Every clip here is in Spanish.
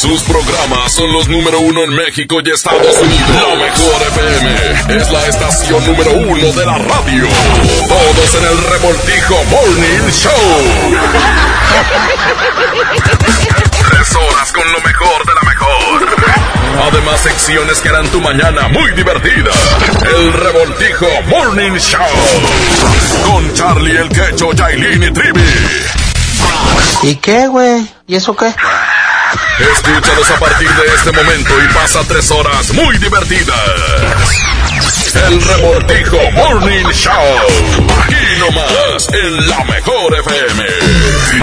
Sus programas son los número uno en México y Estados Unidos. La mejor FM es la estación número uno de la radio. Todos en el revoltijo Morning Show. Tres horas con lo mejor de la mejor. Además, secciones que harán tu mañana muy divertida. El revoltijo Morning Show. Con Charlie el Quecho, Yailin y Trivi. ¿Y qué, güey? ¿Y eso qué? Escúchanos a partir de este momento y pasa tres horas muy divertidas. El Revoltijo Morning Show. Aquí nomás, en la mejor FM.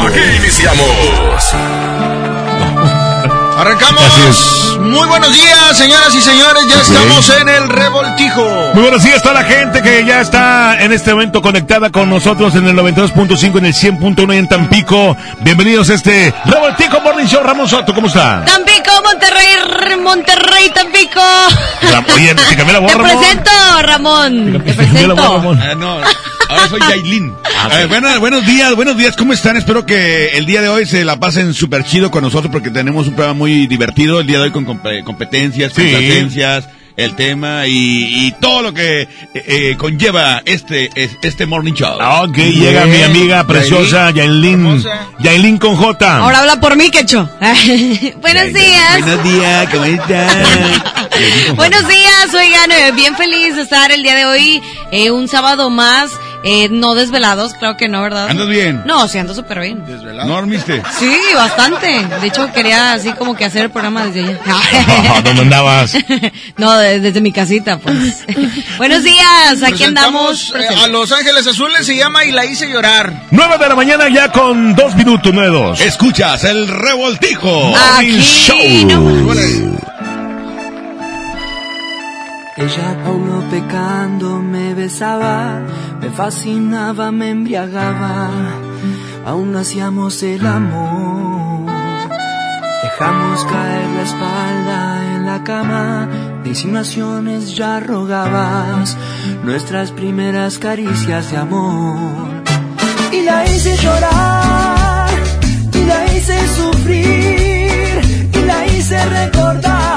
Aquí iniciamos. Arrancamos. Así es. Muy buenos días, señoras y señores. Ya estamos en el revoltijo. Muy buenos días a toda la gente que ya está en este momento conectada con nosotros en el 92.5, en el 100.1 y en Tampico. Bienvenidos a este Revoltijo Morning Show. Ramón Soto, ¿cómo está? Tampico, Monterrey, Monterrey, Tampico. Ram- Oye, te cambié la voz, Te Ramón. presento, Ramón. Te Te cambié la voz, presento. Ramón. Ah, no, ahora soy Yailin. Ah, Eh, sí. bueno, buenos días, buenos días, ¿cómo están? Espero que el día de hoy se la pasen súper chido con nosotros porque tenemos un programa muy divertido el día de hoy con compe- competencias, Sí. complacencias, el tema y, y todo lo que eh, eh, conlleva este es- este morning show. Ah, Ok, llega mi amiga preciosa Yailin. Yailin con J. Ahora habla por mí, Quecho. Buenos días. Buenos días, ¿cómo están? Buenos días, oigan, eh, bien feliz de estar el día de hoy, eh, un sábado más, eh, no desvelados, claro que no, ¿verdad? ¿Andas bien? No, sí, ando súper bien. ¿No dormiste? Sí, bastante. De hecho, quería así como que hacer el programa desde allá. ¿Dónde andabas? no, de- desde mi casita, pues. Buenos días, aquí andamos. Eh, a Los Ángeles Azules se llama Y la hice llorar. 9 de la mañana ya con dos minutos, 9 dos. Escuchas el revoltijo. Aquí Show. Ella paulo pecando me besaba, me fascinaba, me embriagaba, aún hacíamos el amor. Dejamos caer la espalda en la cama, de insinuaciones ya rogabas, nuestras primeras caricias de amor. Y la hice llorar, y la hice sufrir, y la hice recordar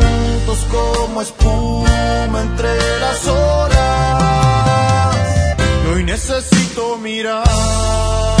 como espuma entre las horas. Hoy necesito mirarte,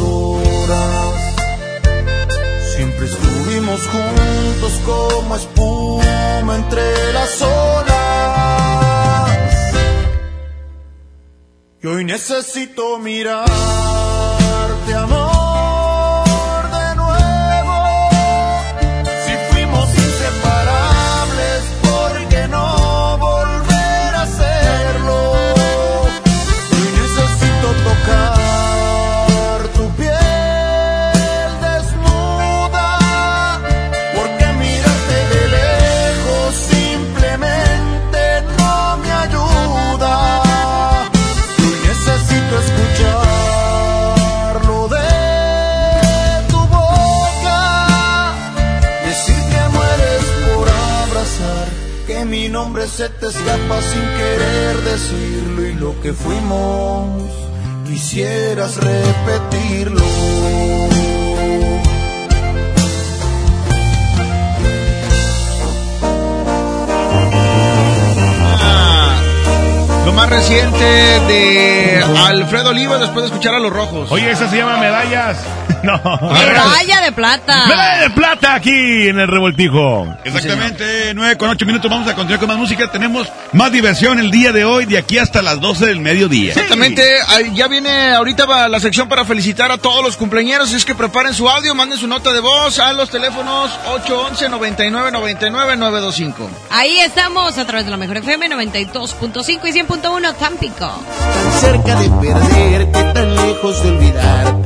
Horas. Siempre estuvimos juntos como espuma entre las olas. Y hoy necesito mirarte, amor, de se te escapa sin querer decirlo y lo que fuimos, quisieras repetirlo. Lo más reciente de Alfredo Oliva después de escuchar a los rojos. Oye, esa se llama medallas. No. Medalla de plata. Medalla de plata aquí en el revoltijo. Exactamente, 9 con 8 minutos. Vamos a continuar con más música. Tenemos más diversión el día de hoy, de aquí hasta las 12 del mediodía. Exactamente, ya viene ahorita la sección para felicitar a todos los cumpleaños, es que preparen su audio, manden su nota de voz a los teléfonos 811 99 99 925. Ahí estamos a través de la Mejor FM 92.5 y 100.1 Tampico. tan cerca de perderte, tan lejos de olvidarte,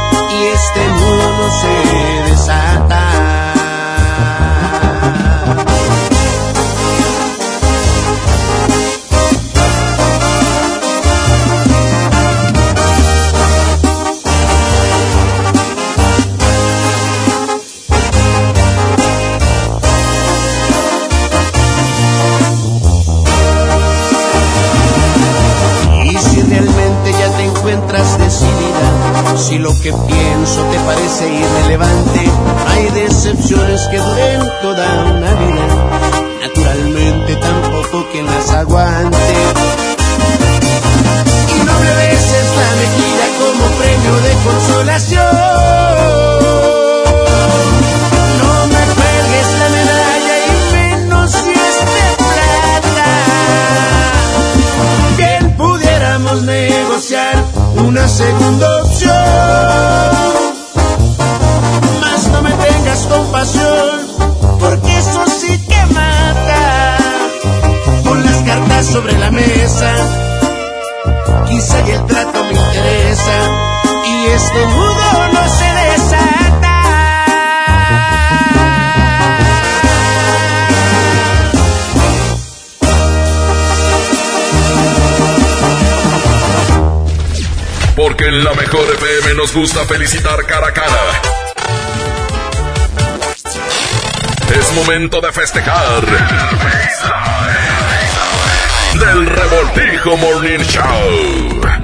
que pienso te parece irrelevante. Y este nudo no se desata. Porque en la mejor FM nos gusta felicitar cara a cara. Es momento de festejar. Del Revoltijo Morning Show.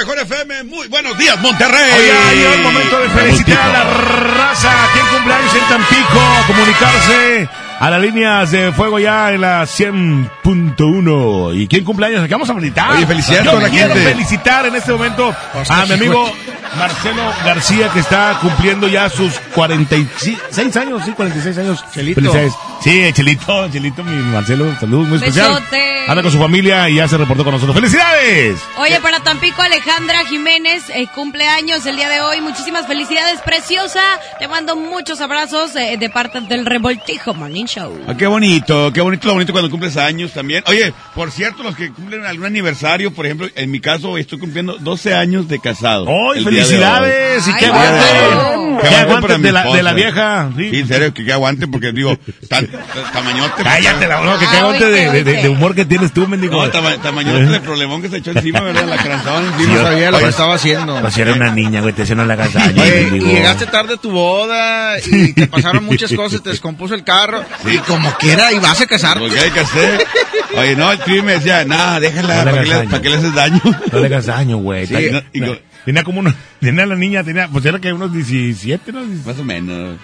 Mejor FM, muy buenos días, Monterrey. Oye, ha llegado el momento de felicitar a la raza. ¿Quién cumpleaños en Tampico? Comunicarse a las líneas de fuego ya en la 100.1. ¿Y quién cumpleaños? Aquí vamos a felicitar. Oye, felicidades Yo a la quiero gente. felicitar en este momento a mi amigo Marcelo García que está cumpliendo ya sus 46 años, sí, 46 años. Chelito. Felicidades. Sí, Chelito, Chelito, mi Marcelo, saludos muy especial. Besote. Anda con su familia y ya se reportó con nosotros. ¡Felicidades! Oye, para Tampico, Alejandra Jiménez, eh, cumpleaños el día de hoy. Muchísimas felicidades, preciosa. Te mando muchos abrazos eh, de parte del Revoltijo Morning Show. Ah, qué bonito, qué bonito lo bonito cuando cumples años también. Oye, por cierto, los que cumplen algún aniversario, por ejemplo, en mi caso estoy cumpliendo 12 años de casado. ¡Hoy, el día de felicidades! ¡Y Ay, qué aguante! ¡Qué aguante de la, de la vieja! Sí. Sí, en serio, que, que aguante, porque digo, tamañote. Cállate la no, que qué Ah, de, de- de- oíste. de humor que tienes tú, mendigo. No, tama- tamañote de problemón que se echó encima, ¿verdad? La cranzón Sí, encima. no sabía lo que Pues- estaba haciendo. Pues si era una niña, güey, te hicieron la casa. Oye, y llegaste tarde a tu boda y te pasaron muchas cosas, te descompuso el carro y como quiera y vas a casarte. Porque hay que hacer. Oye, no, el Tri me decía, nada, déjala, No le ¿para, qué le, hagas daño. ¿para qué le haces daño? No le hagas daño, güey. Sí, Tenía- no, como unos, tenía la niña, tenía, pues era que unos 17, ¿no? Más o menos.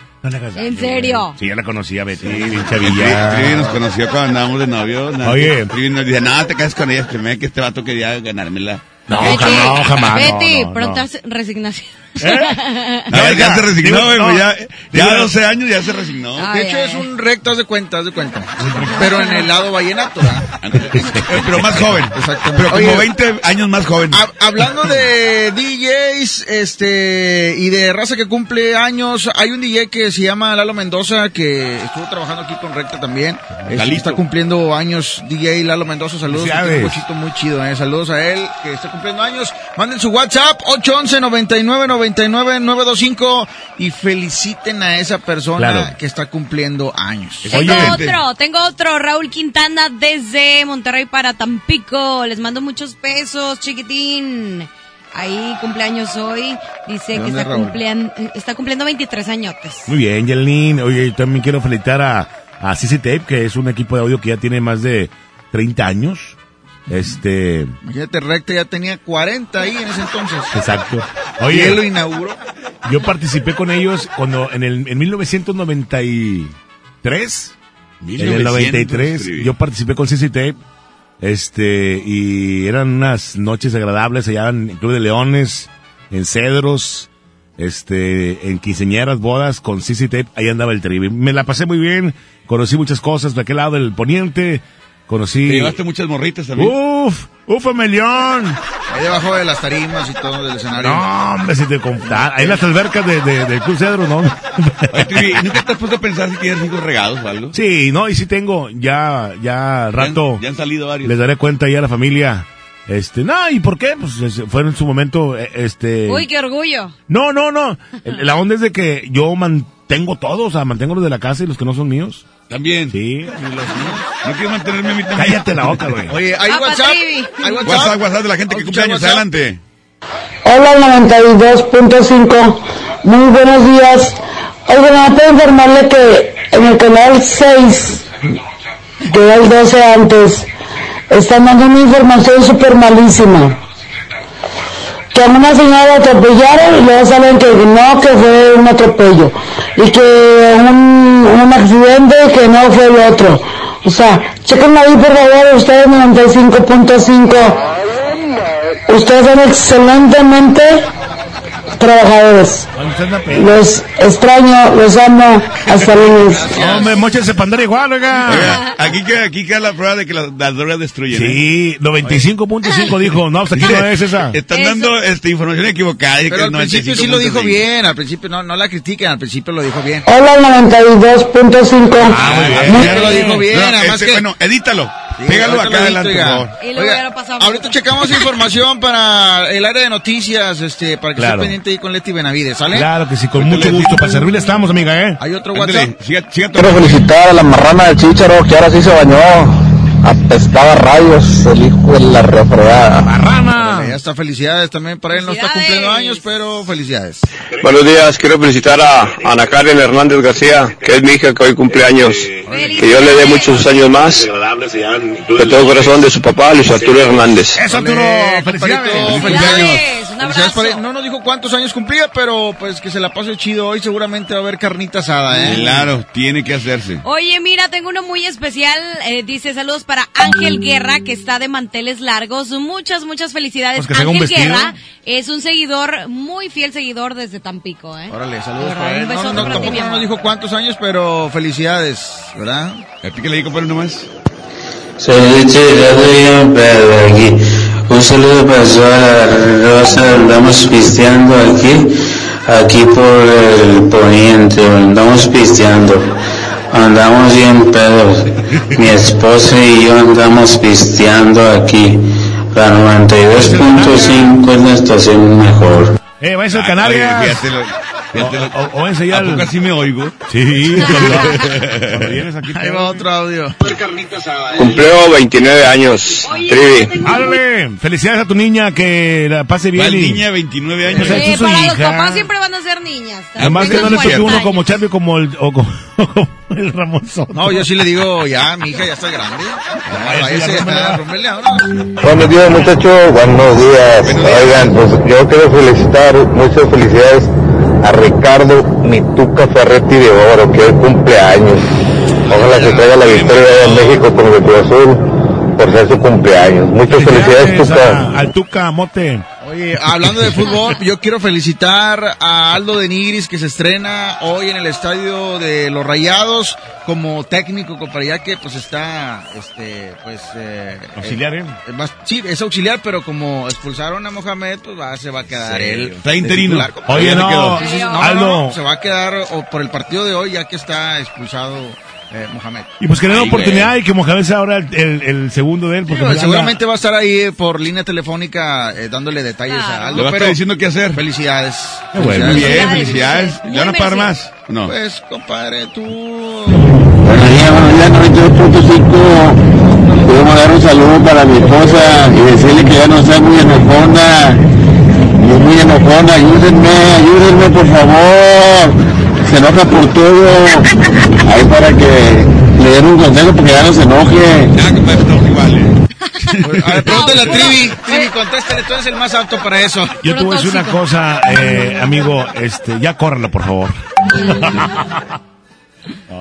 ¿En serio? Sí, ya la conocía, Betty, bien chavilla. Tri nos conoció cuando andábamos de novio. nada, Oye. el Tri nos dice, no, te casas con ella, primero que este vato quería ganármela. No, Betty, jamás, no, jamás. Betty, no, pronta no. Resignación. No, ya, ya, se resignó, digo, güey, no, ya, ya digo, 12 años ya se resignó. De hecho, ay, es ay. un recto, haz de cuenta, haz de cuenta. Pero en el lado vallenato, ¿verdad? Eh, Pero más joven. Exactamente. Pero como Oye, 20 años más joven. Hab- hablando de DJs este y de raza que cumple años, hay un DJ que se llama Lalo Mendoza que estuvo trabajando aquí con Recta también. Este, está cumpliendo años DJ Lalo Mendoza, saludos. un bochito muy chido, eh. saludos a él que está cumpliendo años. Manden su WhatsApp 811 99 99 925 y feliciten a esa persona Claro. que está cumpliendo años. Tengo otro, tengo otro, Raúl Quintana desde Monterrey para Tampico. Les mando muchos pesos, chiquitín. Ahí cumpleaños hoy. Dice que está, cumplian- está cumpliendo 23 añotes. Muy bien, Yelin. Oye, también quiero felicitar a, a CC Tape, que es un equipo de audio que ya tiene más de 30 años. Este, Imagínate, Recta ya tenía 40 ahí en ese entonces. exacto. Él lo Oye, inauguró. yo participé con ellos cuando en el en 1993 En el 93 escribí. yo participé con CC Tape. Este, y eran unas noches agradables allá en el Club de Leones, en Cedros, este, en quinceañeras, bodas con CC Tape, ahí andaba el trivi. Me la pasé muy bien, conocí muchas cosas de aquel lado del poniente, conocí... Te llevaste muchas morritas también. Uf, uf, Melión. Ahí debajo de las tarimas y todo del escenario. No, hombre, si te contar, ahí en las albercas de, de, del Club Cedros, ¿no? Oye, Trivi, ¿nunca te has puesto a pensar si tienes hijos regados o algo? Sí, no, y sí tengo, ya, ya rato. Ya han, ya han salido varios. les daré cuenta ya a la familia. Este, no, ¿y por qué? Pues es- fue en su momento, eh, este... Uy, qué orgullo. No, no, no. El- La onda es de que yo mantengo todo, o sea, mantengo los de la casa y los que no son míos. También. Sí. No quiero mantenerme a mí también. Cállate la boca, güey. Oye, ¿hay Ah, WhatsApp? ¿Hay WhatsApp? WhatsApp, WhatsApp de la gente que cumple años. Adelante. Hola 92.5, muy buenos días. Oigan, nada para informarle que en el canal 6, que era el 12 antes, están dando una información súper malísima. Que a una señora atropellaron y luego saben que no, que fue un atropello. Y que un, un accidente que no fue el otro. O sea, chequen ahí por favor, ustedes 95.5. Ustedes son excelentemente trabajadores. Los extraño, los amo. Hasta luego. Hombre, mochense pandera igual, oiga. Oiga, aquí queda, aquí queda la prueba de que las, las drogas destruyen. ¿eh? Sí, 95.5 dijo, no, hasta aquí no es esa. Están Eso. dando este, información equivocada. Pero que al principio sí lo dijo 95.5. bien, al principio no, no la critiquen, al principio lo dijo bien. Hola 92.5. Ah, muy bien. Ya lo dijo bien, No, además este, que... Bueno, edítalo. Pégalo ahorita acá adelante, por favor. Oiga, ahorita checamos información para el área de noticias, este, para que Claro. esté pendiente ahí con Leti Benavides, ¿sale? Claro que sí, con mucho gusto. Para servirle estamos, amiga, ¿eh? Hay otro WhatsApp. siga, siga Quiero felicitar a la marrana del Chicharo, que ahora sí se bañó. Apestaba rayos, el hijo de la refregada. Marrana. Ya está, felicidades también para él, no está cumpliendo años, pero felicidades. Buenos días, quiero felicitar a Ana Karen Hernández García, que es mi hija que hoy cumple años. Que yo le dé muchos años más. De todo corazón de su papá, Luis Arturo Hernández. Eso, Arturo. Felicidades, un abrazo. No nos dijo cuántos años cumplía, pero pues que se la pase chido hoy, seguramente va a haber carnita asada, ¿eh? Claro, tiene que hacerse. Oye, mira, tengo uno muy especial. eh, dice saludos para Ángel Guerra, que está de manteles largos. Muchas, muchas felicidades. Pues un Ángel. Guerra es un seguidor, muy fiel seguidor desde Tampico, ¿eh? Órale, saludos para un él. No, besote no, para ti, tampoco no nos dijo cuántos años, pero felicidades, ¿verdad? ¿A ti que le digo para nomás? Soy Chirado Pedro aquí. Un saludo para toda la rosa, andamos pisteando aquí, aquí por el poniente, andamos pisteando. Andamos bien pedos. Mi esposa y yo andamos pisteando aquí. La 92.5 es la estación mejor. Eh, al Ah, Canarias. O- o- o váyanse ya ¿A al- poco así me oigo? Sí, cuando, vienes aquí. Ahí va otro audio. Cumpleo 29 años. Trivi. Ándale, felicidades a tu niña, que la pase bien. ¿Cuál y- niña 29 años? O sea, Eh, es su para los hija. papás siempre van a ser niñas. Además que no le toque 40 uno como. Charlie como el, o como, el Ramón Soto. No, yo sí le digo, ya, mi hija ya está grande. Rómpele. ya, rómpele, vámonos. Buenos días muchachos, buenos días. Oigan, pues yo quiero felicitar, muchas felicidades a Ricardo Mituca Ferretti de Oro, que hoy cumple años. Ojalá se traiga la victoria de México con el Cruz Azul por ser su cumpleaños. Muchas felicidades, Tuca. a- al Tuca Mote. Oye, hablando de fútbol, yo quiero felicitar a Aldo de Nigris que se estrena hoy en el estadio de los Rayados como técnico, compadre, ya que pues está, este, pues... Eh, Auxiliar, ¿eh? eh, más- sí, es auxiliar, pero como expulsaron a Mohamed, pues va, se va a quedar Sí, él. está interino. Oye, no, quedó. Sí, sí, sí, no, no, Aldo. no, se va a quedar o por el partido de hoy ya que está expulsado eh, Mohamed. Y pues que le den oportunidad y que Mohamed sea ahora el, el, el segundo de él. Porque Pero pues, seguramente va a estar ahí por línea telefónica eh, dándole detalles Claro. a Aldo. Le va a estar pero diciendo qué hacer. Felicidades. Qué bueno. Muy Felicidades. bien, felicidades. Muy ¿Le van a pagar más? No. Pues, compadre, tú... Buenos días, buenos días, 92.5. Quiero mandar un saludo para mi esposa y decirle que ya no sea muy enojona. Y es muy enojona, ayúdenme, ayúdenme por favor. Se enoja por todo. Ahí para que le den un consejo porque ya no se enoje. Ya, no, igual, ¿eh? Pues, a ver, pregúntale a Trivi. Trivi, contéstale, tú eres el más apto para eso. Yo te voy a decir una cosa, eh, amigo, este, ya córrela, por favor.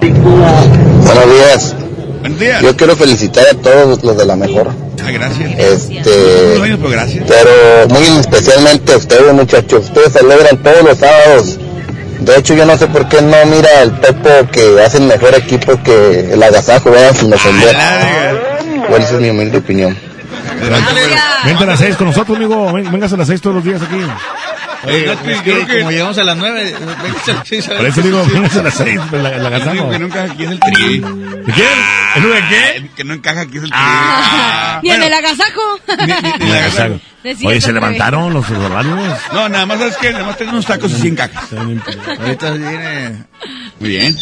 Buenos días. Buenos días. Yo quiero felicitar a todos los de la mejor. Ah, gracias. Este, gracias. pero muy especialmente a ustedes muchachos, ustedes celebran todos los sábados. De hecho yo no sé por qué no mira el Pepo que hacen mejor equipo que el agasajo, vean sin ofender. Bueno, esa es mi humilde opinión. Vente a las seis con nosotros, amigo. Ven- Vengas a las seis todos los días aquí. Oye, no, es creo que que- como llegamos a las nueve. Por eso digo, vengas a las seis, pues, la, la agasajo. que no encaja aquí es el tri. ¿De quién? ¿Es lo de qué? Que no encaja aquí es el tri. Ah. Ni en el agasajo. Ni- ni- ni la agasajo. Oye, ¿se güey. levantaron los horarios? No, nada más es que nada más tengo unos tacos y 100 cajas. Ahorita viene... Muy bien.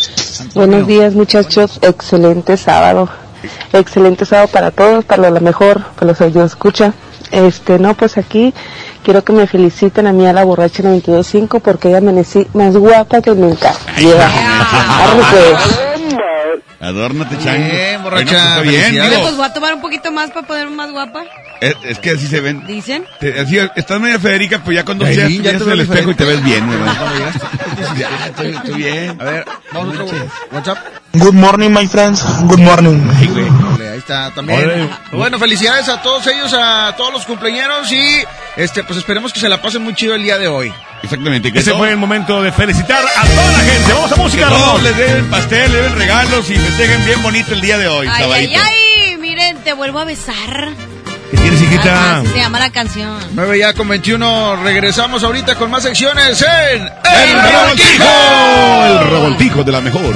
Buenos días muchachos, excelente sábado, excelente sábado para todos, para lo mejor, para los que yo escucha. Este, no, pues aquí quiero que me feliciten a mí a la borracha 92.5 porque ella amanecí más guapa que nunca. Lleva. Pues. Adórnate, chango. Bien, borracha, no, pues está bien, digo, Pues voy a tomar un poquito más para ponerme más guapa. es, es que así se ven. Dicen. Te- así, estás media Federica, pero ya cuando seas, ya ya te veo el espejo y te ves bien, ¿verdad? Ya, estoy, estoy bien. A ver, vamos a WhatsApp. Good morning, my friends. Good morning. Órale, Ahí está también. Bueno, felicidades a todos ellos, a todos los cumpleaños y este, pues esperemos que se la pasen muy chido el día de hoy. Exactamente. Que Ese todo- fue el momento de felicitar a toda la gente. Vamos a que música, todos Ramón. les den pastel, les den regalos y festejen bien bonito el día de hoy, Ay, ay, ay, miren, te vuelvo a besar. ¿Qué tienes, hijita? Así se llama la canción. 9 ya con 21, regresamos ahorita con más secciones en ¡El revoltijo! El revoltijo de la mejor.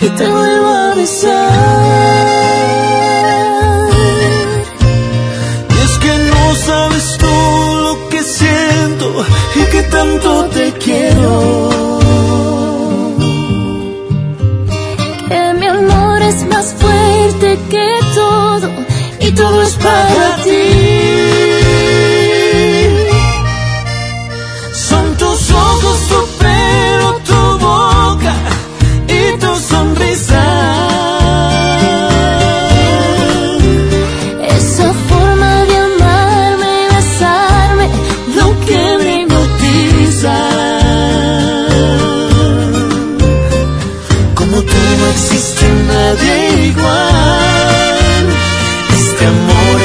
y te vuelvo a besar. Y es que no sabes tú lo que siento y que tanto te quiero. Mi amor es más fuerte que todo y todo es para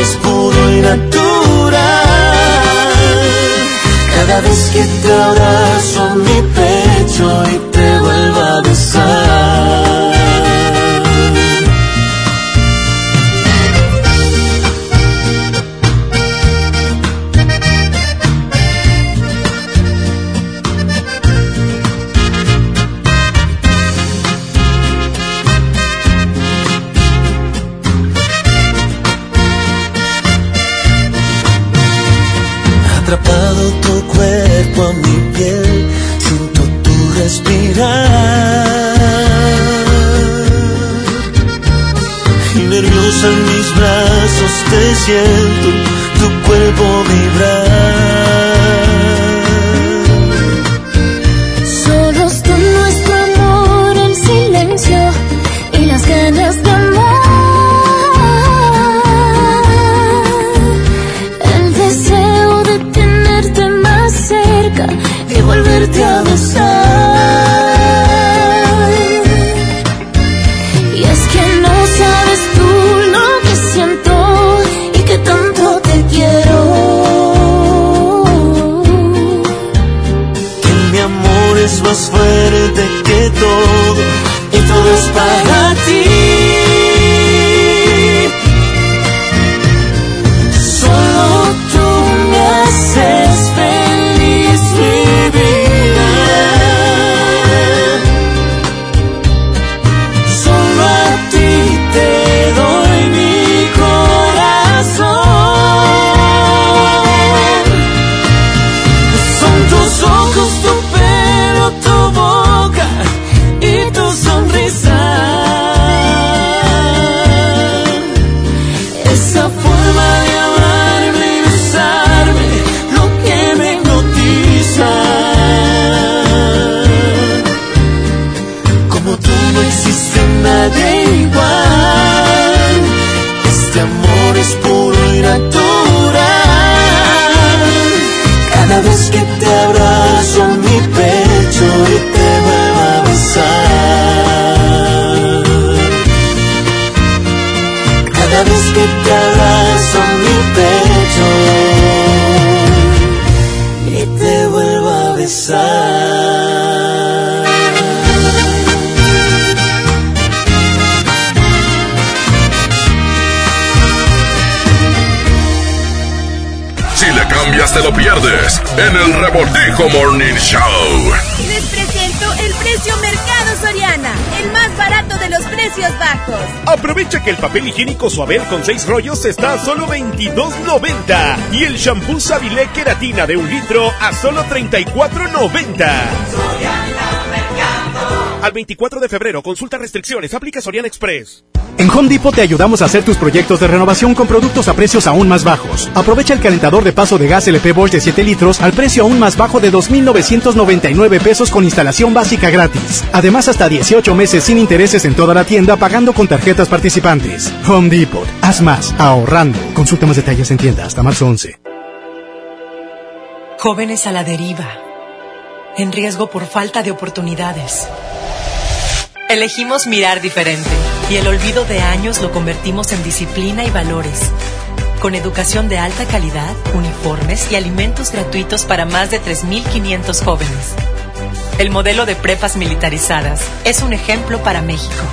es puro y natural. Cada vez que te abrazo mi pecho y te que el papel higiénico Suabel con 6 rollos está a solo 22.90 y el shampoo Sabilé Queratina de un litro a solo 34.90. Al 24 de febrero, consulta restricciones, aplica Soriana Express. En Home Depot te ayudamos a hacer tus proyectos de renovación con productos a precios aún más bajos. Aprovecha el calentador de paso de gas LP Bosch de 7 litros al precio aún más bajo de 2.999 pesos con instalación básica gratis. Además, hasta 18 meses sin intereses en toda la tienda pagando con tarjetas participantes. Home Depot. Haz más, ahorrando. Consulta más detalles en tienda hasta marzo 11. Jóvenes a la deriva. En riesgo por falta de oportunidades. Elegimos mirar diferente y el olvido de años lo convertimos en disciplina y valores. Con educación de alta calidad, uniformes y alimentos gratuitos para más de 3.500 jóvenes. El modelo de prepas militarizadas es un ejemplo para México.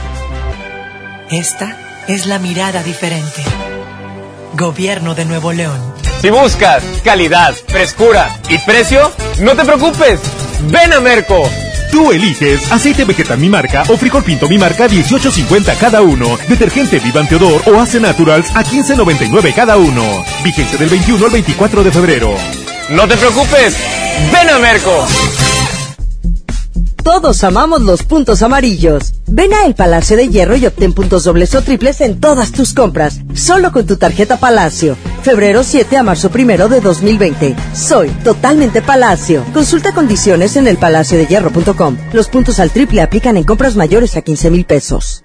Esta es la mirada diferente. Gobierno de Nuevo León. Si buscas calidad, frescura y precio, no te preocupes. Ven a Merco. Tú eliges aceite Vegeta mi marca o frijol pinto mi marca 18.50 cada uno, detergente Vivante Odor o Ace Naturals a 15.99 cada uno. Vigencia del 21 al 24 de febrero. No te preocupes, ven a Merco. Todos amamos los puntos amarillos. Ven a El Palacio de Hierro y obtén puntos dobles o triples en todas tus compras, solo con tu tarjeta Palacio. Febrero 7 a marzo 1 de 2020. Soy totalmente Palacio. Consulta condiciones en elpalaciodehierro.com. Los puntos al triple aplican en compras mayores a 15 mil pesos.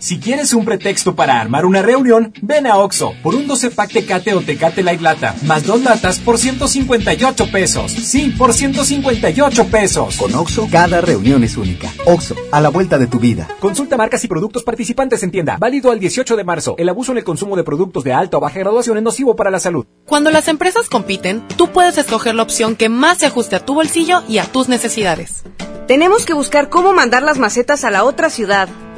Si quieres un pretexto para armar una reunión, ven a Oxo por un 12 pack Tecate o Tecate Light Lata, más dos latas por 158 pesos. Sí, por 158 pesos. Con Oxo, cada reunión es única. Oxo, a la vuelta de tu vida. Consulta marcas y productos participantes en tienda. Válido al 18 de marzo. El abuso en el consumo de productos de alta o baja graduación es nocivo para la salud. Cuando las empresas compiten, tú puedes escoger la opción que más se ajuste a tu bolsillo y a tus necesidades. Tenemos que buscar cómo mandar las macetas a la otra ciudad.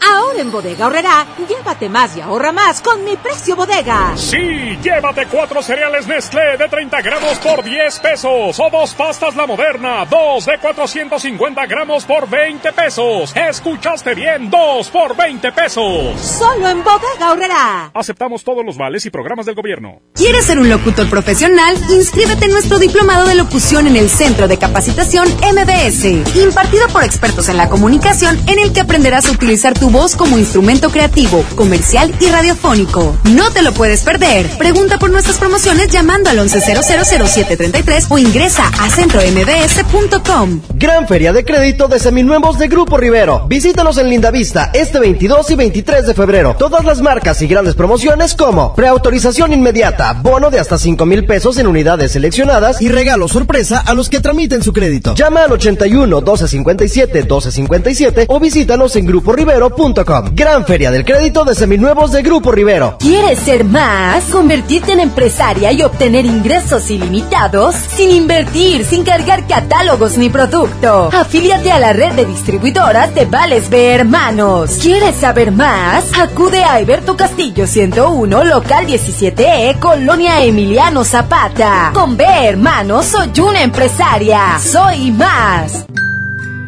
Ahora en Bodega Horrera, llévate más y ahorra más con mi precio bodega. Sí, llévate cuatro cereales Nestlé de 30 gramos por 10 pesos o dos pastas La Moderna, dos de 450 gramos por 20 pesos. Escuchaste bien, dos por 20 pesos. Solo en Bodega Horrera. Aceptamos todos los vales y programas del gobierno. ¿Quieres ser un locutor profesional? Inscríbete en nuestro diplomado de locución en el Centro de Capacitación MBS, impartido por expertos en la comunicación, en el que aprenderás a utilizar tu voz como instrumento creativo, comercial y radiofónico. No te lo puedes perder. Pregunta por nuestras promociones llamando al 11000733 o ingresa a centrombs.com. Gran Feria de Crédito de Seminuevos de Grupo Rivero. Visítanos en Lindavista este 22 y 23 de febrero. Todas las marcas y grandes promociones como preautorización inmediata, bono de hasta 5 mil pesos en unidades seleccionadas y regalo sorpresa a los que tramiten su crédito. Llama al 81 1257 1257 o visítanos en gruporivero.com Gran Feria del Crédito de Seminuevos de Grupo Rivero. ¿Quieres ser más? ¿Convertirte en empresaria y obtener ingresos ilimitados? Sin invertir, sin cargar catálogos ni producto. Afíliate a la red de distribuidoras de Vales B Hermanos. ¿Quieres saber más? Acude a Alberto Castillo 101, local 17E, Colonia Emiliano Zapata. Con B Hermanos soy una empresaria. Soy más.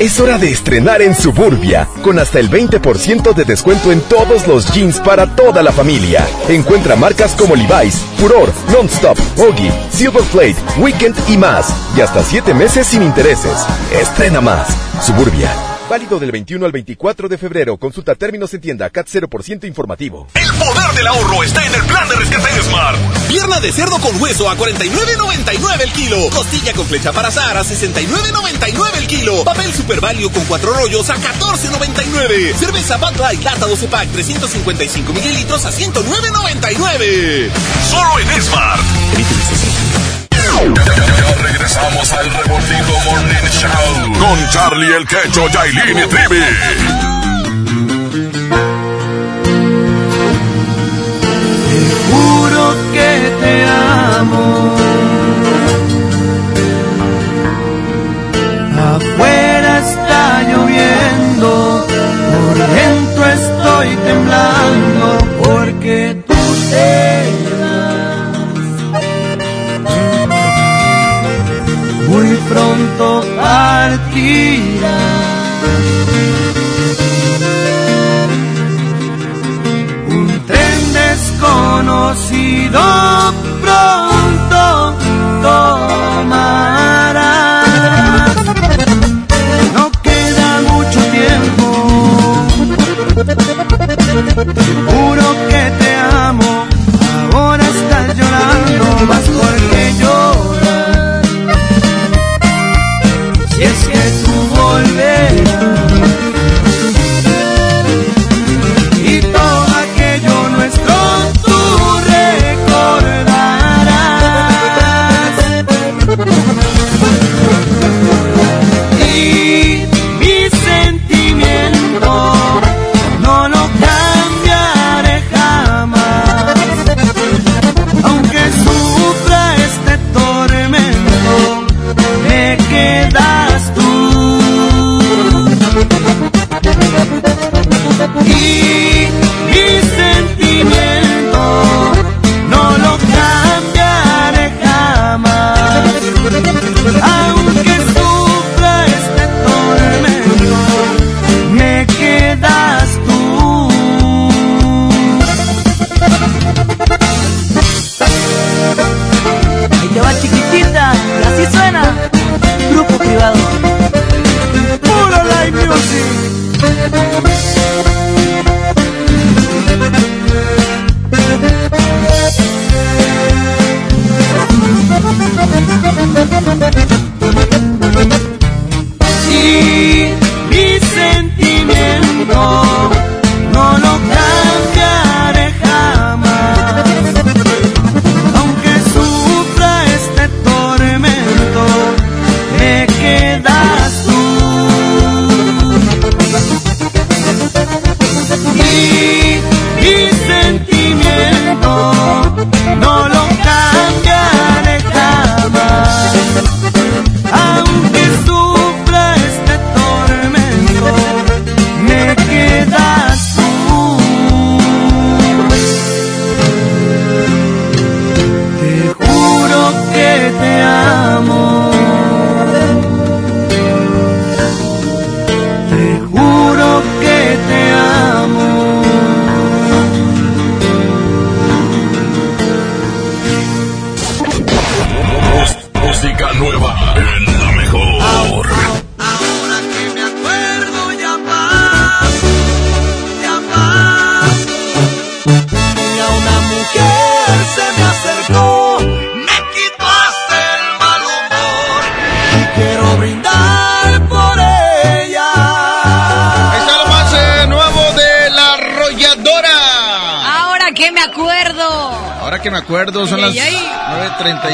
Es hora de estrenar en Suburbia, con hasta el 20% de descuento en todos los jeans para toda la familia. Encuentra marcas como Levi's, Furor, Nonstop, Silver Silverplate, Weekend y más. Y hasta 7 meses sin intereses. Estrena más. Suburbia, Válido del 21 al 24 de febrero. Consulta términos en tienda CAT 0% informativo. El poder del ahorro está en el plan de rescate Smart. Pierna de cerdo con hueso a 49.99 el kilo. Costilla con flecha para azar a 69.99 el kilo. Papel Super Value con cuatro rollos a 14.99. Cerveza Bud Light lata 12 pack 355 mililitros a 109.99. Solo en Smart. Ya, regresamos al Revoltijo Morning Show con Charlie el Quecho, Yailin y Trivi. Te juro que te amo. Afuera está lloviendo, por dentro estoy temblando porque tú te muy pronto partirá. Un tren desconocido pronto tomará. No queda mucho tiempo.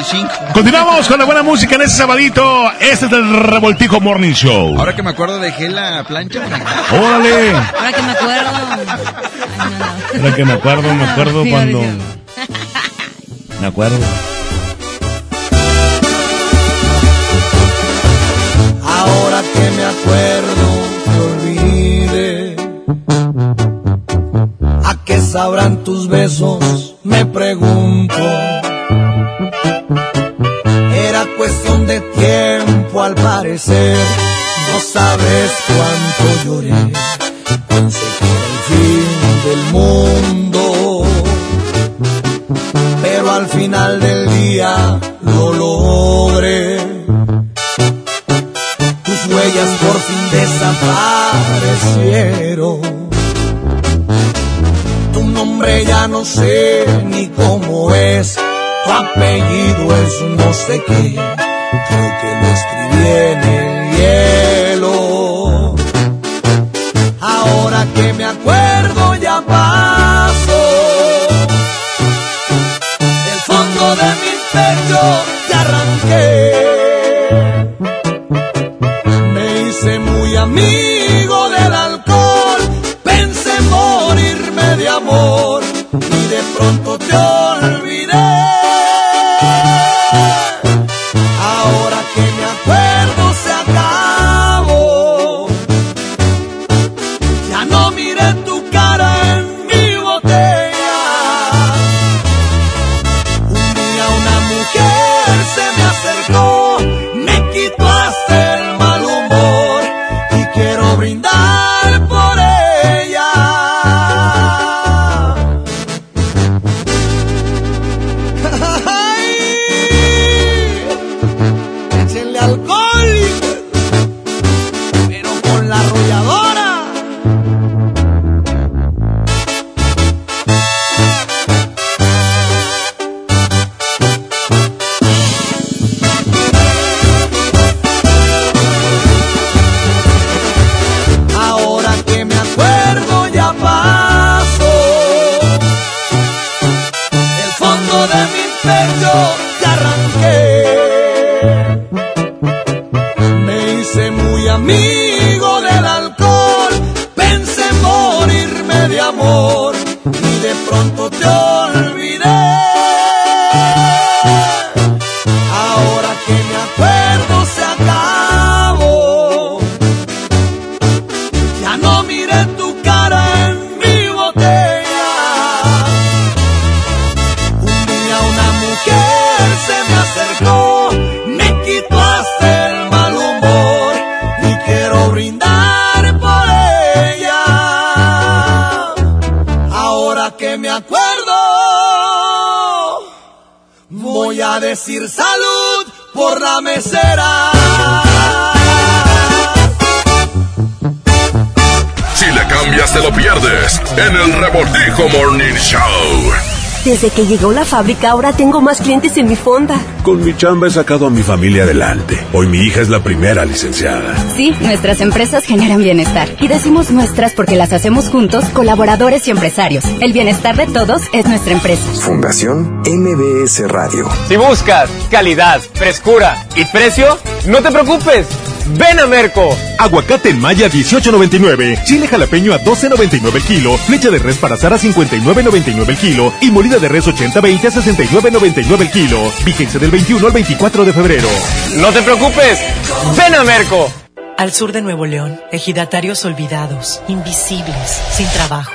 9.35. Continuamos con la buena música en este sabadito. Este es el Revoltijo Morning Show. Ahora que me acuerdo, dejé la plancha ¡Órale! Ahora que me acuerdo. Ahora que me acuerdo, me acuerdo cuando... Me acuerdo. Ahora que me acuerdo, te olvide. ¿A qué sabrán tus besos? Desde que llegó la fábrica ahora tengo más clientes en mi fonda. Con mi chamba he sacado a mi familia adelante. Hoy mi hija es la primera licenciada. Sí, nuestras empresas generan bienestar. Y decimos nuestras porque las hacemos juntos, colaboradores y empresarios. El bienestar de todos es nuestra empresa. Fundación MBS Radio. Si buscas calidad, frescura y precio, no te preocupes. Ven a Merco. Aguacate en Maya 18.99, chile jalapeño a 12.99 el kilo, flecha de res para asar a 59.99 el kilo y molida de res 80-20 a 69.99 el kilo. Vigencia del 21 al 24 de febrero. No te preocupes. Ven a Merco. Al sur de Nuevo León, ejidatarios olvidados, invisibles, sin trabajo.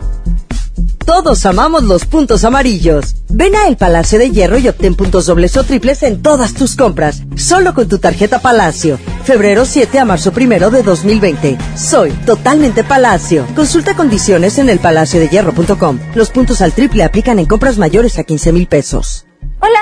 Todos amamos los puntos amarillos. Ven a El Palacio de Hierro y obtén puntos dobles o triples en todas tus compras. Solo con tu tarjeta Palacio. Febrero 7 a marzo 1 de 2020. Soy totalmente Palacio. Consulta condiciones en elpalaciodehierro.com. Los puntos al triple aplican en compras mayores a 15 mil pesos. Hola.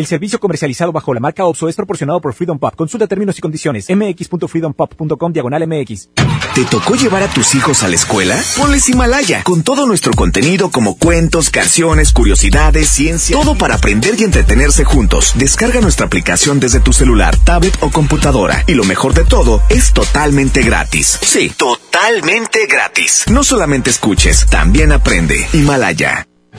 El servicio comercializado bajo la marca OPSO es proporcionado por Freedom Pop. Consulta términos y condiciones. mx.freedompop.com diagonal mx. ¿Te tocó llevar a tus hijos a la escuela? Ponles Himalaya, con todo nuestro contenido como cuentos, canciones, curiosidades, ciencia, todo para aprender y entretenerse juntos. Descarga nuestra aplicación desde tu celular, tablet o computadora. Y lo mejor de todo, es totalmente gratis. Sí, totalmente gratis. No solamente escuches, también aprende. Himalaya.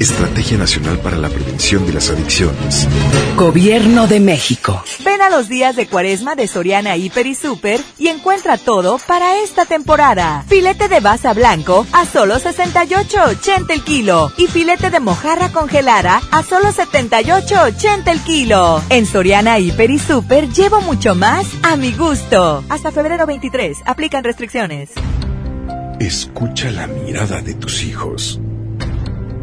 Estrategia Nacional para la Prevención de las Adicciones. Gobierno de México. Ven a los días de cuaresma de Soriana Hiper y Super y encuentra todo para esta temporada. Filete de basa blanco a solo 68.80 el kilo y filete de mojarra congelada a solo 78.80 el kilo. En Soriana Hiper y Super llevo mucho más a mi gusto. Hasta febrero 23. Aplican restricciones. Escucha la mirada de tus hijos.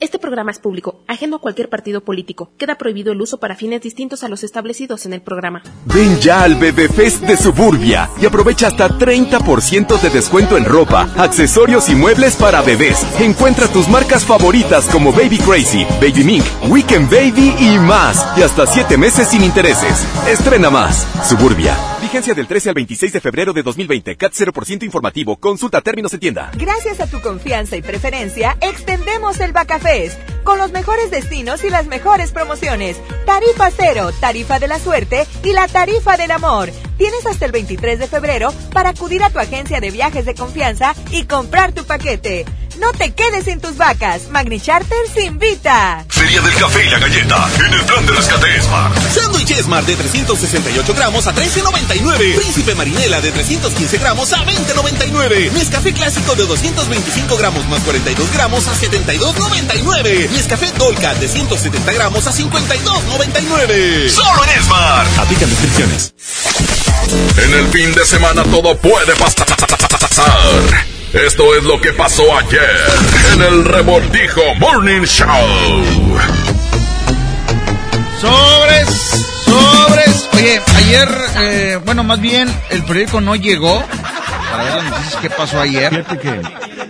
Este programa es público, ajeno a cualquier partido político. Queda prohibido el uso para fines distintos a los establecidos en el programa. Ven ya al Bebé Fest de Suburbia y aprovecha hasta 30% de descuento en ropa, accesorios y muebles para bebés. Encuentra tus marcas favoritas como Baby Crazy, Baby Mink, Weekend Baby y más. Y hasta 7 meses sin intereses. Estrena más. Suburbia. Vigencia del 13 al 26 de febrero de 2020. CAT 0% informativo. Consulta términos en tienda. Gracias a tu confianza y preferencia, extendemos el Bacafest con los mejores destinos y las mejores promociones. Tarifa cero, tarifa de la suerte y la tarifa del amor. Tienes hasta el 23 de febrero para acudir a tu agencia de viajes de confianza y comprar tu paquete. No te quedes sin tus vacas. Magni Charter se invita. Feria del café y la galleta en el plan de rescate Smart. Sándwich Smart de 368 gramos a 13.99. Príncipe Marinela de 315 gramos a 20.99. Nescafé clásico de 225 gramos más 42 gramos a 72.99. Nescafé Dolca de 170 gramos a 52.99. Solo en Smart. Aplican restricciones. En el fin de semana todo puede pasar. Esto es lo que pasó ayer en el Revoltijo Morning Show. Sobres, sobres. Oye, ayer, eh, bueno, más bien el periódico no llegó para ver las noticias que pasó ayer.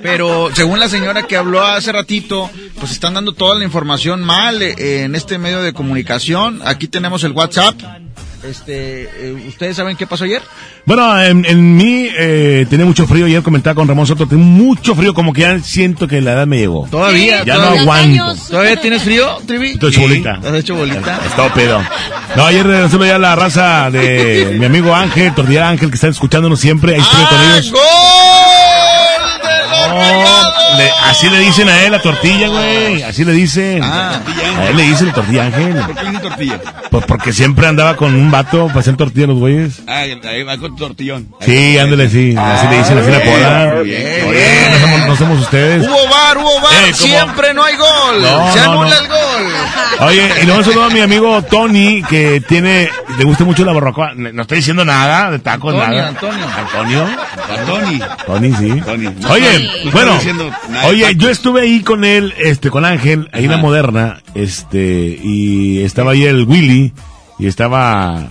Pero según la señora que habló hace ratito, pues están dando toda la información mal eh, en este medio de comunicación. Aquí tenemos el WhatsApp. Este, eh, ¿ustedes saben qué pasó ayer? Bueno, en, en mí eh, tenía mucho frío. Ayer comentaba con Ramón Soto, tengo mucho frío, como que ya siento que la edad me llegó. Todavía, Ya todavía. no aguanto. ¿Todavía tienes frío, Trivi? Estoy hecho bolita. ¿Estás hecho bolita? Está pedo. No, ayer solo ya la raza de mi amigo Ángel, Tortilla Ángel, que está escuchándonos siempre. Ahí estuve con ellos. ¡Gol! No, le- Así le dicen a él la tortilla, güey. Así le dicen. Ah. a él le dicen la tortilla ángel. ¿Por qué dice tortilla? Pues porque siempre andaba con un vato para hacer tortilla los güeyes. Ah, ahí va con tortillón. Sí, ándale, sí. Así le dicen, así la bien, Oye, no somos, no somos ustedes. Hubo bar, hubo bar, Eh, siempre no hay gol. No, Se no, anula el gol. Oye, y luego saludo a mi amigo Tony, que tiene, le gusta mucho la barbacoa. No estoy diciendo nada de tacos, Antonio, nada. Antonio. Antonio. Tony. Tony, sí. Tony. Oye, No bueno, oye, yo estuve ahí con él, este, con Ángel, ahí en la moderna, este, y estaba ahí el Willy, y estaba,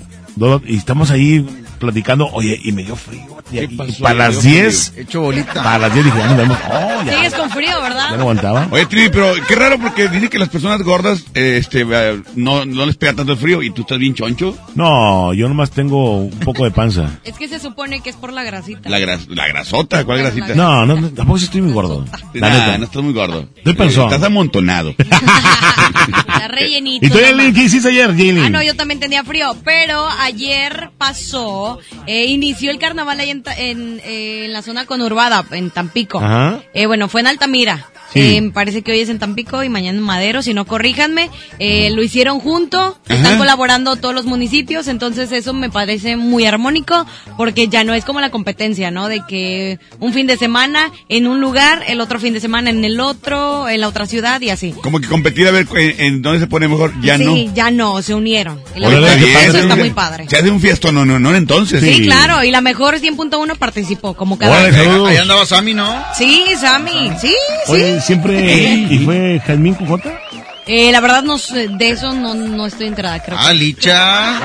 y estamos ahí platicando, oye, y me dio frío, pasó? para las dio 10, frío. Hecho bolita. para las 10 dije, ya nos vemos, oh, ya, Sigues con frío, ¿verdad? ya no aguantaba. Oye, Trivi, pero qué raro porque dice que las personas gordas eh, este, eh, no, no les pega tanto el frío y tú estás bien choncho. No, yo nomás tengo un poco de panza. Es que se supone que es por la grasita. La, gras, la grasota, ¿cuál grasita? No, no, no, tampoco estoy muy gordo. La Nah, neta. no estás muy gordo. Estoy panzón. Estás amontonado. Está rellenito. ¿Y tú. Yailin, qué hiciste ayer, Yailin? Ah, no, yo también tenía frío, pero ayer pasó, eh, inició el carnaval ahí en, En, eh, en la zona conurbada, en Tampico. Ajá. Eh, bueno, fue en Altamira. Sí. Eh, me parece que hoy es en Tampico y mañana en Madero, si no corríjanme. Eh, lo hicieron junto, están colaborando todos los municipios, entonces eso me parece muy armónico porque ya no es como la competencia, ¿no? De que un fin de semana en un lugar, el otro fin de semana en el otro, en la otra ciudad y así. Como que competir a ver en, en dónde se pone mejor, ya sí, no. ya no, se unieron. Y la verdad, está bien, eso está muy padre. Se hace un fiesto, no, no, no, entonces. Sí, claro, y la mejor 100.1 participó, como cada Órale, saludos. Ahí andaba Sammy, ¿no? Sí, Sammy, sí, Oye, sí. Siempre, ¿y fue Jazmín Cujota? Eh, la verdad, no, sé, de eso no, no estoy enterada, creo. Ah, Licha.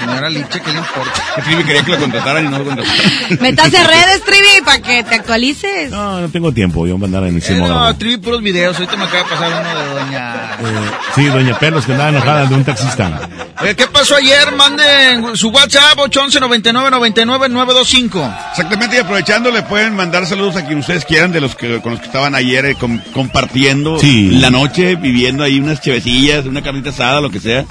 Señora Licha, ¿qué le importa? Que Trivi quería que lo contrataran y no lo contrataron. Métase a redes, Trivi, para que te actualices. No, no tengo tiempo, yo voy a andar en el Eh, sismógrafo. no, Trivi, puros videos. Ahorita me acaba de pasar uno de doña... Eh, sí, doña Pelos, que andaba enojada de un taxista. Oye, ¿qué pasó ayer? Manden su WhatsApp 811 99 99 925. Exactamente, y aprovechando, le pueden mandar saludos a quien ustedes quieran, de los que con los que estaban ayer eh, com- compartiendo Sí. la noche, viviendo ahí unas chevecillas, una carnita asada, lo que sea.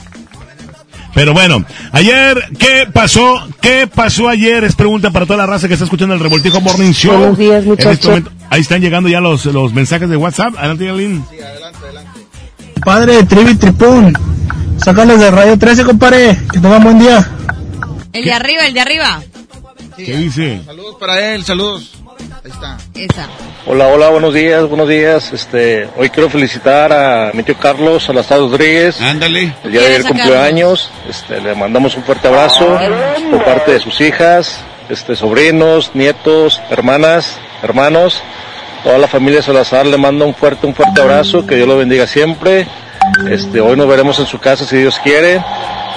Pero bueno, ayer, ¿qué pasó? ¿Qué pasó ayer? Es pregunta para toda la raza que está escuchando el Revoltijo Morning Show. Buenos días, En este muchachos. momento, ahí están llegando ya los, los mensajes de WhatsApp. Adelante, Yailin. Padre de Trivi Tripún, sácalos de Radio 13, compadre. Que tengan buen día. El de arriba, el de arriba. ¿Qué dice? Saludos para él, saludos. Ahí está. Esa. Hola, hola, buenos días, buenos días. Este, hoy quiero felicitar a mi tío Carlos Salazar Rodríguez. Ándale. El día de ayer ¿Quieres cumplió sacarlo? años. Este, le mandamos un fuerte abrazo por parte de sus hijas, este, sobrinos, nietos, hermanas, hermanos. Toda la familia Salazar le manda un fuerte, un fuerte abrazo. Que Dios lo bendiga siempre. Este, hoy nos veremos en su casa si Dios quiere.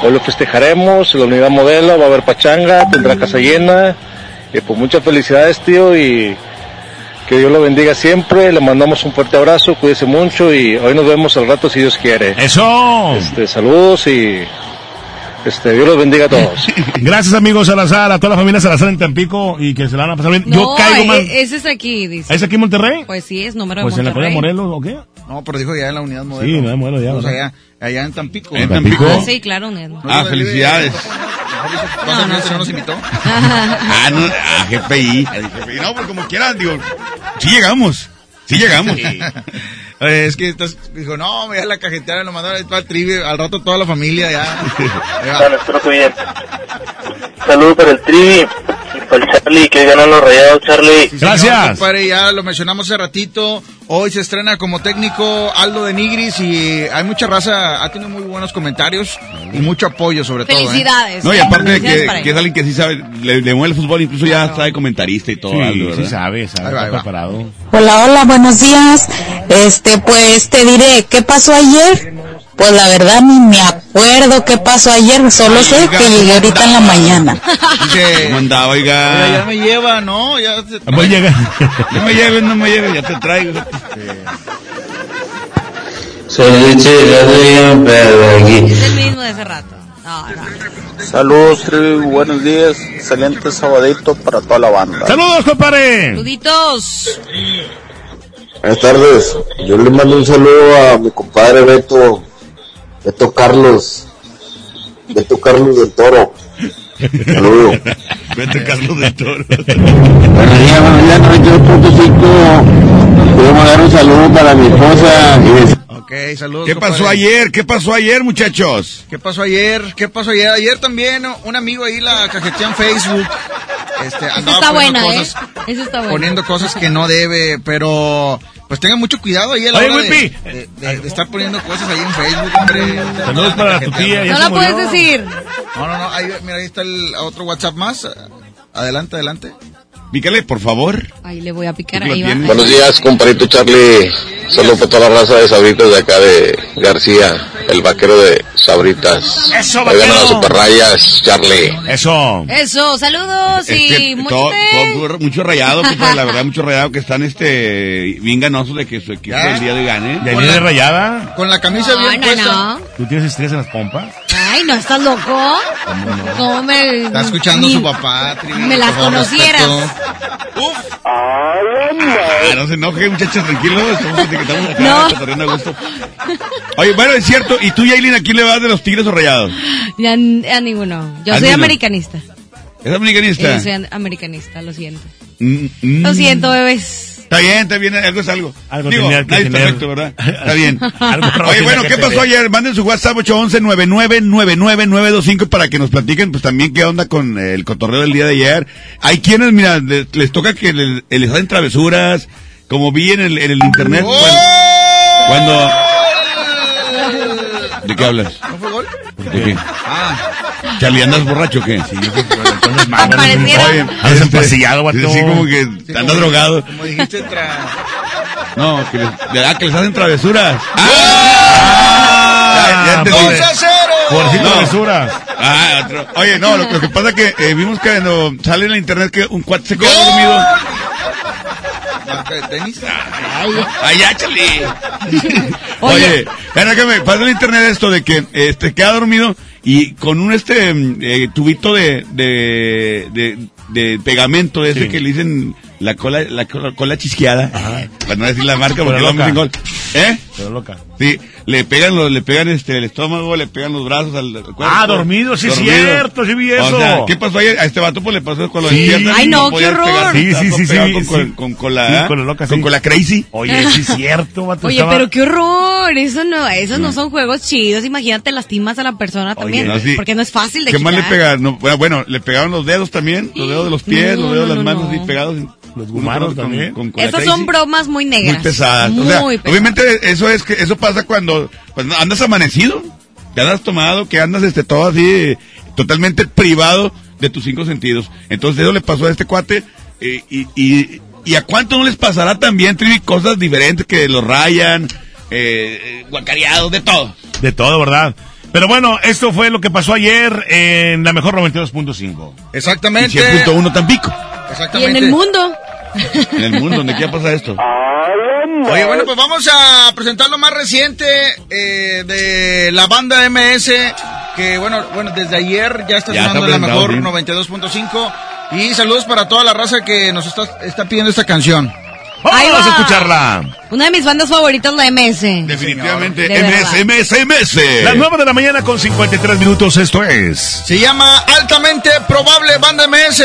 Hoy lo festejaremos en la unidad modelo, va a haber pachanga, tendrá casa llena. Y pues muchas felicidades, tío, y que Dios lo bendiga siempre. Le mandamos un fuerte abrazo, cuídese mucho y hoy nos vemos al rato si Dios quiere. ¡Eso! Este, saludos y este, Dios los bendiga a todos. Gracias, amigos Salazar, a toda la familia Salazar en Tampico y que se la van a pasar bien. No, Yo caigo e- más. ese es aquí, dice. ¿Es aquí en Monterrey? Pues sí, es número de Pues en la Monterrey. colonia Morelos, ¿o qué? No, pero dijo ya en la unidad modelo. Sí, unidad modelo ya, Pues allá, allá en Tampico. ¿En Tampico? Ah, sí, claro, Ned. Ah, felicidades. No, no, no nos invitó? ah, no, a GPI. a GPI. No, pues como quieran, digo, sí llegamos. Sí llegamos. Eh, es que estás, dijo, no, me da la cajetera, lo mandaron el trivi, al rato toda la familia ya. Bueno, espero que bien. Saludos para el Trivi, para el Charlie, que ganan los rayados, Charlie. Sí, señor, compadre, ya lo mencionamos hace ratito. Hoy se estrena como técnico Aldo de Nigris y hay mucha raza, ha tenido muy buenos comentarios y mucho apoyo sobre todo. ¿eh? Felicidades. No, y aparte que, que es alguien que sí sabe, le, le mueve el fútbol, incluso ya está de comentarista y todo. Sí, Aldo, sí sabe, sabe, Ahí va, está ahí va. preparado. Hola, hola, buenos días. Este, pues te diré, ¿qué pasó ayer? Pues la verdad ni me acuerdo qué pasó ayer, solo sé que llegué ahorita en la mañana. ¿Cómo andaba, oiga? Oiga, ya me lleva, ¿no? Ya te Voy a llegar. No me lleves, no me lleves, ya te traigo. Es el mismo de hace rato. No, no. Saludos, buenos días. Excelente sabadito para toda la banda. ¡Saludos, compadre! Saluditos. Buenas tardes. Yo le mando un saludo a mi compadre Beto, Beto Carlos, Beto Carlos del Toro. Saludos. Vete, Carlos del Toro. Buenos días, buenos días, 98.5. Quiero mandar un saludo para mi esposa y decir Ok, saludos. ¿Qué compadre. pasó ayer? ¿Qué pasó ayer, muchachos? ¿Qué pasó ayer? ¿Qué pasó ayer? Ayer también un amigo ahí la cajeteó en Facebook. Este, andaba está buena, cosas, ¿eh? Esa está buena. poniendo cosas que no debe, pero pues tengan mucho cuidado ahí a la Oye, hora de, de- de- de estar poniendo cosas ahí en Facebook, hombre. Saludos para tu tía, No la puedes decir. No, no, no, ahí, mira, ahí está el otro WhatsApp más. Adelante, adelante. Pícale, por favor. Ahí le voy a picar. Ahí va. Buenos días, compadrito Charlie. Saludos para toda la raza de Sabritas de acá de García, el vaquero de Sabritas. Eso, Oigan a vaquero. las superrayas, Charlie. Eso. Eso, saludos y Este, mucho todo- mucho rayado, compadre, la verdad, mucho rayado que están este bien ganosos de que su equipo Ya. el día de hoy gane. ¿Ya viene rayada? Con la camisa No, bien no, puesta. no. ¿Tú tienes estrés en las pompas? Ay, ¿no estás loco? ¿Cómo me...? Está escuchando ni- su papá, Me las conocieras. respeto. Ah, no se enoje, muchachos, tranquilos. Estamos, estamos acá No. a gusto. Oye, bueno, es cierto. ¿Y tú, Yailin, a quién le vas de los tigres o rayados? Ya, a ninguno. Yo ¿A soy ninguno? americanista. ¿Es americanista? Yo soy an- americanista, lo siento. Mm, mm. Lo siento, bebés. Está bien, está bien, algo es algo. Algo Digo, tenía que nadie tener. perfecto, ¿verdad? Está bien. Oye, bueno, ¿qué pasó ayer? Manden su WhatsApp 811-9999-925 para que nos platiquen, pues también qué onda con el cotorreo del día de ayer. Hay quienes, mira, le- les, toca que les, les hacen travesuras, como vi en el, en el internet. ¡Oh! Cuando, cuando- ¿De qué hablas? ¿No fue gol? ¿De qué? Ah. Charlie, ¿andas borracho o qué? Sí, Pareciera. Oye, Andas este, empastillado, vato. Sí, como que andas drogado. Como dijiste, No, que les, ah, que les hacen travesuras. ¡Ah! Ya, ya entendí. Por si No. travesuras. Ah, otro. Oye, no, lo, lo que pasa es que eh, vimos que cuando sale en la internet que un cuate se quedó dormido. ¿Marca de tenis? Ay, ya, chale. Oye, era que me pasa en internet esto de que este queda dormido y con un este mm, eh, tubito de, de, de, de pegamento ese Sí. que le dicen la cola, la cola, cola chisqueada, para no decir la marca porque vamos loca. en gol. ¿Eh? Pero loca. Sí, le pegan los, le pegan este el estómago, le pegan los brazos al, al cuerpo. Ah, dormido, sí es cierto, sí vi O eso. sea, ¿qué pasó ayer? A este vato pues le pasó cuando Sí. despierta. Ay, no, qué horror. pegar, Sí, sí, sí, sí, con, sí. con, con cola, Sí, ¿ah? con la loca, con sí. cola crazy. Oye, sí es cierto, vato. Oye, estaba- pero qué horror. Eso no, esos no son juegos chidos. Imagínate, lastimas a la persona también. no, sí. Porque no es fácil de ¿Qué más le? No, bueno, bueno, le pegaron los dedos también, los dedos de los pies, No, los dedos de no, las no, manos no. así pegados. Los con- también. con Esas crazy. son bromas muy negras. Muy pesadas. Muy pesadas. obviamente eso es que eso pasa cuando pues, andas amanecido, que andas tomado, que andas este todo así totalmente privado de tus cinco sentidos. Entonces eso le pasó a este cuate eh, y, y, y a cuánto no les pasará también Trivi cosas diferentes que los rayan, eh, eh, guacareados, de todo. De todo, ¿verdad? Pero bueno, esto fue lo que pasó ayer en la mejor 92.5. Y Exactamente. 100.1 Tampico. Y en el mundo. En el mundo donde quiera pasa esto. Oye, bueno, pues vamos a presentar lo más reciente eh, de la banda MS, que bueno, bueno, desde ayer ya está sonando la mejor presentado, 92.5 y saludos para toda la raza que nos está, está pidiendo esta canción. Ahí Vamos a escucharla. Una de mis bandas favoritas, la MS. Definitivamente, De. MS, MS, MS. Las 9 de la mañana con 53 minutos, esto es... Se llama Altamente Probable Banda MS.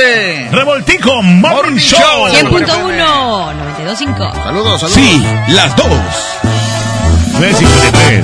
Revoltijo Morning Show. 100.1, 92.5. Saludos, saludos. Sí, las dos. 953.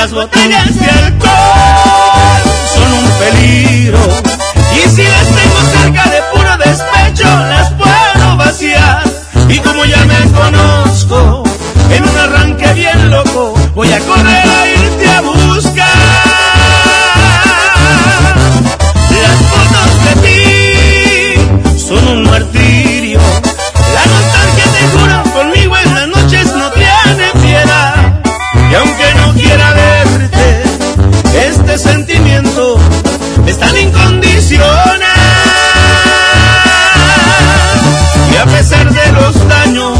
Las botellas de alcohol son un peligro y si las tengo cerca de puro despecho las puedo vaciar. Y como ya me conozco, en un arranque bien loco voy a correr a irte a buscar. Las fotos de ti son un martirio. sentimiento es tan incondicional. Y a pesar de los daños,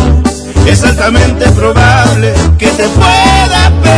es altamente probable que te pueda perder.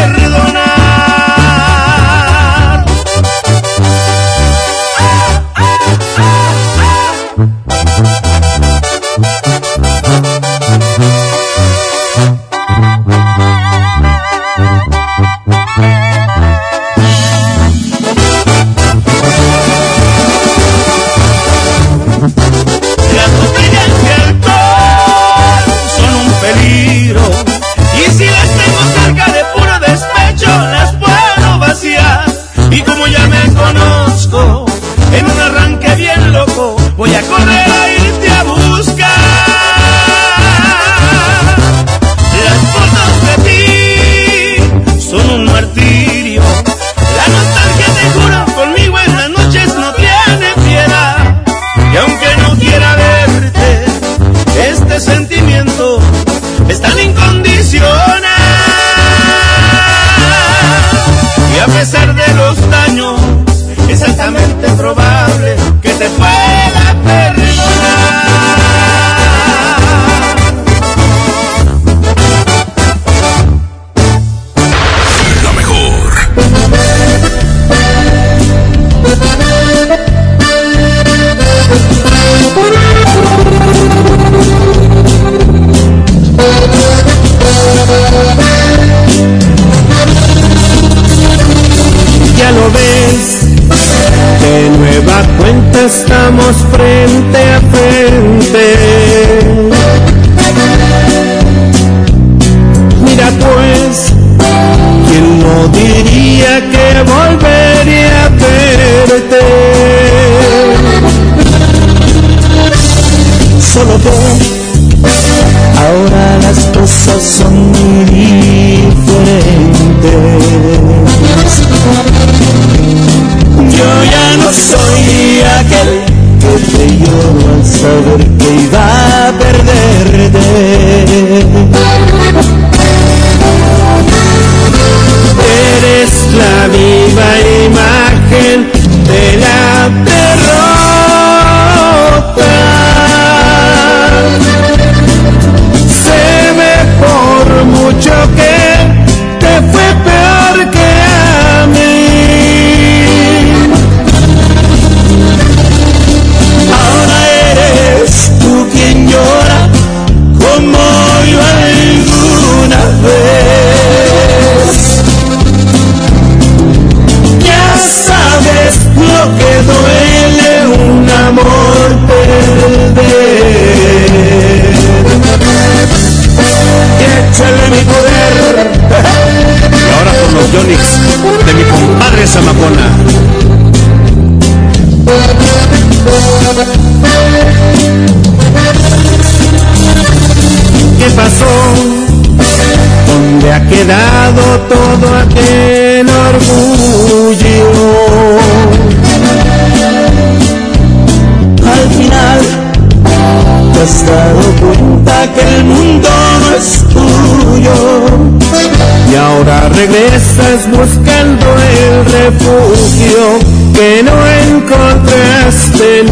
Refugio que no encontraste en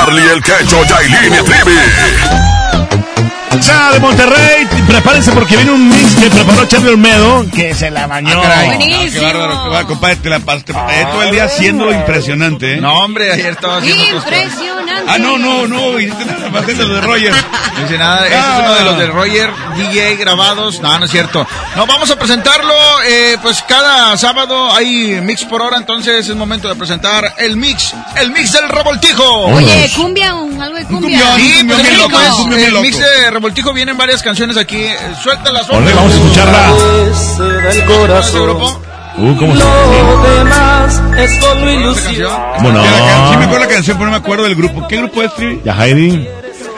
Charlie el Quecho, Yailin y Trivi. De Monterrey, prepárense porque viene un mix que preparó Charlie Olmedo que se la bañó. Buenísimo. qué bárbaro, qué bárbaro, compadre, te la pasaste eh, todo el día haciéndolo impresionante, ¿eh? No, hombre, ayer estaba haciendo. Impresionante. Ah, no, no, no, hiciste nada más los de Roger. No dice nada, ese es uno de los de Roger, DJ grabados. No, no es cierto. No, vamos a presentarlo, eh, pues cada sábado hay mix por hora, entonces es momento de presentar el mix, el mix del revoltijo. Oye, cumbia, un- algo de cumbia. Sí, pues Qué el, rico. el mix de Revoltijo vienen varias canciones aquí. Suéltalas, Ole, vamos a escucharla. corazón. Uh, ¿cómo se Lo demás es solo ilusión. ¿Cómo no? Sí me acuerdo la canción, pero no me acuerdo del grupo. ¿Qué grupo es, Trivi? Ya, Heidi.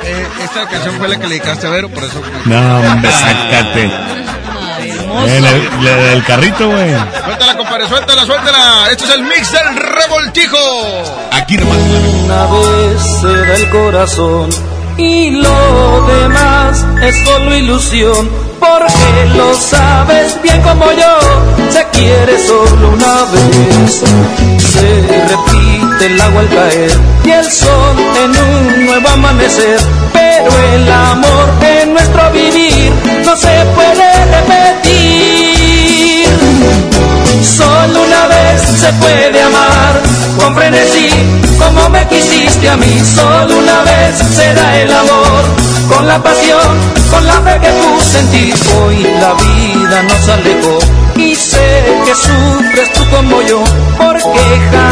Eh, esta canción fue la que le dedicaste a Vero, por eso. No, hombre, sácate. Eh, la- la del carrito, güey. Suéltala, compadre, suéltala, suéltala. Esto es el mix del revoltijo. Aquí. Una vez se da el corazón y lo demás es solo ilusión. Porque lo sabes bien como yo, se quiere solo una vez. Se repite el agua al caer y el sol en un nuevo amanecer. Pero el amor en nuestro vivir no se puede quisiste a mí. Solo una vez se da el amor, con la pasión, con la fe que puse en. Hoy la vida nos alejó y sé que sufres tú como yo, porque jamás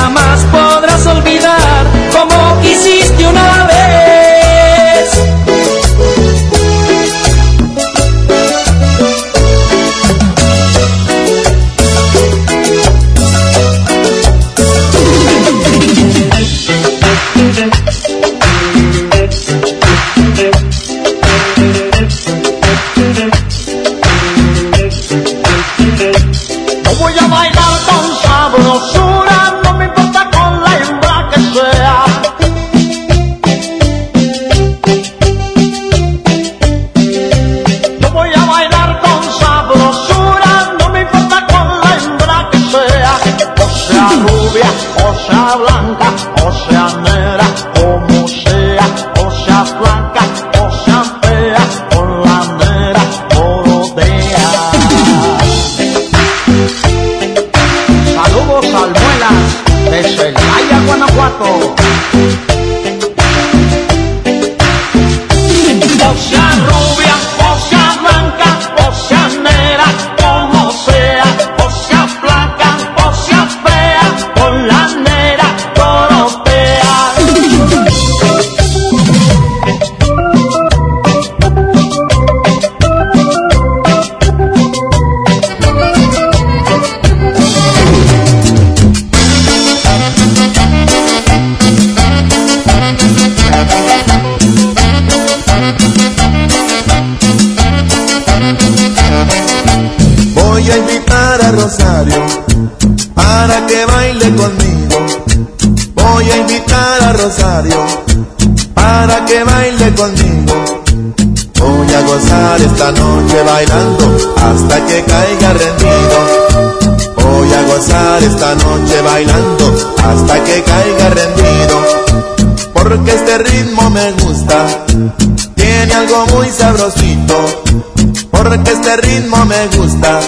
esta noche bailando hasta que caiga rendido. Porque este ritmo me gusta, tiene algo muy sabrosito. Porque este ritmo me gusta,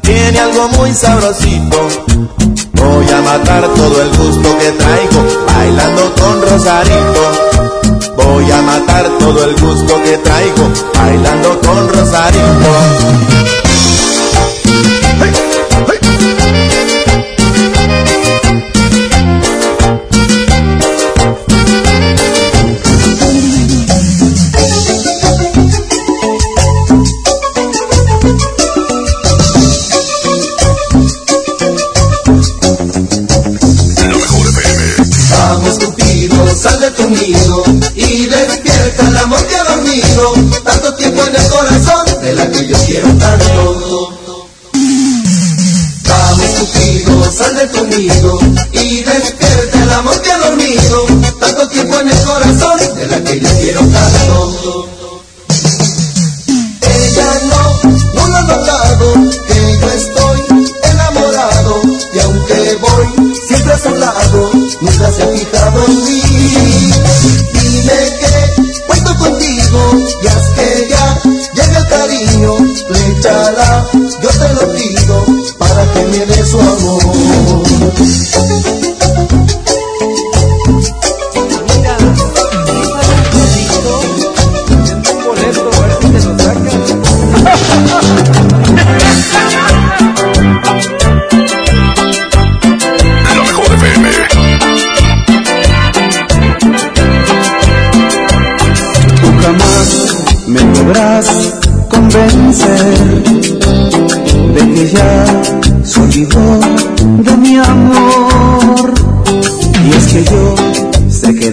tiene algo muy sabrosito. Voy a matar todo el gusto que traigo bailando con Rosarito. Voy a matar todo el gusto que traigo bailando con Rosarito.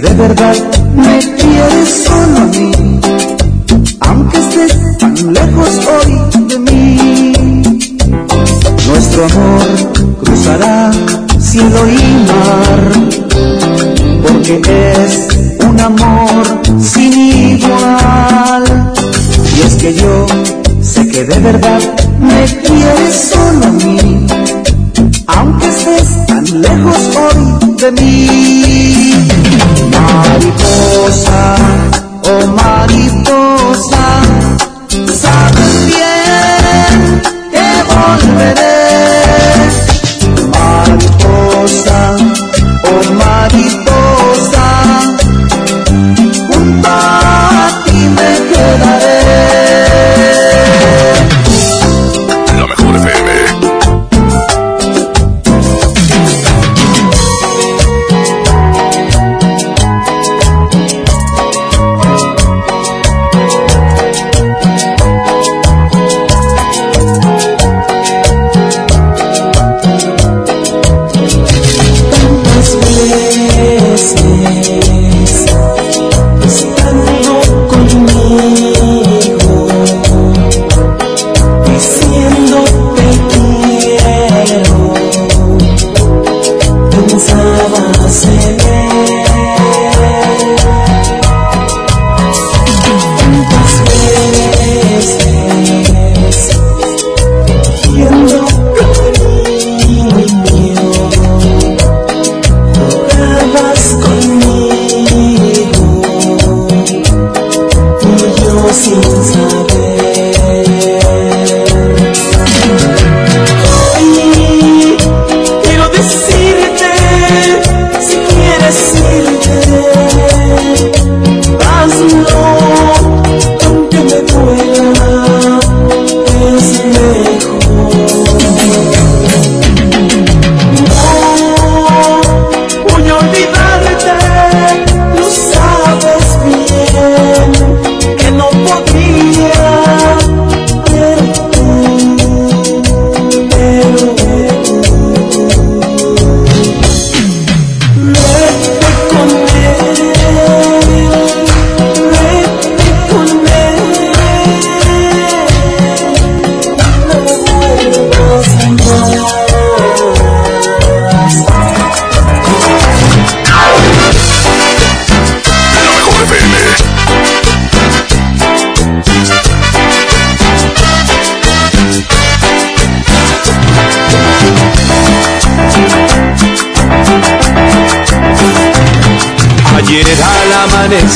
De verdad me quieres solo a mí, aunque estés tan lejos hoy de mí. Nuestro amor cruzará cielo y mar, porque es un amor sin igual. Y es que yo sé que de verdad me quieres solo a mí, aunque estés tan lejos hoy de mí. Mariposa, oh mariposa,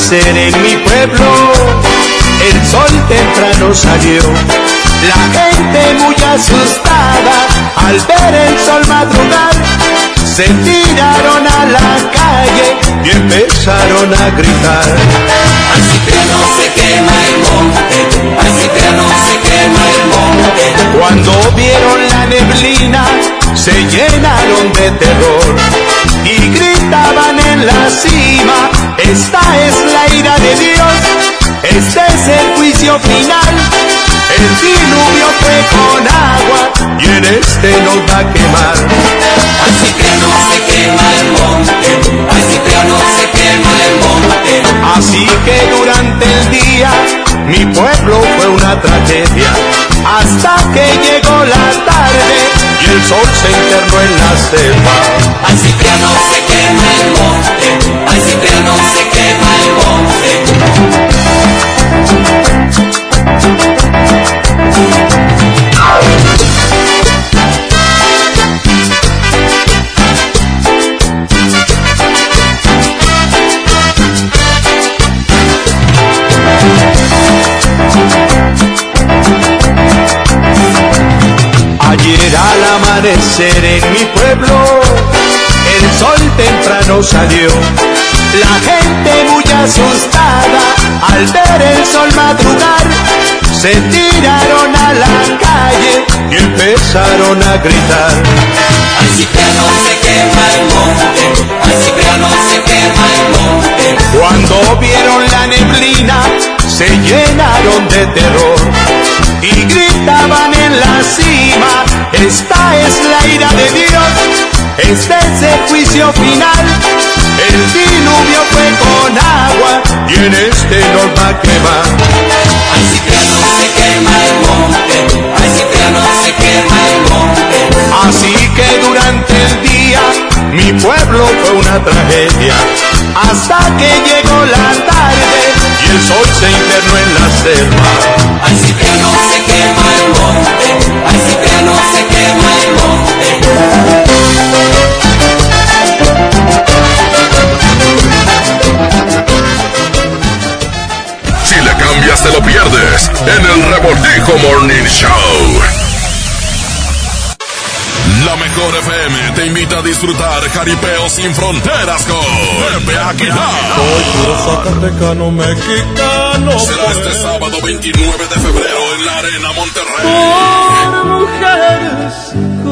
amanecer en mi pueblo, el sol temprano salió. La gente muy asustada al ver el sol madrugar, se tiraron a la calle y empezaron a gritar. Al cipriano se quema el monte, al cipriano se quema el monte. Cuando vieron la neblina, se llenaron de terror y gritaban esta es la ira de Dios, este es el juicio final. El diluvio fue con agua y en este nos va a quemar. Al ciclano se quema el monte, al ciclano se quema el monte. Así que durante el día mi pueblo fue una tragedia. Hasta que llegó la tarde y el sol se internó en la selva. Al ciclano se quema el monte. Amanecer en mi pueblo, el sol temprano salió. La gente muy asustada al ver el sol madrugar, se tiraron a la calle y empezaron a gritar. Ay Cipriano se quema el monte, ay Cipriano se quema el monte. Cuando vieron la neblina, se llenaron de terror y gritaban en la cima, esta es la ira de Dios, este es el juicio final, el diluvio fue con agua y en este nos va a quemar. Ay Cipriano se quema el monte, ay Cipriano se quema el monte. Así que durante el día mi pueblo fue una tragedia, hasta que llegó la tarde y el sol se internó en la selva. Ay Cipriano se te lo pierdes en el Revoltijo Morning Show. La mejor FM te invita a disfrutar Jaripeo sin fronteras con Pepe Aguilar. Soy puro zacatecano mexicano. Será este sábado 29 de febrero en la Arena Monterrey.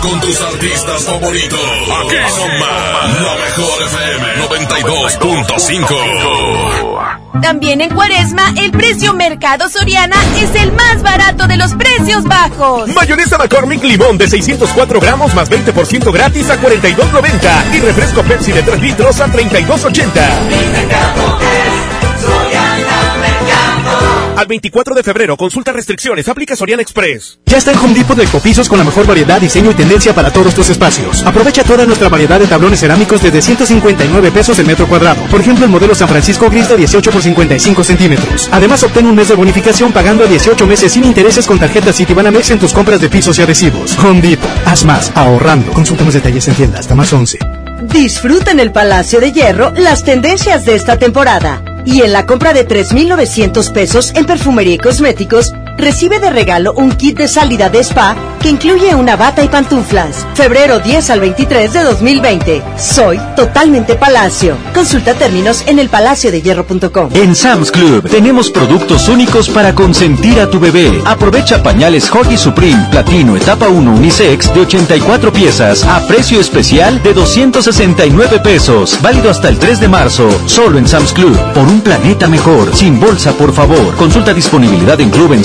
con tus artistas favoritos. Aquí nomás, la mejor FM 92.5. También en Cuaresma, el precio Mercado Soriana es el más barato de los precios bajos. Mayonesa McCormick Limón de 604 gramos más 20% gratis a 42.90 y refresco Pepsi de 3 litros a 32.80. Al 24 de febrero, consulta restricciones, aplica Soriana Express. Ya está en Home Depot de Ecopisos con la mejor variedad, diseño y tendencia para todos tus espacios. Aprovecha toda nuestra variedad de tablones cerámicos desde 159 pesos el metro cuadrado. Por ejemplo, el modelo San Francisco Gris de 18 por 55 centímetros. Además, obtén un mes de bonificación pagando a 18 meses sin intereses con tarjeta Citibanamex en tus compras de pisos y adhesivos. Home Depot. Haz más, ahorrando. Consulta más detalles en tienda hasta más 11. Disfruta en el Palacio de Hierro las tendencias de esta temporada. Y en la compra de 3,900 pesos en perfumería y cosméticos, recibe de regalo un kit de salida de spa que incluye una bata y pantuflas. Febrero 10 al 23 de 2020. Soy totalmente Palacio. Consulta términos en elpalaciodehierro.com. En Sam's Club tenemos productos únicos para consentir a tu bebé. Aprovecha pañales Huggy Supreme Platino Etapa 1 Unisex de 84 piezas a precio especial de 269 pesos. Válido hasta el 3 de marzo. Solo en Sam's Club. Por un planeta mejor. Sin bolsa, por favor. Consulta disponibilidad en club en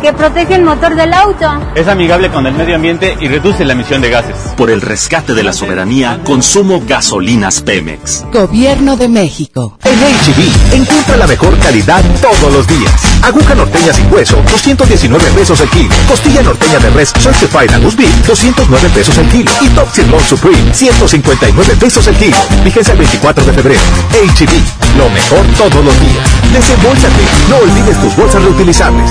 que protege el motor del auto. Es amigable con el medio ambiente y reduce la emisión de gases. Por el rescate de la soberanía, consumo gasolinas Pemex. Gobierno de México. En HB, encuentra la mejor calidad todos los días. Aguja norteña sin hueso, 219 pesos el kilo. Costilla norteña de res Certified Angus Beef, 209 pesos el kilo. Y Top Sirloin Supreme, 159 pesos el kilo. Vigencia el 24 de febrero. HB, lo mejor todos los días. Desembolsate, no olvides tus bolsas reutilizables.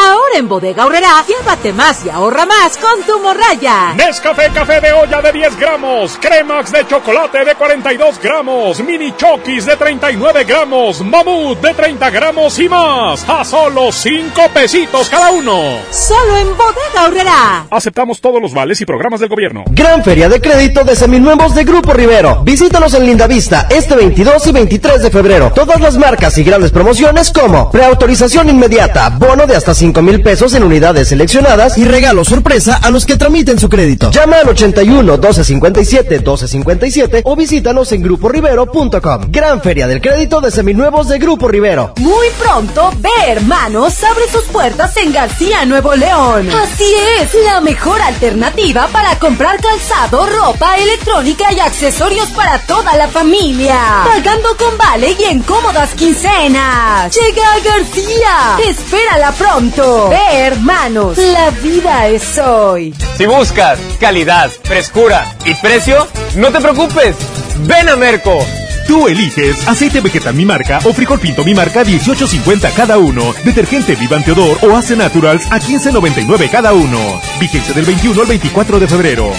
Ahora en Bodega Horrera, llévate más y ahorra más con tu morraya. Nescafé café de olla de 10 gramos, cremax de chocolate de 42 gramos, mini chokis de 39 gramos, mamut de 30 gramos y más. A solo 5 pesitos cada uno. Solo en Bodega Horrera. Aceptamos todos los vales y programas del gobierno. Gran Feria de Crédito de Seminuevos de Grupo Rivero. Visítanos en Lindavista este 22 y 23 de febrero. Todas las marcas y grandes promociones como preautorización inmediata, bono de hasta 5 mil pesos en unidades seleccionadas y regalo sorpresa a los que tramiten su crédito. Llama al 81 1257 1257 o visítanos en gruporivero.com. Gran Feria del Crédito de Seminuevos de Grupo Rivero. Muy pronto, Ve Hermanos abre sus puertas en García, Nuevo León. Así es, la mejor alternativa para comprar calzado, ropa, electrónica y accesorios para toda la familia. Pagando con vale y en cómodas quincenas. Llega a García. Espérala pronto. Ve Hermanos, la vida es hoy. Si buscas calidad, frescura y precio, no te preocupes. Ven a Merco. Tú eliges aceite vegetal mi marca o frijol pinto mi marca 18.50 cada uno, detergente Vivante Odor o Ace Naturals a 15.99 cada uno. Vigencia del 21 al 24 de febrero.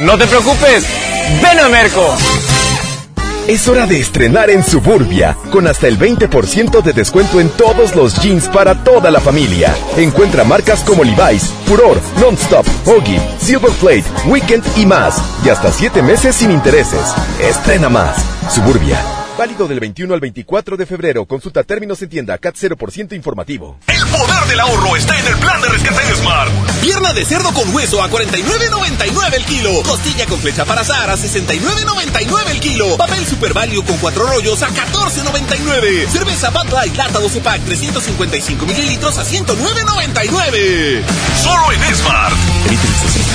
No te preocupes. Ven a Merco. Es hora de estrenar en Suburbia, con hasta el 20% de descuento en todos los jeans para toda la familia. Encuentra marcas como Levi's, Furor, Nonstop, Hoggy, Silver Plate, Weekend y más. Y hasta 7 meses sin intereses. Estrena más. Suburbia. Válido del 21 al 24 de febrero. Consulta términos en tienda CAT 0% informativo. El poder del ahorro está en el plan de rescate de Smart. Pierna de cerdo con hueso a 49.99 el kilo. Costilla con flecha para azar a 69.99 el kilo. Papel Super Value con cuatro rollos a 14.99. Cerveza Bud Light lata 12 pack 355 mililitros a 109.99. Solo en Smart.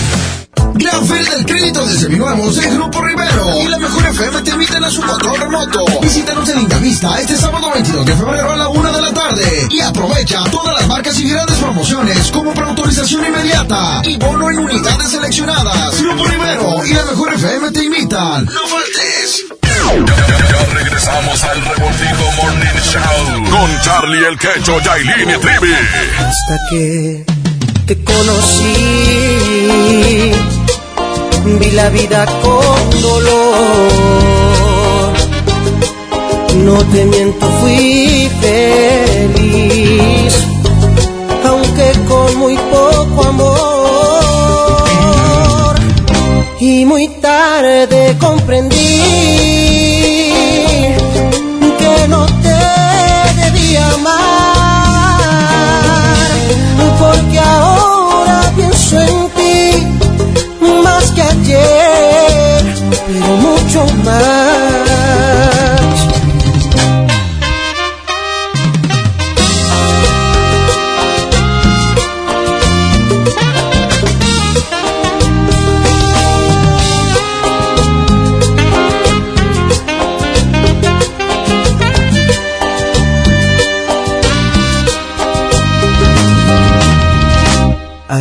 Gran Feria del Crédito de Seminuevos en Grupo Rivero. Y la mejor FM te invitan a su control remoto. Visítanos en Lindavista este sábado 22 de febrero a la una de la tarde. Y aprovecha todas las marcas y grandes promociones como preautorización inmediata y bono en unidades seleccionadas. Grupo Rivero y la mejor FM te invitan. ¡No faltes! Ya, ya, ya regresamos al Revoltijo Morning Show con Charlie el Quecho, Yailin y Trivi. Hasta que te conocí, vi la vida con dolor. No te miento, fui feliz, aunque con muy poco amor. Y muy tarde comprendí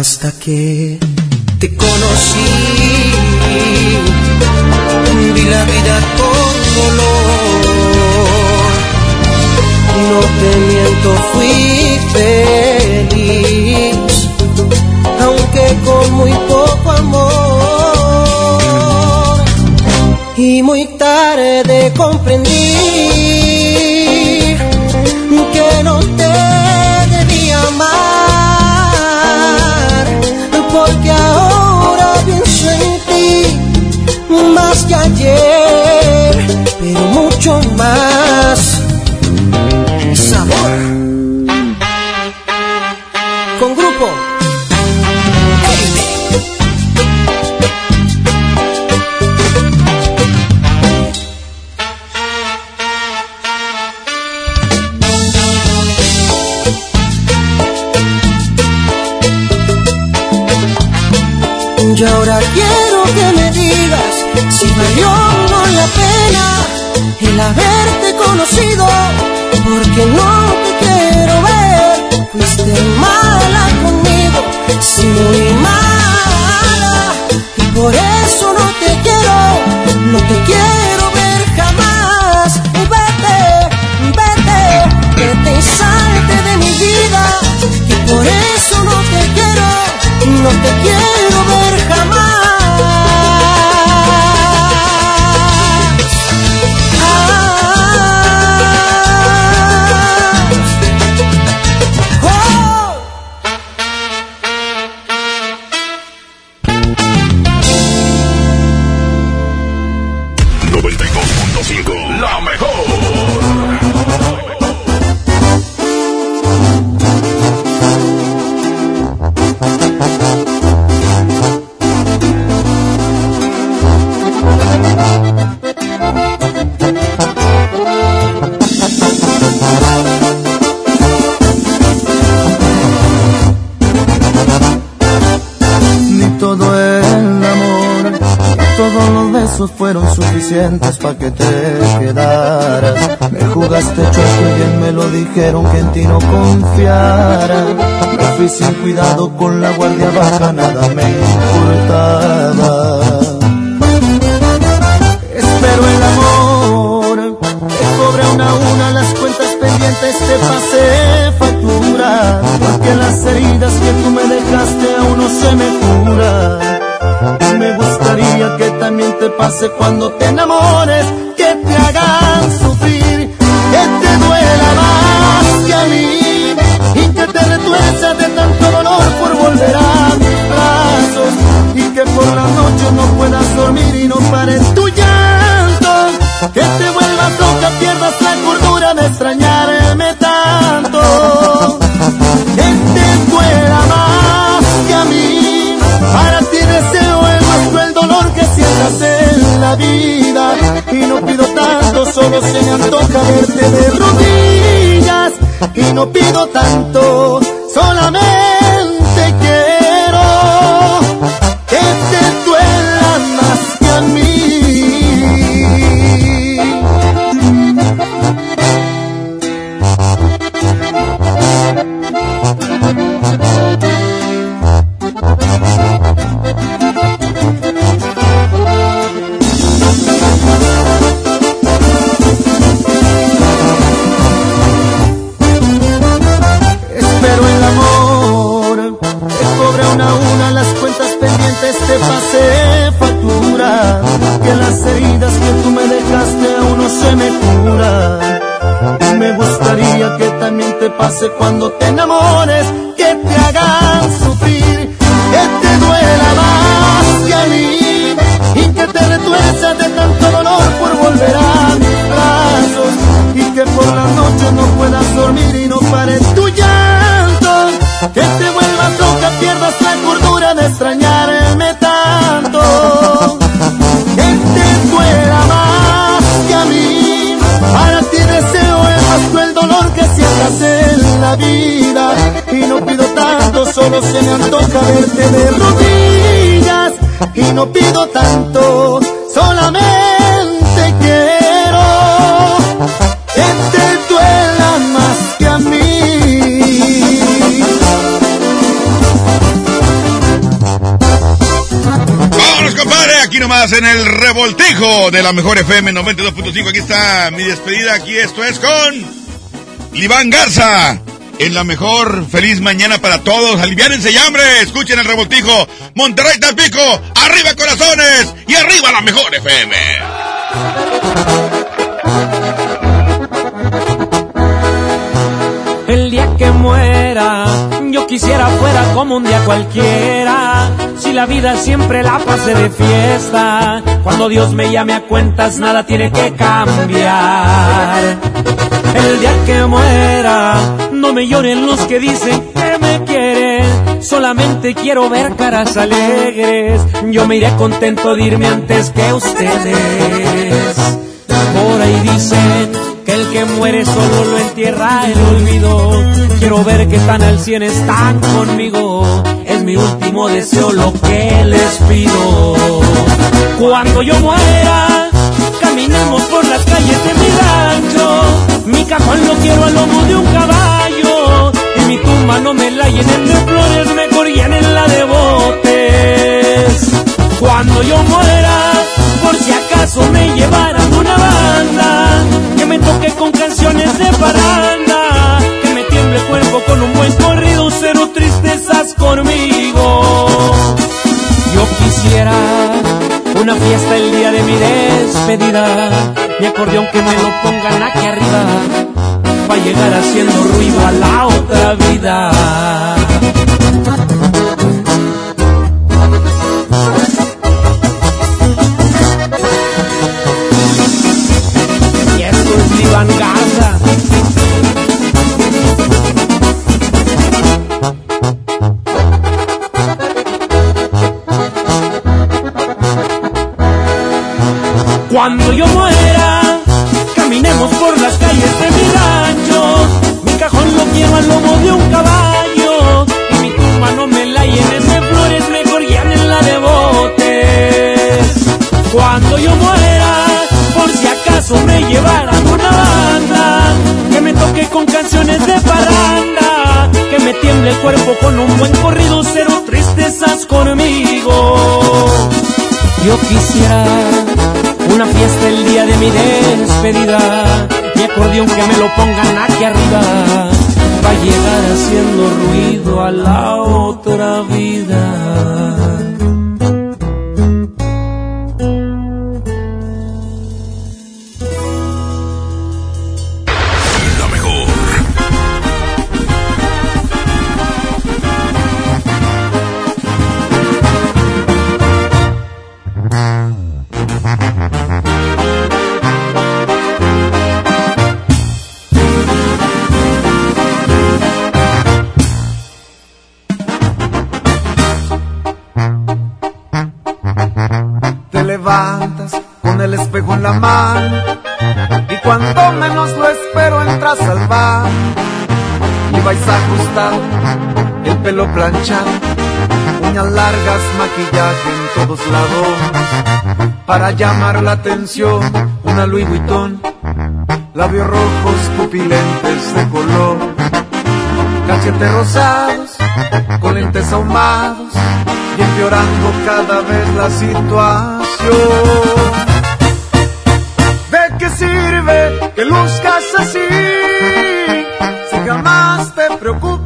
hasta que te conocí. Vi la vida con dolor. No te miento, fui feliz, aunque con muy poco amor. Y muy tarde comprendí ahora quiero que me digas si valió no la pena el haberte conocido, porque no te quiero ver. Fuiste mala conmigo, sí muy mala, y por eso no te quiero, no te quiero ver jamás. Vete, vete, vete y salte de mi vida, y por eso no te quiero, no te quiero suficientes para que te quedaras. Me jugaste chueco y bien me lo dijeron que en ti no confiara. Me fui sin cuidado con la guardia baja, nada me importaba. Espero el amor, te cobré una a una las cuentas pendientes, te pasé factura. Porque las heridas que tú me dejaste aún no se me también te pase cuando te enamores, no pido tanto, solamente pase cuando en el revoltijo de la mejor FM 92.5. Aquí está mi despedida. Aquí esto es con Iván Garza. En la mejor, feliz mañana para todos. Aliviánense y hambre. Escuchen el revoltijo. Monterrey Tampico. Arriba corazones. Y arriba la mejor FM. El día que muera, yo quisiera fuera como un día cualquiera. La vida siempre la pasé de fiesta. Cuando Dios me llame a cuentas, nada tiene que cambiar. El día que muera, no me lloren los que dicen que me quieren. Solamente quiero ver caras alegres. Yo me iré contento de irme antes que ustedes. Por ahí dicen que el que muere solo lo entierra el olvido. Quiero ver que están al cien están conmigo. Mi último deseo lo que les pido. Cuando yo muera, caminemos por las calles de mi rancho. Mi cajón lo quiero al lomo de un caballo. Y mi tumba no me la llenen de flores, me llenen la de botes. Cuando yo muera, por si acaso me llevaran una banda, que me toque con canciones de paranda, que me tiemble el cuerpo con un buen corrido, cero conmigo. Yo quisiera una fiesta el día de mi despedida, mi acordeón que me lo pongan aquí arriba, para llegar haciendo ruido a la otra vida. Cuando yo muera, caminemos por las calles de mi rancho. Mi cajón lo quiero al lomo de un caballo. Y mi tumba no me la llenen de flores, mejor en la de botes. Cuando yo muera, por si acaso me llevaran una banda, que me toque con canciones de parranda, que me tiemble el cuerpo con un buen corrido, cero tristezas conmigo. Yo quisiera una fiesta el día de mi despedida, mi acordeón que me lo pongan aquí arriba, va a llegar haciendo ruido a la otra vida. Planchado, uñas largas, maquillaje en todos lados. Para llamar la atención, una Louis Vuitton, labios rojos, pupilentes de color, cachetes rosados, con lentes ahumados y empeorando cada vez la situación. ¿De qué sirve que luzcas así si jamás te preocupas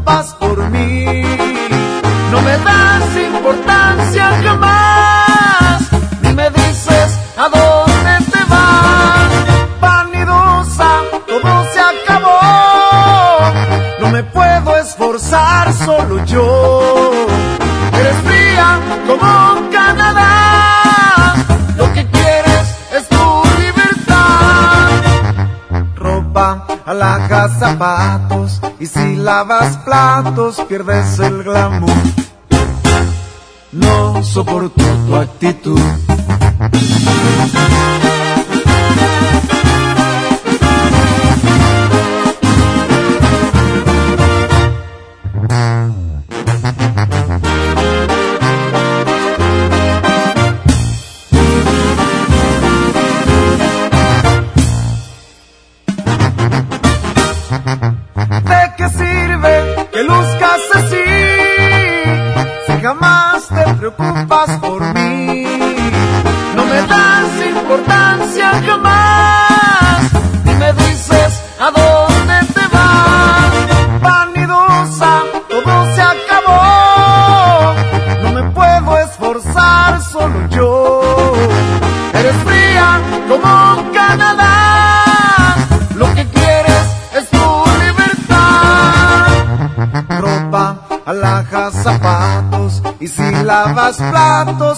das importancia jamás, ni me dices a dónde te vas. Vanidosa, todo se acabó. No me puedo esforzar solo yo. Eres fría como Canadá. Lo que quieres es tu libertad. Ropa, alhajas, zapatos. Y si lavas platos, pierdes el glamour. Soporto tu actitud.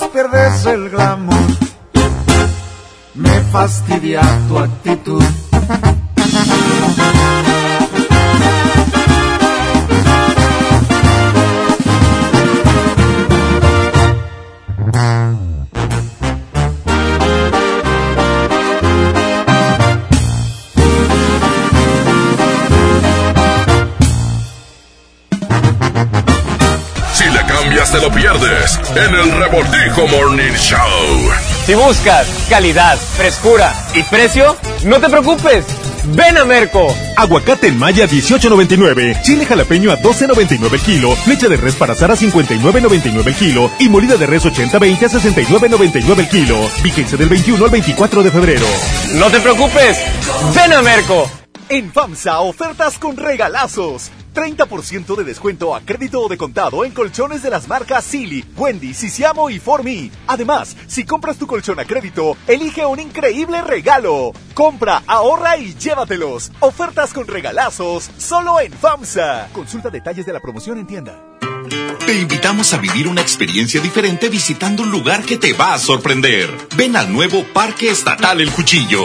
Pierdes el glamour. Me fastidia tu actitud. Te lo pierdes en el Revoltijo Morning Show. Si buscas calidad, frescura y precio, no te preocupes. Ven a Merco. Aguacate en Maya 18.99, chile jalapeño a 12.99 el kilo, leche de res para asar a 59.99 el kilo y molida de res 80-20 a 69.99 el kilo. Vigencia del 21 al 24 de febrero. No te preocupes. Ven a Merco. En FAMSA, ofertas con regalazos. 30% de descuento a crédito o de contado en colchones de las marcas Silly, Wendy, Sisiamo y Formi. Además, si compras tu colchón a crédito, elige un increíble regalo. Compra, ahorra y llévatelos. Ofertas con regalazos, solo en FAMSA. Consulta detalles de la promoción en tienda. Te invitamos a vivir una experiencia diferente visitando un lugar que te va a sorprender. Ven al nuevo Parque Estatal El Cuchillo.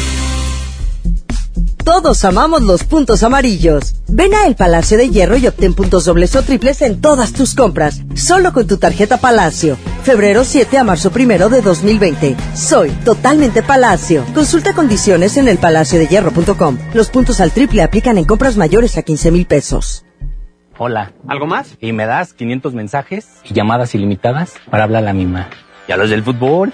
Todos amamos los puntos amarillos. Ven a El Palacio de Hierro y obtén puntos dobles o triples en todas tus compras. Solo con tu tarjeta Palacio. Febrero 7 a marzo 1 de 2020. Soy totalmente Palacio. Consulta condiciones en elpalaciodehierro.com. Los puntos al triple aplican en compras mayores a 15 mil pesos. Hola. ¿Algo más? Y me das 500 mensajes y llamadas ilimitadas para hablar a la misma. ¿Y a los del fútbol?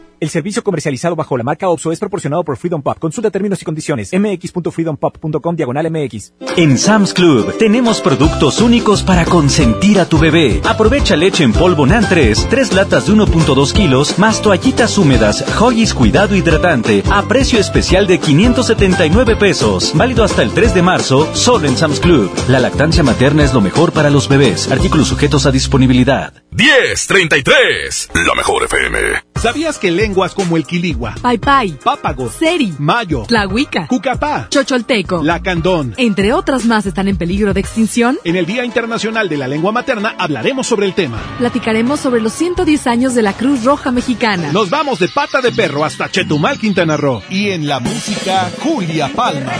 El servicio comercializado bajo la marca OPSO es proporcionado por Freedom Pop. Consulta términos y condiciones. mx.freedompop.com diagonal mx. En Sam's Club tenemos productos únicos para consentir a tu bebé. Aprovecha leche en polvo NAN 3, 3 latas de 1.2 kilos, más toallitas húmedas, Hoggies Cuidado Hidratante, a precio especial de 579 pesos. Válido hasta el 3 de marzo, solo en Sam's Club. La lactancia materna es lo mejor para los bebés. Artículos sujetos a disponibilidad. 1033, la mejor FM. ¿Sabías que lenguas como el quiligua, Paipai, pápago, Seri, mayo, Tlahuica, cucapá, Chocholteco, lacandón, entre otras más están en peligro de extinción? En el Día Internacional de la Lengua Materna hablaremos sobre el tema. Platicaremos sobre los 110 años de la Cruz Roja Mexicana. Nos vamos de pata de perro hasta Chetumal, Quintana Roo. Y en la música, Julia Palma.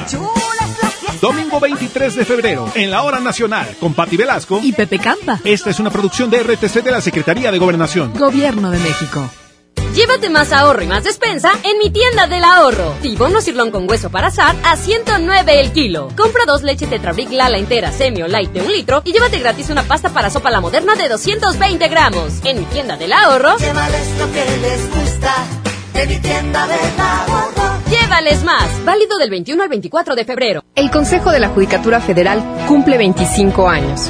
Domingo 23 de febrero, en la hora nacional, con Pati Velasco y Pepe Campa. Esta es una producción de RTC de la Secretaría de Gobernación. Gobierno de México. Llévate más ahorro y más despensa en mi tienda del ahorro. Tibono sirlón con hueso para asar a 109 el kilo. Compra dos leches Tetrabric Lala entera, semi o light de un litro y llévate gratis una pasta para sopa la moderna de 220 gramos. En mi tienda del ahorro. Llévales lo que les gusta de mi tienda del ahorro. Llévales más. Válido del 21 al 24 de febrero. El Consejo de la Judicatura Federal cumple 25 años.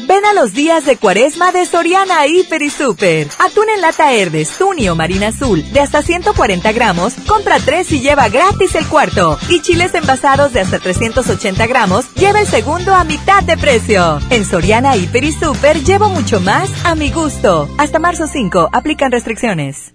Ven a los días de cuaresma de Soriana Hiper y Super. Atún en lata Herdes, Tuni Marina Azul de hasta 140 gramos, compra 3 y lleva gratis el cuarto. Y chiles envasados de hasta 380 gramos, lleva el segundo a mitad de precio. En Soriana Hiper y Super llevo mucho más a mi gusto. Hasta marzo 5, aplican restricciones.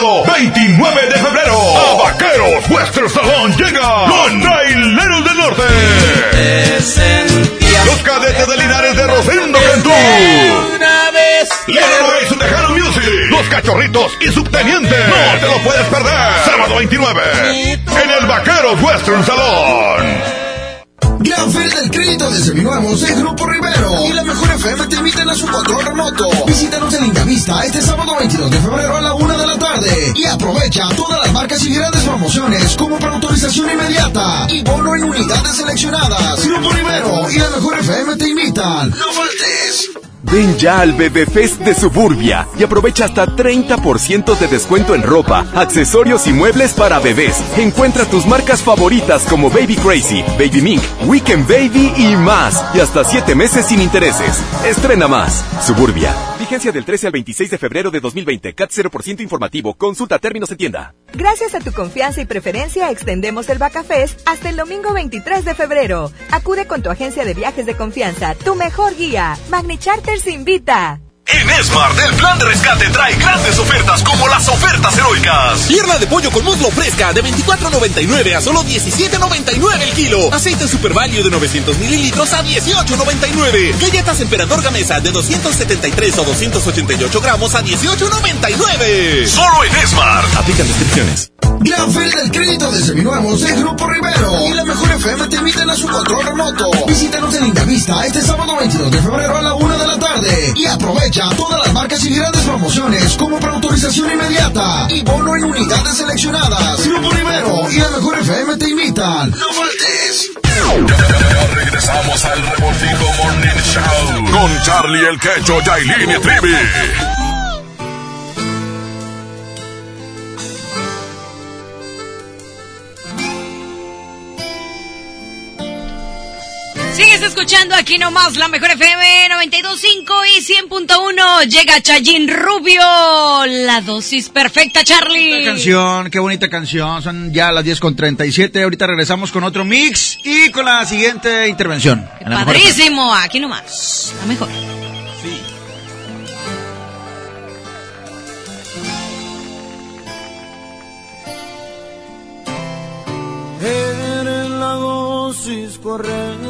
Sábado sábado 29 de febrero a Vaqueros Western Salón llega los Traileros del Norte. Los cadetes de Linares de Rosendo Cantú. Reyes de Tejano Music. Los cachorritos y subteniente. No te lo puedes perder. Sábado 29 en el Vaqueros Western Salón. Gran Feria del Crédito de Seminuevos en Grupo Rivero. Y la mejor FM te invitan a su control remoto. Visítanos en Lindavista este sábado 22 de febrero a la una de la tarde. Y aprovecha todas las marcas y grandes promociones como para autorización inmediata y bono en unidades seleccionadas. Grupo Rivero y la mejor FM te invitan. No faltes. Ven ya al Bebé Fest de Suburbia y aprovecha hasta 30% de descuento en ropa, accesorios y muebles para bebés. Encuentra tus marcas favoritas como Baby Crazy, Baby Mink, Weekend Baby y más. Y hasta 7 meses sin intereses. Estrena más. Suburbia. Vigencia del 13 al 26 de febrero de 2020. CAT 0% informativo. Consulta términos en tienda. Gracias a tu confianza y preferencia, extendemos el Bacafest hasta el domingo 23 de febrero. Acude con tu agencia de viajes de confianza, tu mejor guía. Magni Charters invita. En Smart, el plan de rescate trae grandes ofertas como las ofertas heroicas. Pierna de pollo con muslo fresca de 24.99 a solo 17.99 el kilo. Aceite Super Value de 900 mililitros a 18.99. Galletas Emperador Gamesa de 273 o 288 gramos a 18.99. Solo en Smart. Aplican descripciones. Gran Feria del Crédito de Seminuevos en Grupo Rivero. Y la mejor FM te invitan a su control remoto. Visítanos en Lindavista este sábado 22 de febrero a la una de la tarde. Y aprovecha todas las marcas y grandes promociones como para autorización inmediata y bono en unidades seleccionadas. Grupo Rivero y la mejor FM te invitan. No faltes. Ya, regresamos al Revoltijo Morning Show con Charlie el Quecho, Yailin y Trivi. Sigues escuchando aquí nomás la mejor FM 92.5 y 100.1. Llega Chayín Rubio, la dosis perfecta, Charlie. Qué canción, qué bonita canción. Son ya las 10 con 37. Ahorita regresamos con otro mix y con la siguiente intervención. en la. Padrísimo, aquí nomás, la mejor. Eres la dosis correcta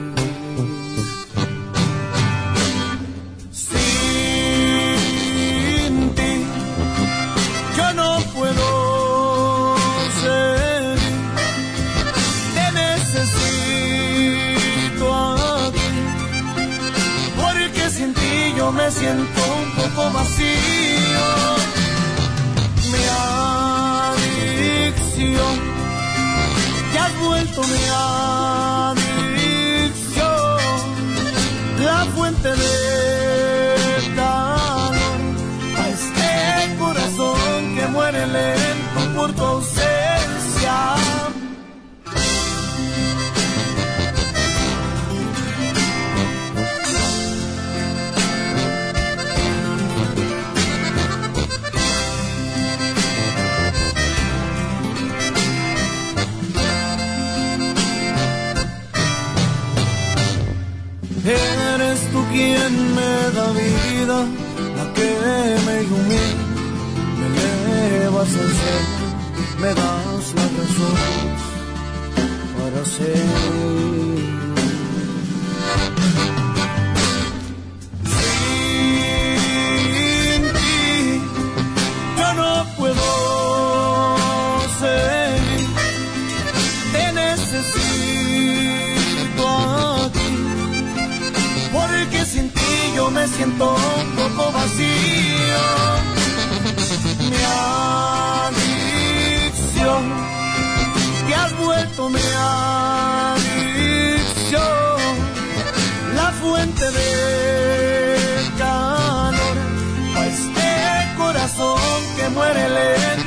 Siento un poco vacío. Mi adicción te has vuelto mi adicción, la que me ilumina, me elevas al cielo, me das la razón para seguir. Me siento un poco vacío. Mi adicción, te has vuelto mi adicción, la fuente de calor a este corazón que muere lento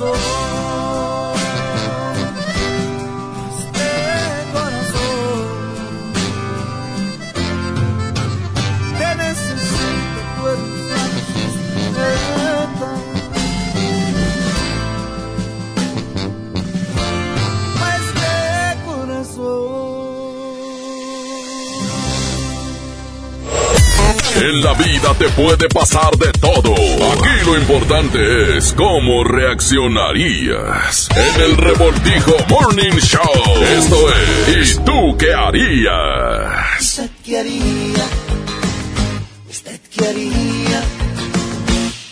este En la vida te puede pasar de todo. Aquí lo importante es cómo reaccionarías. En el revoltijo Morning Show. Esto es. ¿Y tú qué harías? ¿Usted qué haría? ¿Usted qué haría?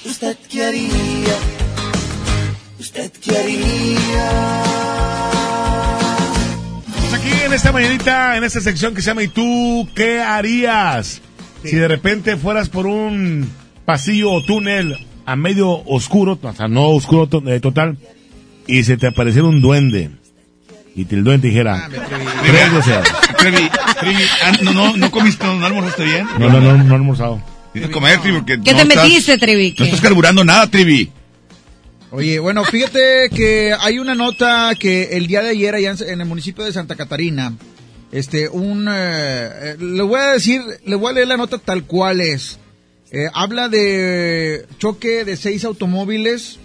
¿Usted qué haría? ¿Usted qué haría? Pues aquí en esta mañanita, en esta sección que se llama ¿Y tú qué harías? Si de repente fueras por un pasillo o túnel a medio oscuro, o sea, no oscuro eh, total, y se te apareciera un duende, y te- el duende te dijera, tres deseos. Trevi, Trevi, ah, no, no, no comiste, no, no almorzaste bien. No, no, no, no he almorzado. Tienes que comer, Trivi, porque ¿Qué no te estás- metiste, Trevi? No estás carburando nada, Trivi. Oye, bueno, fíjate que hay una nota que el día de ayer allá en, en el municipio de Santa Catarina, este, un, eh, eh, le voy a decir, le voy a leer la nota tal cual es. Eh, habla de choque de seis automóviles,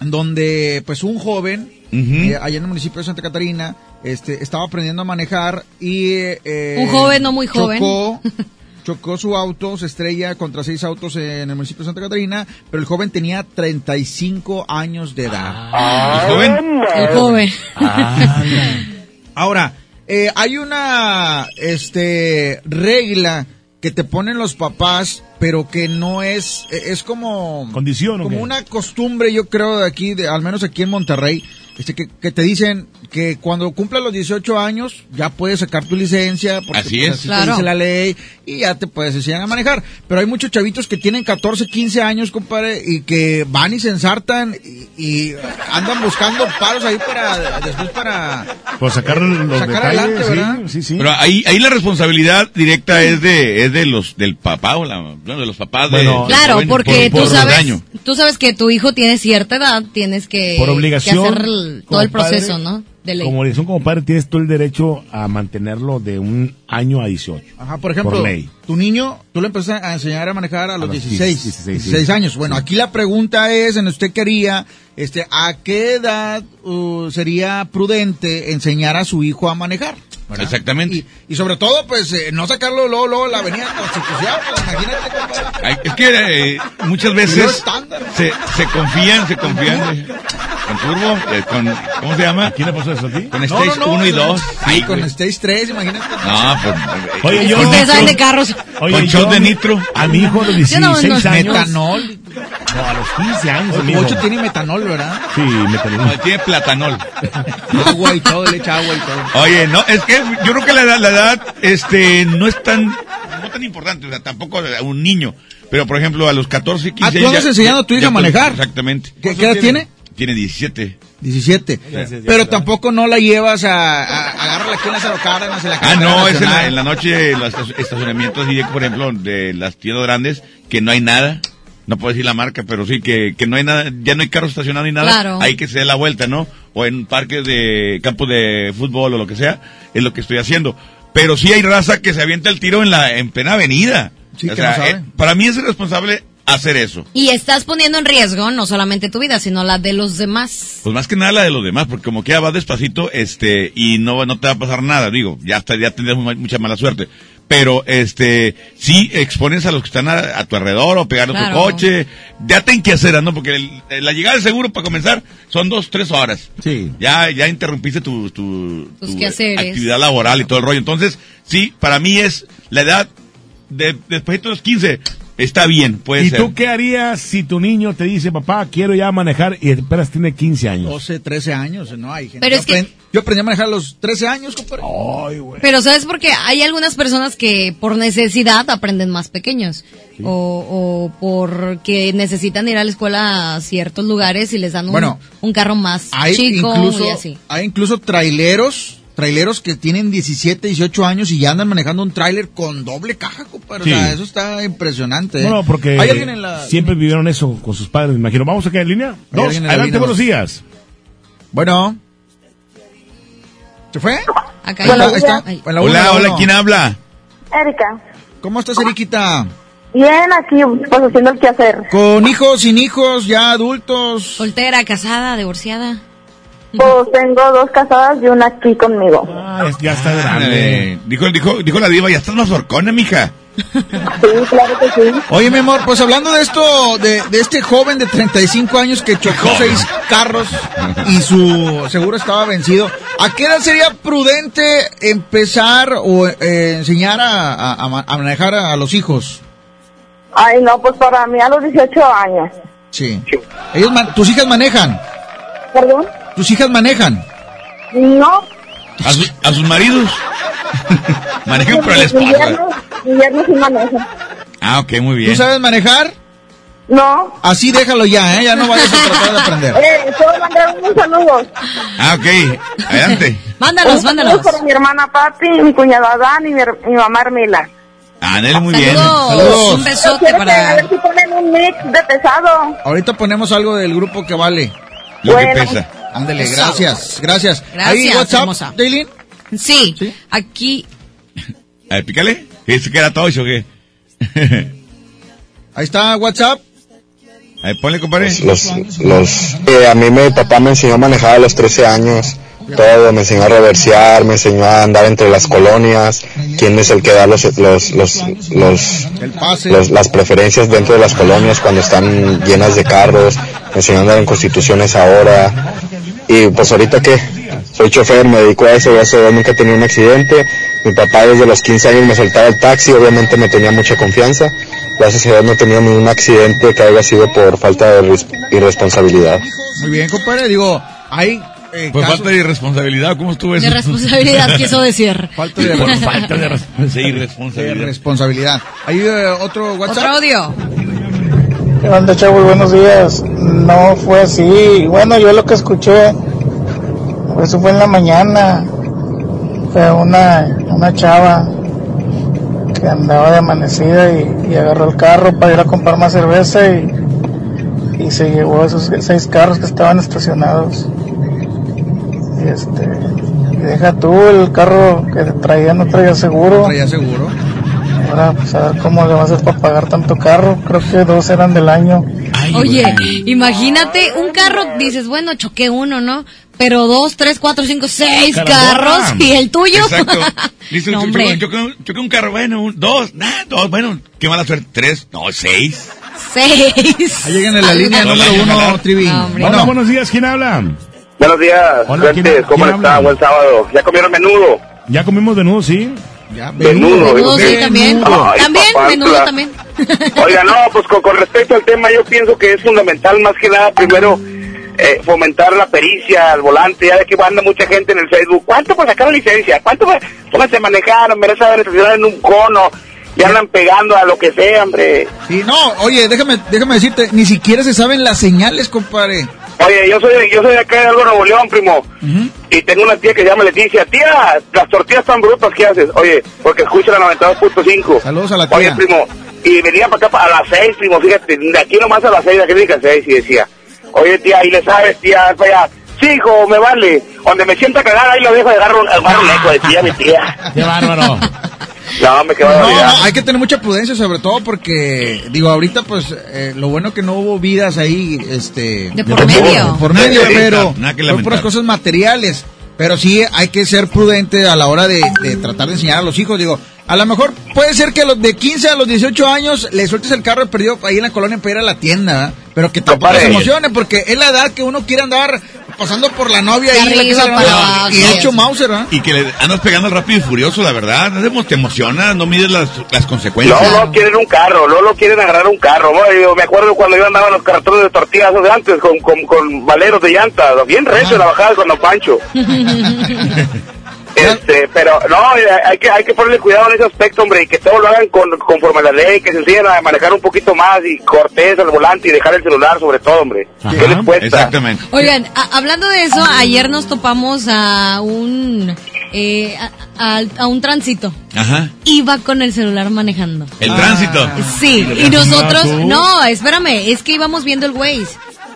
donde pues un joven, eh, allá en el municipio de Santa Catarina, este, estaba aprendiendo a manejar y... eh, Un joven no muy joven. Chocó, chocó su auto, se estrella contra seis autos en el municipio de Santa Catarina, pero el joven tenía 35 años de edad. ¿El joven? El joven. Ahora, eh, hay una este regla que te ponen los papás, pero que no es, eh, es como... ¿Condición Como una costumbre, yo creo, de aquí, de, al menos aquí en Monterrey, este, que, que te dicen que cuando cumplas los 18 años ya puedes sacar tu licencia, porque Así pues, es. así te Claro. dice la ley, y ya te puedes enseñar a manejar. Pero hay muchos chavitos que tienen 14, 15 años, compadre, y que van y se ensartan y, y andan buscando paros ahí para, después para... Por sacar los Sacar detalles, adelante, sí, ¿verdad? sí, sí. Pero ahí, ahí la responsabilidad directa es de, es de los, del papá o la, bueno, de los papás de, Bueno, Claro, joven porque por- tú por sabes, daño. tú sabes que tu hijo tiene cierta edad, tienes que, Por obligación, que hacer el- todo el proceso, ¿no? De ley. Como son como padre, tienes todo el derecho a mantenerlo de un año a 18. Ajá, por ejemplo, ley. tu niño, tú le empiezas a enseñar a manejar a los, los 16, 16, 16 sí. años. Bueno, aquí la pregunta es, en usted quería, este, ¿a qué edad uh, sería prudente enseñar a su hijo a manejar? ¿verdad? Exactamente. Y, y sobre todo, pues, eh, no sacarlo luego, luego la avenida Constitución, pues, imagínate, compadre. Ay, es que eh, muchas veces estándar. se, se confían, se confían con turbo, eh, con, ¿cómo se llama? ¿Quién le pasó eso a ti? Con No, Stage no, no, 1 y o sea, 2. Sí, con Stage 3, imagínate. No, pues. Oye, eh, yo- con Ustedes saben de carros. Oye, con yo shot de nitro. A mi hijo a los Yo 16 no- no- años. Metanol. No, a los 15 años. amigo. Mucho tiene metanol, ¿verdad? Sí, metanol. No, tiene platanol. Agua y todo, le echa agua y todo. Oye, no, es que yo creo que la, edad- la edad este, no es tan, no tan importante, o sea, tampoco a un niño. Pero, por ejemplo, a los 14, 15 Ah, tú andas enseñando a tu hija a manejar. Exactamente. ¿Qué, qué edad tiene? Tiene 17. 17. Pero tampoco no la llevas a, a agarrarla aquí en Lázaro Cárdenas en la Ah, no, es en la, en la noche, en los estacionamientos, y por ejemplo, de las tiendas grandes, que no hay nada. No puedo decir la marca, pero sí que, que no hay nada, ya no hay carros estacionados ni nada. Claro. Hay que se dé la vuelta, ¿no? O en parques de campo de fútbol o lo que sea, es lo que estoy haciendo. Pero sí hay raza que se avienta el tiro en la, en plena avenida. Sí, O que sea, no sabe. eh, para mí es responsable hacer eso. Y estás poniendo en riesgo no solamente tu vida, sino la de los demás. Pues más que nada la de los demás, porque como que ya vas despacito, este, y no, no te va a pasar nada, digo, ya hasta ya tendrás mu- mucha mala suerte. Pero, este, sí expones a los que están a, a tu alrededor o pegar a Claro. tu coche, ya ten que hacer, ¿no? Porque el- la llegada del seguro para comenzar son dos, tres horas. Sí. Ya, ya interrumpiste tu, tu, Tus tu, quehaceres. actividad laboral y todo el rollo. Entonces, sí, para mí es la edad de, después de los 15, está bien, puede ¿Y ser. tú qué harías si tu niño te dice, papá, quiero ya manejar y esperas tiene 15 años? 12, 13 años, no hay gente. Pero yo, es que- yo aprendí a manejar a los 13 años, compadre. Ay, güey. Pero ¿sabes por qué? Hay algunas personas que por necesidad aprenden más pequeños. O, o porque necesitan ir a la escuela a ciertos lugares y les dan un, Bueno, un carro más Hay chico incluso, y así. hay incluso traileros traileros que tienen 17, 18 años y ya andan manejando un tráiler con doble caja, compadre. O sea, Sí. eso está impresionante. ¿eh? No, no, porque ¿Hay alguien en la... siempre vivieron eso con sus padres, me imagino. Vamos acá en línea. Dos, en la adelante, línea, buenos días. Bueno. ¿Se fue? Acá Ahí está, hay- ahí está. La Hola, hola, uno. ¿quién habla? Erika. ¿Cómo estás, Eriquita? Bien, aquí pues haciendo el quehacer. ¿Con hijos, sin hijos, ya adultos? Soltera, casada, divorciada. Pues tengo dos casadas y una aquí conmigo. Ah, ya está grande. Dijo, dijo, dijo la diva, ya estás más horcona, mija. Sí, claro que sí. Oye, mi amor, pues hablando de esto, de, de este joven de 35 años que chocó seis carros y su seguro estaba vencido, ¿a qué edad sería prudente empezar o eh, enseñar a, a- a ma- a manejar a, a los hijos? Ay, no, pues para mí a los 18 años. Sí. Ellos man- ¿Tus hijas manejan? ¿Perdón? ¿Tus hijas manejan? No. A, su- a sus maridos. Manejan por el yerno, mi yerno sí maneja. Ah, ok, muy bien. ¿Tú sabes manejar? No. Así déjalo ya, ¿eh? Ya no vayas a tratar de aprender. Eh, puedo mandar unos saludos. Ah, ok. Adelante. Mándalos, Un saludo mándalos. para mi hermana Pati, mi cuñada Dan y mi, mi mamá Hermila. Ándale, muy bien. Saludos. Un besote que A para... ver si ponen un mix de pesado. Ahorita ponemos algo del grupo que vale. Lo que Bueno. pesa. Ándale, Eso. gracias, gracias. Gracias, Ahí, WhatsApp, hermosa. Daylin. Sí, aquí... A ver, pícale. ¿Dice que era todo eso o qué? Ahí está, WhatsApp. A ver, ponle, compadre. Los, los, eh, a mí mi papá me enseñó a manejar a los 13 años, todo, me enseñó a reversear, me enseñó a andar entre las colonias, quién es el que da los, los, los, los, los- las preferencias dentro de las colonias cuando están llenas de carros, me enseñó a andar en constituciones ahora, y pues ahorita que soy chofer, me dedico a eso, gracias a Dios nunca he tenido un accidente, mi papá desde los 15 años me soltaba el taxi, obviamente me tenía mucha confianza, gracias a Dios no he tenido ningún accidente que haya sido por falta de res- irresponsabilidad. Muy bien, compadre. Digo, hay eh, Pues falta de irresponsabilidad, ¿cómo estuvo eso? De responsabilidad quiso decir. Falta de, falta de res- sí, de irresponsabilidad. responsabilidad. Hay eh, otro WhatsApp. Otro audio. ¿Qué onda, chavos? Buenos días. No fue así. Bueno, yo lo que escuché, eso fue en la mañana. Fue una, una chava que andaba de amanecida y, agarró el carro para ir a comprar más cerveza y, y se llevó esos seis carros que estaban estacionados. Y este, y deja tú el carro que traía, no traía seguro. Traía seguro. Ahora, pues a ver cómo le va a hacer para pagar tanto carro. Creo que dos eran del año. Oye, imagínate un carro, dices, bueno, choqué uno, ¿no? Pero dos, tres, cuatro, cinco, seis carros y el tuyo. Exacto. Dice, No, choqué- hombre. choqué, un- choqué un carro, bueno, un- dos, nah, dos, bueno, qué mala suerte, tres, no, seis. Seis. Ahí llegan en la línea número no, uno, no. Trivi. No. Hola, buenos días, ¿quién habla? Buenos días, Hola, ¿quién- ¿cómo quién están? habla? Buen sábado. ¿Ya comieron menudo? Ya comimos de nuevo, sí. Ya, Menudo. Menudo, ¿y sí, también. Ay, También, papá, menudo también. Oiga, no, pues con, con respecto al tema, yo pienso que es fundamental más que nada, primero, eh, fomentar la pericia al volante, ya de que anda mucha gente en el Facebook. ¿Cuánto por sacar la licencia? ¿Cuánto por... Pónganse a manejar, hombre, no saben estacionar en un cono, y andan pegando a lo que sea, hombre. Sí, no, oye, déjame, déjame decirte, ni siquiera se saben las señales, compadre. Oye, yo soy, yo soy de acá de Algo Nuevo León, primo. Y tengo una tía que se llama Leticia. Tía, las tortillas tan brutas, ¿qué haces? Oye, porque escucha la 92.5. Saludos a la tía. Oye, primo, y venía para acá pa- a las 6, primo, fíjate, de aquí nomás a las 6, de aquí las 6, y decía, oye, tía, y le sabes, tía, para allá. Sí, hijo, me vale. Donde me sienta cagada, ahí lo dejo de agarrar un, agarro un eco de tía, mi tía. Qué bárbaro. No, me quedo No, no, hay que tener mucha prudencia, sobre todo porque, digo, ahorita, pues, eh, lo bueno que no hubo vidas ahí, este... De por medio. de por medio, Nada que pero son puras cosas materiales. Pero sí hay que ser prudente a la hora de, de tratar de enseñar a los hijos. Digo, a lo mejor puede ser que los de 15 a los 18 años le sueltes el carro perdido ahí en la colonia para ir a la tienda, ¿verdad? pero que tampoco se emocione porque es la edad que uno quiere andar pasando por la novia De ahí en la la para abajo, y hecho. Mauser, ¿verdad? Y que le andas pegando rápido y furioso, la verdad. No te- emocionas, no mides las, las consecuencias. No, no quieren un carro, no lo quieren agarrar un carro. ¿no? Yo me acuerdo cuando yo andaba en los cartones de tortillas de antes con, con, con valeros de llanta, bien recio la bajada con Don Pancho. Este, pero no, hay que, hay que ponerle cuidado en ese aspecto, hombre, y que todos lo hagan con, conforme a la ley, que se enseñen a manejar un poquito más y cortés al volante y dejar el celular sobre todo, hombre. ¿Qué les cuesta? Exactamente. Oigan, a- hablando de eso, ayer nos topamos a un eh, a, a- a un tránsito. Ajá. Iba con el celular manejando. El tránsito. Sí, ¿Y y nosotros, no, espérame, es que íbamos viendo el Waze.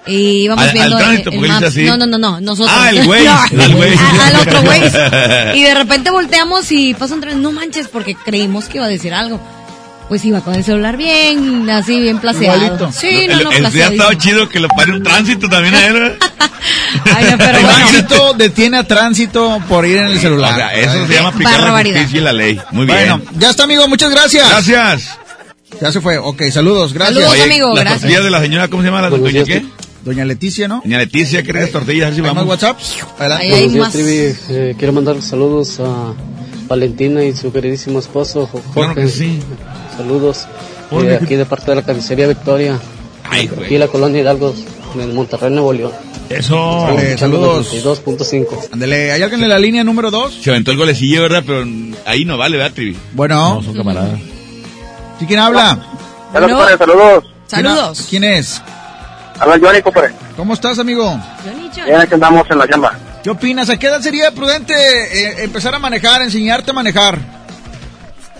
Y íbamos Al- al viendo tránsito, el, porque Maps. dice así. No, no, no, no, nosotros. Ah, el No, al otro Waze. Y de repente volteamos y pasa un tren, no manches, porque creímos que iba a decir algo. Pues iba con el celular bien, así, bien placeado. Igualito. Sí, no, el, no, el día placeadísimo. estaba chido que lo pare un tránsito también a él. ¿eh? Ay, no, pero bueno. Tránsito detiene a tránsito por ir en el celular. O sea, eso se llama aplicar la justicia y la ley. Muy bien. Bueno, ya está, amigo. Muchas gracias. Gracias. Ya se fue. Ok, saludos. Gracias. Saludos, Oye, amigo, las gracias. de la señora, ¿cómo se llama? ¿La doña qué? Doña Leticia, ¿no? Doña Leticia, ¿qué las tortillas? Así ¿Hay más vamos. WhatsApp? Adelante. Ahí hay Buenos días, más. Trivi. Eh, quiero mandar saludos a Valentina y su queridísimo esposo, Jo- Jorge. Claro que sí. Saludos. Jorge, Eh, ¿qué- aquí de parte de la carnicería Victoria. Ay, Aquí güey. la colonia Hidalgo, en Monterrey, Nuevo León. Eso. Dale, saludos. 92.5. Ándale, ¿hay alguien en la línea número 2? Se aventó el golecillo, ¿verdad? Pero ahí no vale, ¿verdad, Trivi? Bueno, No, son camaradas. ¿sí quién habla? Saludos. Saludos. ¿Quién es? Habla Johnny, compadre. ¿Cómo estás, amigo? Johnny, Johnny. Bien, aquí andamos en la llama. ¿Qué opinas? ¿A qué edad sería prudente eh, empezar a manejar, enseñarte a manejar?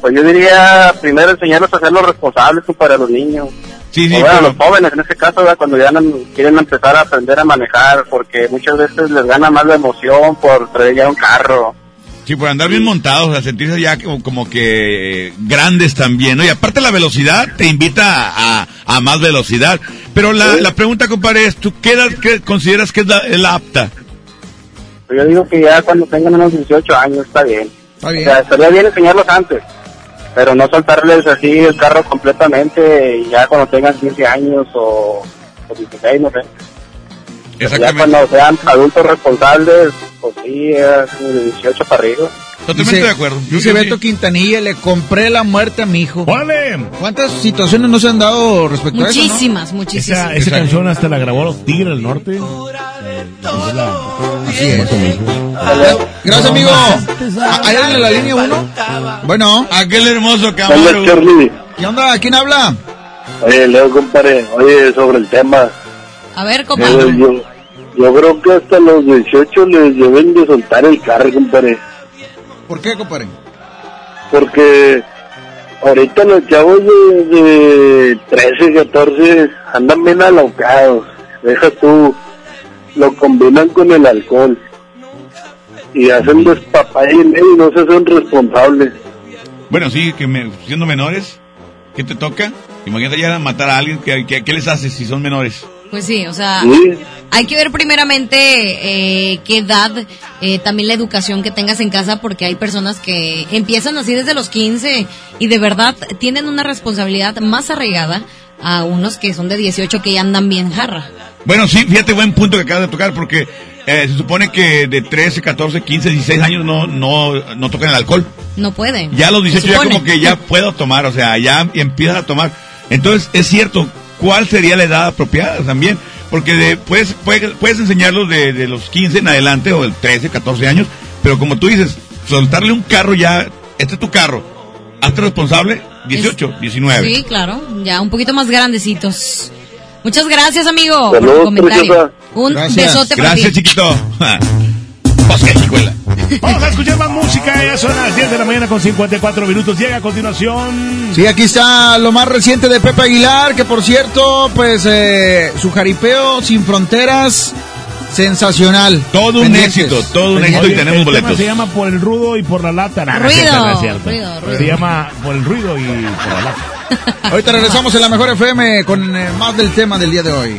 Pues yo diría primero enseñarlos a ser los responsables para los niños. Sí, sí, o bueno, pero- los jóvenes en este caso, ¿verdad? cuando ya quieren empezar a aprender a manejar, porque muchas veces les gana más la emoción por traer ya un carro. Sí, por andar bien montados, a sentirse ya como, como que eh, grandes también, ¿no? Y aparte la velocidad te invita a, a más velocidad. Pero la, la pregunta, compadre, es, ¿tú qué edad qué consideras que es la, la apta? Pues yo digo que ya cuando tengan unos 18 años está bien. Está O sea, estaría bien enseñarlos antes, pero no soltarles así el carro completamente y ya cuando tengan 15 años o, o 16, no sé. Ya Exactamente. cuando sean adultos responsables, pues sí, es de 18 para arriba. Totalmente Dice- de acuerdo. Yo Dice Beto sí. Quintanilla, le compré la muerte a mi hijo. ¡Órale! ¿Cuántas situaciones no se han dado respecto a eso? no? Muchísimas, muchísimas. Esa, esa canción hasta la grabó los Tigres del Norte. Eh, Así es. Gracias, amigo. ¿Ah, ¿Hay alguien en la línea 1? Bueno, Aquel hermoso. Charlie. ¿qué onda? ¿Quién habla? Oye, Leo, compadre, oye, sobre el tema, A ver, eh, compadre. yo, yo creo que hasta los 18 les deben de soltar el carro, compadre, ¿Por qué, compadre? porque ahorita los chavos de, de 13, 14 andan bien alocados, deja tú, lo combinan con el alcohol y hacen despapalle y no se son responsables. Bueno, sí, que me- siendo menores, ¿qué te toca? Imagínate ya matar a alguien, ¿qué, qué, qué les haces si son menores? Pues sí, o sea, Sí. hay que ver primeramente eh, qué edad, eh, también la educación que tengas en casa, porque hay personas que empiezan así desde los 15 y de verdad tienen una responsabilidad más arraigada a unos que son de 18 que ya andan bien jarra. Bueno, sí, fíjate, buen punto que acabas de tocar, porque eh, se supone que de 13, 14, 15, 16 años no, no, no tocan el alcohol. No pueden. Ya a los Se 18 ya como que ya puedo tomar, o sea, ya empiezas a tomar. Entonces, es cierto, ¿cuál sería la edad apropiada también? Porque de, puedes, puedes, puedes enseñarlos de, de los 15 en adelante o del 13, 14 años, pero como tú dices, soltarle un carro ya, este es tu carro, hazte responsable, 18, 19. Sí, claro, ya un poquito más grandecitos. Muchas gracias, amigo, por tu comentario. preciosa. Un Gracias. besote para Gracias, ti. chiquito. Chicuela. Vamos a escuchar más música. Ya son las 10 de la mañana con 54 minutos. Llega a continuación. Sí, aquí está lo más reciente de Pepe Aguilar, que por cierto, pues eh, su jaripeo sin fronteras, sensacional. Todo un Pendientes. éxito, todo un éxito Oye, y tenemos el tema boletos. se llama Por el rudo y por la lata. Nah, no es Ruido, cierto, no es cierto. ruido, ruido. Se llama Por el ruido y por la lata. Ahorita regresamos en la mejor FM con eh, más del tema del día de hoy.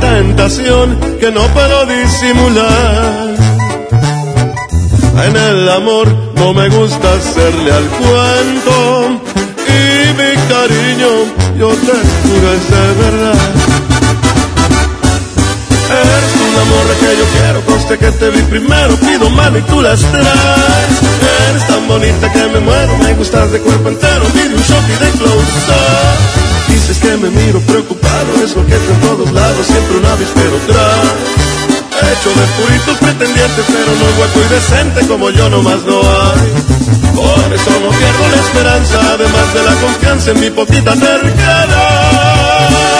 tentación que no puedo disimular. En el amor no me gusta hacerle al cuento y mi cariño yo te juro es de verdad. Eres un amor que yo quiero Desde que te vi primero pido mano y tú las traes. Eres tan bonita que me muero, me gustas de cuerpo entero, video un shot y de close. Dices que me miro preocupado, es lo que en todos lados, siempre una pero traes. Hecho de puritos pretendientes, pero no hueco y decente como yo nomás no hay. Por eso no pierdo la esperanza, además de la confianza en mi poquita terquedad.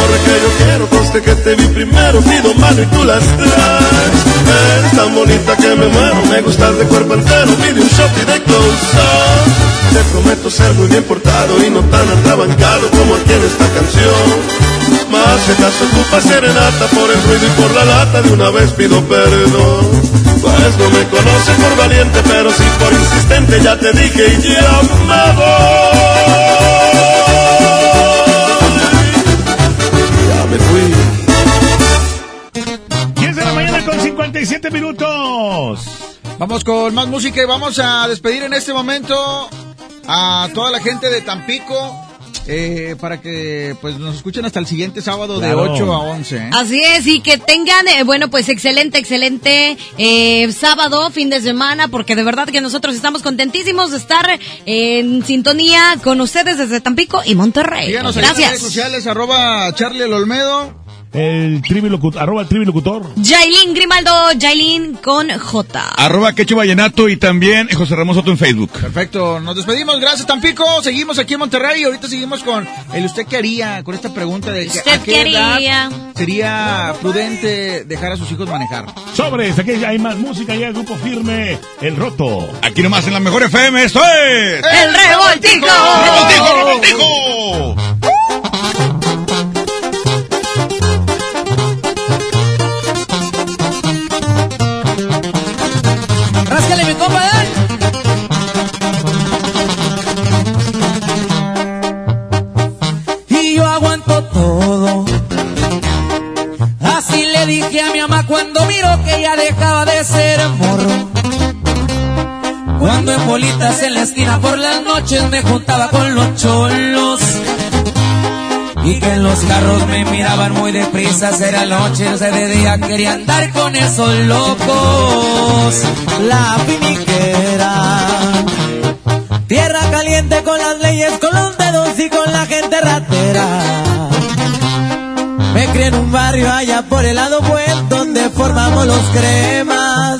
Tú el amor que yo quiero, conste que te vi primero, pido mano y tú las traes. Eres tan bonita que me muero, me gustas de cuerpo entero, pide un shot y de close up. Te prometo ser muy bien portado y no tan atrabancado como aquí en esta canción. Más si acaso ocupa serenata por el ruido y por la lata, de una vez pido perdón. Pues no me conoces por valiente, pero sí por insistente, ya te dije y ya me voy. Me fui. 10 de la mañana con 57 minutos. Vamos con más música y vamos a despedir en este momento a toda la gente de Tampico. Eh, para que pues nos escuchen hasta el siguiente sábado Claro. de 8 a 11. ¿eh? Así es, y que tengan, eh, bueno, pues excelente, excelente eh, sábado, fin de semana, porque de verdad que nosotros estamos contentísimos de estar en sintonía con ustedes desde Tampico y Monterrey. Síganos ahí en las redes Gracias. sociales, arroba Charlie el Olmedo. El tribilocutor, arroba el tribilocutor. Jailin Grimaldo, Jailin con J. Arroba Quecho Vallenato y también José Ramos Soto en Facebook. Perfecto, nos despedimos, gracias Tampico, seguimos aquí en Monterrey y ahorita seguimos con el usted qué haría, con esta pregunta de que, ¿Usted a qué qué edad haría? sería prudente dejar a sus hijos manejar. Sobres, aquí hay más música y el grupo firme, El Roto. Aquí nomás en la mejor FM, esto es... ¡El revoltijo! ¡Revoltijo, revoltijo! Y yo aguanto todo. Así le dije a mi mamá cuando miró que ya dejaba de ser morro. Cuando en bolitas en la esquina por las noches me juntaba con los cholos. Y que en los carros me miraban muy deprisa, era noche, o sea, de día quería andar con esos locos. La piniquera. Tierra caliente con las leyes, con los dedos y con la gente ratera. Me crié en un barrio allá por el lado buen donde formamos los cremas.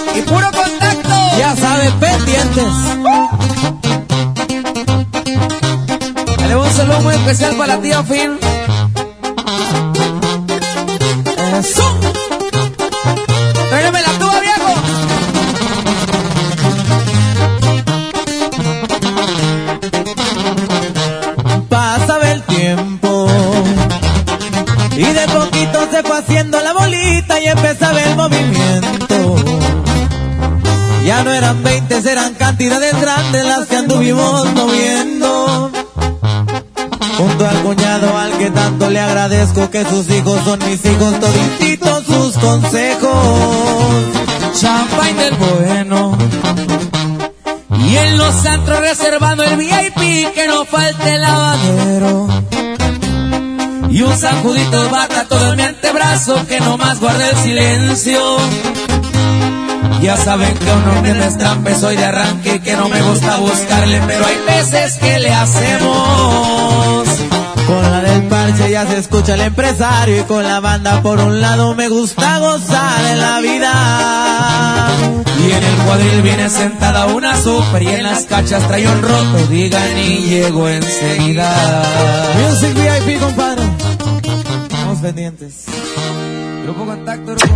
Pendientes. Le un saludo muy especial para la tía Phil. Eso. Tráigame la tuba, viejo. Pasaba el tiempo y de poquito se fue haciendo la bolita y empezaba el movimiento. Ya no eran 20, eran cantidades grandes las que anduvimos moviendo. Junto al cuñado al que tanto le agradezco que sus hijos son mis hijos, todititos sus consejos. Champagne del bueno. Y en los antros reservando el VIP que no falte el lavadero. Y un sacudito de bata todo en mi antebrazo que no más guarde el silencio. Ya saben que uno que no es trampe soy de arranque y que no me gusta buscarle, pero hay veces que le hacemos. Con la del parche ya se escucha el empresario y con la banda por un lado me gusta gozar en la vida. Y en el cuadril viene sentada una super y en las cachas trae roto, digan y llego enseguida. Music VIP, compadre. Estamos pendientes. Grupo Contacto, Grupo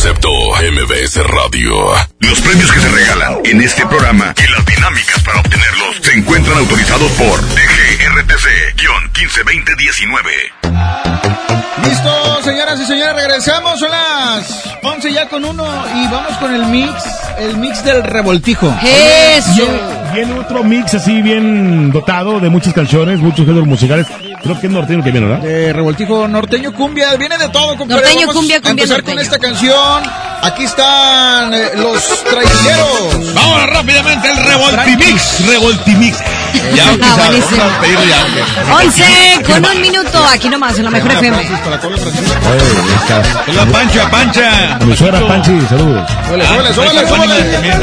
Concepto MBS Radio. Los premios que se regalan en este programa y las dinámicas para obtenerlos se encuentran autorizados por DGRTC-152019. Listo, señoras y señores, regresamos. Son las 11 ya con uno y vamos con el mix, el mix del revoltijo. Viene, viene otro mix así bien dotado de muchas canciones, muchos géneros musicales. Creo que es norteño que viene, ¿verdad? De revoltijo norteño cumbia, viene de todo, compadre. Norteño, Vamos cumbia, a cumbia, empezar norteño. con esta canción. Aquí están eh, los traileros. Vámonos rápidamente el Revoltimix. Revoltimix. Ya, Ah, quizás, buenísimo. vamos a ya. 11 con un minuto, aquí nomás, en la mejor FM. Hola, Pancha, Pancha. A mi suegra Panchi, saludos. Súbele, súbele, súbele, súbele.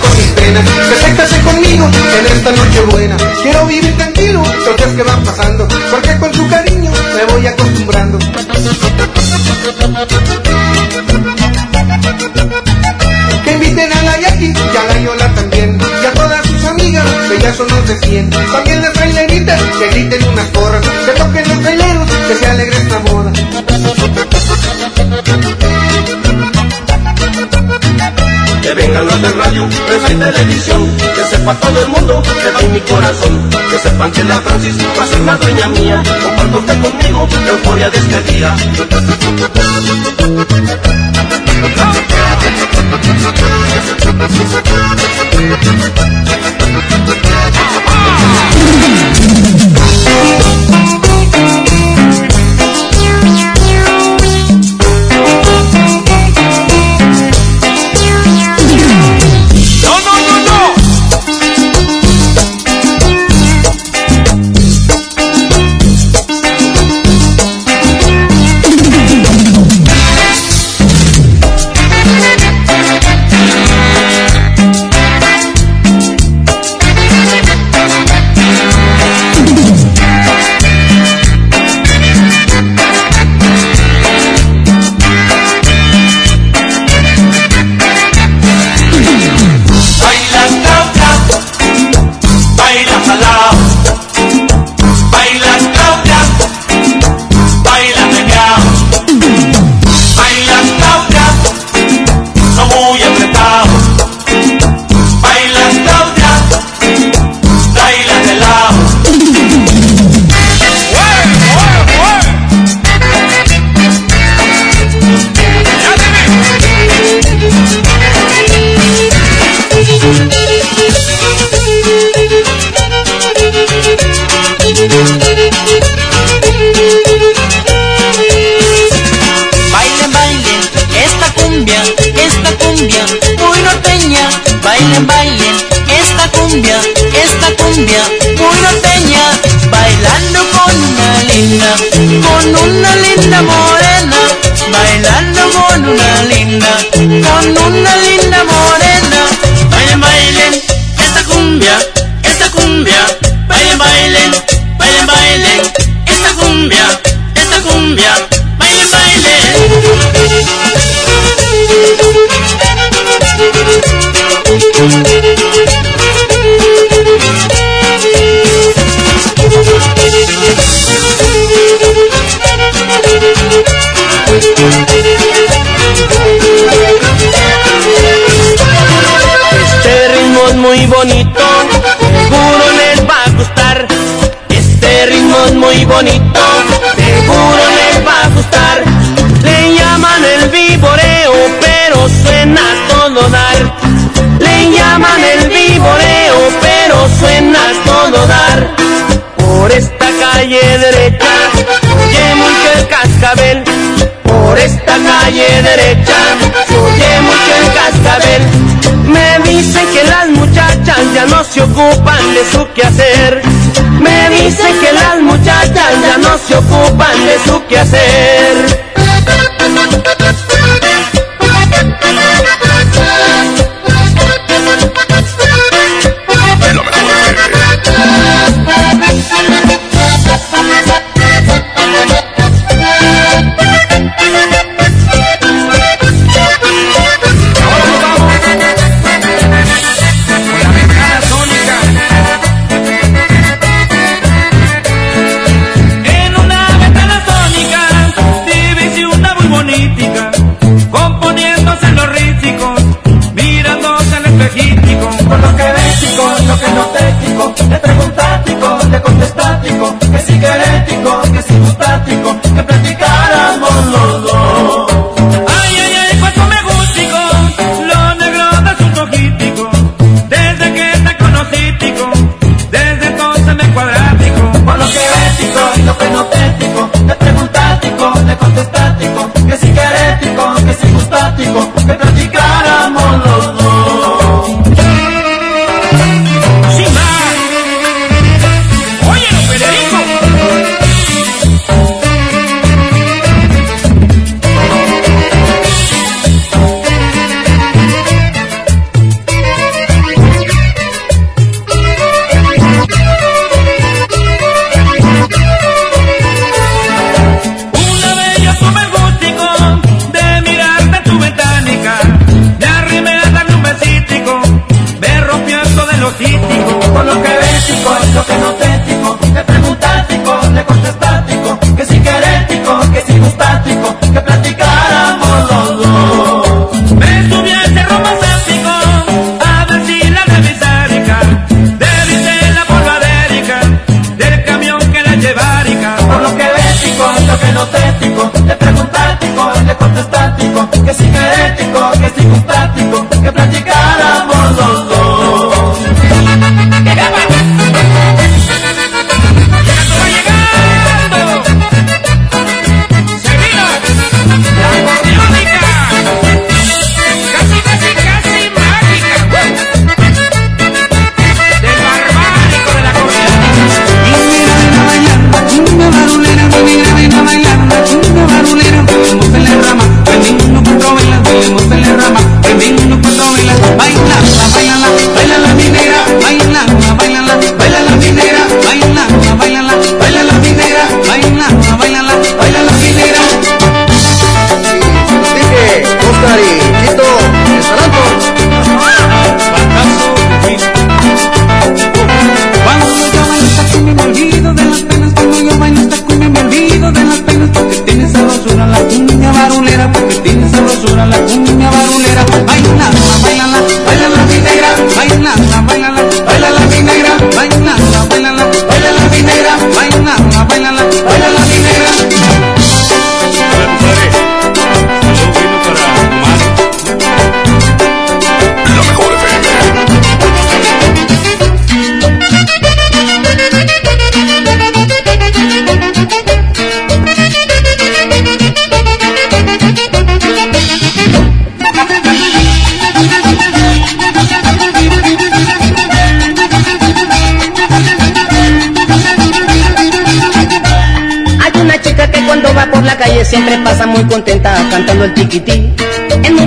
Con mis penas, que se case conmigo en esta noche buena. Quiero vivir tranquilo días que van pasando, porque con su cariño me voy acostumbrando. Que inviten a la Yaki y a la Yola también, y a todas sus amigas, que ya son los de 100. También las traileritas, que griten unas porras, que toquen los traileros, que se alegre esta boda. Que vengan los del radio, prensa y televisión, que sepa todo el mundo que va en mi corazón, que sepan que la Francis va a ser la dueña mía, comparto usted conmigo la euforia de este día. Bailen, bailen, esta cumbia, esta cumbia, muy norteña. Bailando con una linda, con una linda morena. Bailando con una linda, con una linda morena. Este ritmo es muy bonito, seguro les va a gustar. Este ritmo es muy bonito, seguro les va a gustar. Le llaman el viboreo, pero suena a todo dar. Le llaman el viboreo, pero suena a todo dar. Por esta calle derecha por esta calle derecha se oye mucho el cascabel. Me dicen que las muchachas ya no se ocupan de su quehacer. Me dicen que las muchachas ya no se ocupan de su quehacer.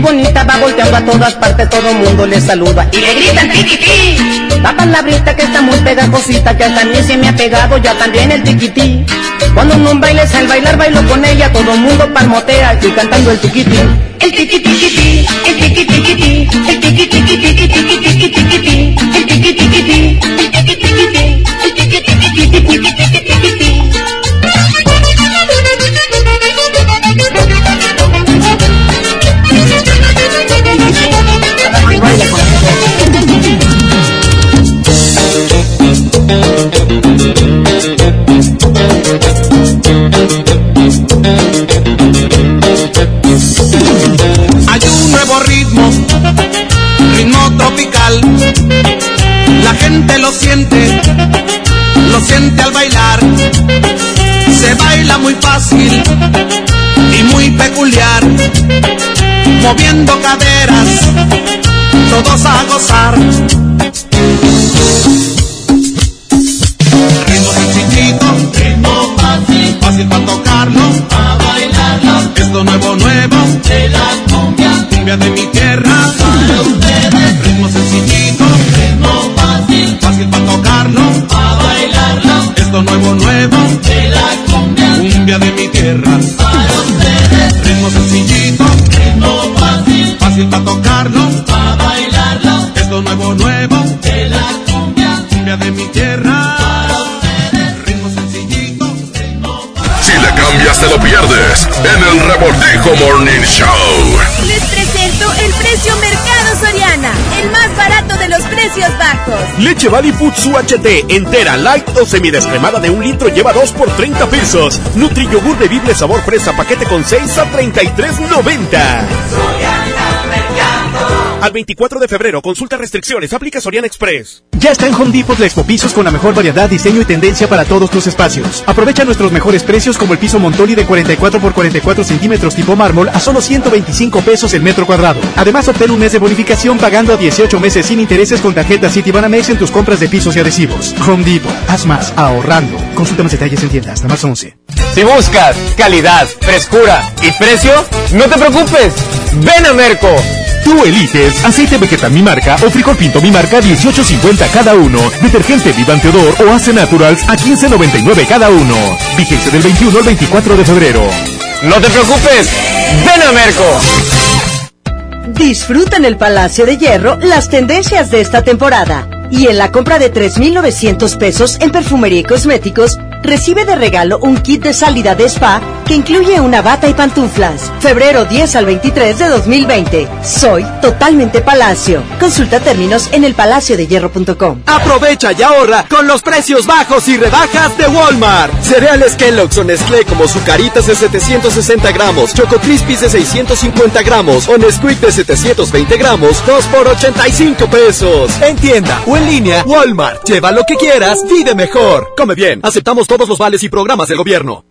bonita va volteando a todas partes, todo mundo le saluda y le gritan tiquití. La palabrita que está muy pegajosita, que hasta a mí se me ha pegado ya también el tiquití. Cuando no bailes al bailar bailo con ella, todo mundo palmotea y cantando el tiquití. El tiquití, el tiquití, el tiquití, el moviendo caderas, todos a gozar. Valley Foods UHT entera, light o semidescremada de un litro lleva 2 por 30 pesos. Nutri yogur bebible sabor fresa paquete con 6 a 33.90. Al 24 de febrero, consulta restricciones, aplica Soriana Express. Ya está en Home Depot la Expo Pisos con la mejor variedad, diseño y tendencia para todos tus espacios. Aprovecha nuestros mejores precios como el piso Montoli de 44 por 44 centímetros tipo mármol a solo 125 pesos el metro cuadrado. Además, obtén un mes de bonificación pagando a 18 meses sin intereses con tarjeta Citibanamex en tus compras de pisos y adhesivos. Home Depot, haz más, ahorrando. Consulta más detalles en tienda hasta marzo 11. Si buscas calidad, frescura y precio, no te preocupes. Ven a Merco. Tú eliges aceite vegetal mi marca o frijol pinto mi marca 18.50 cada uno, detergente Vivante Odor o Ace Naturals a 15.99 cada uno. Vigencia del 21 al 24 de febrero. No te preocupes. Ven a Merco. Disfruta en el Palacio de Hierro las tendencias de esta temporada. Y en la compra de 3,900 pesos en perfumería y cosméticos, recibe de regalo un kit de salida de spa que incluye una bata y pantuflas. Febrero 10 al 23 de 2020. Soy totalmente Palacio. Consulta términos en elpalaciodehierro.com. Aprovecha y ahorra con los precios bajos y rebajas de Walmart. Cereales Kellogg's o Nestlé como Zucaritas de 760 gramos, Choco Crispies de 650 gramos o de 720 gramos, 2 por 85 pesos. En tienda o en línea, Walmart. Lleva lo que quieras, vive mejor. Come bien. Aceptamos todos los vales y programas del gobierno.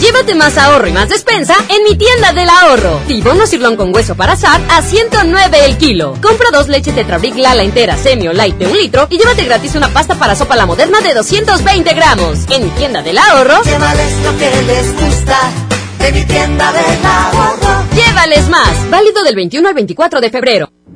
Llévate más ahorro y más despensa en mi tienda del ahorro. Tibono sirlón con hueso para asar a 109 el kilo. Compra dos leches Tetrabric Lala entera, semi o light de un litro y llévate gratis una pasta para sopa la moderna de 220 gramos. En mi tienda del ahorro. Llévales lo que les gusta. De mi tienda del ahorro. Llévales más. Válido del 21 al 24 de febrero.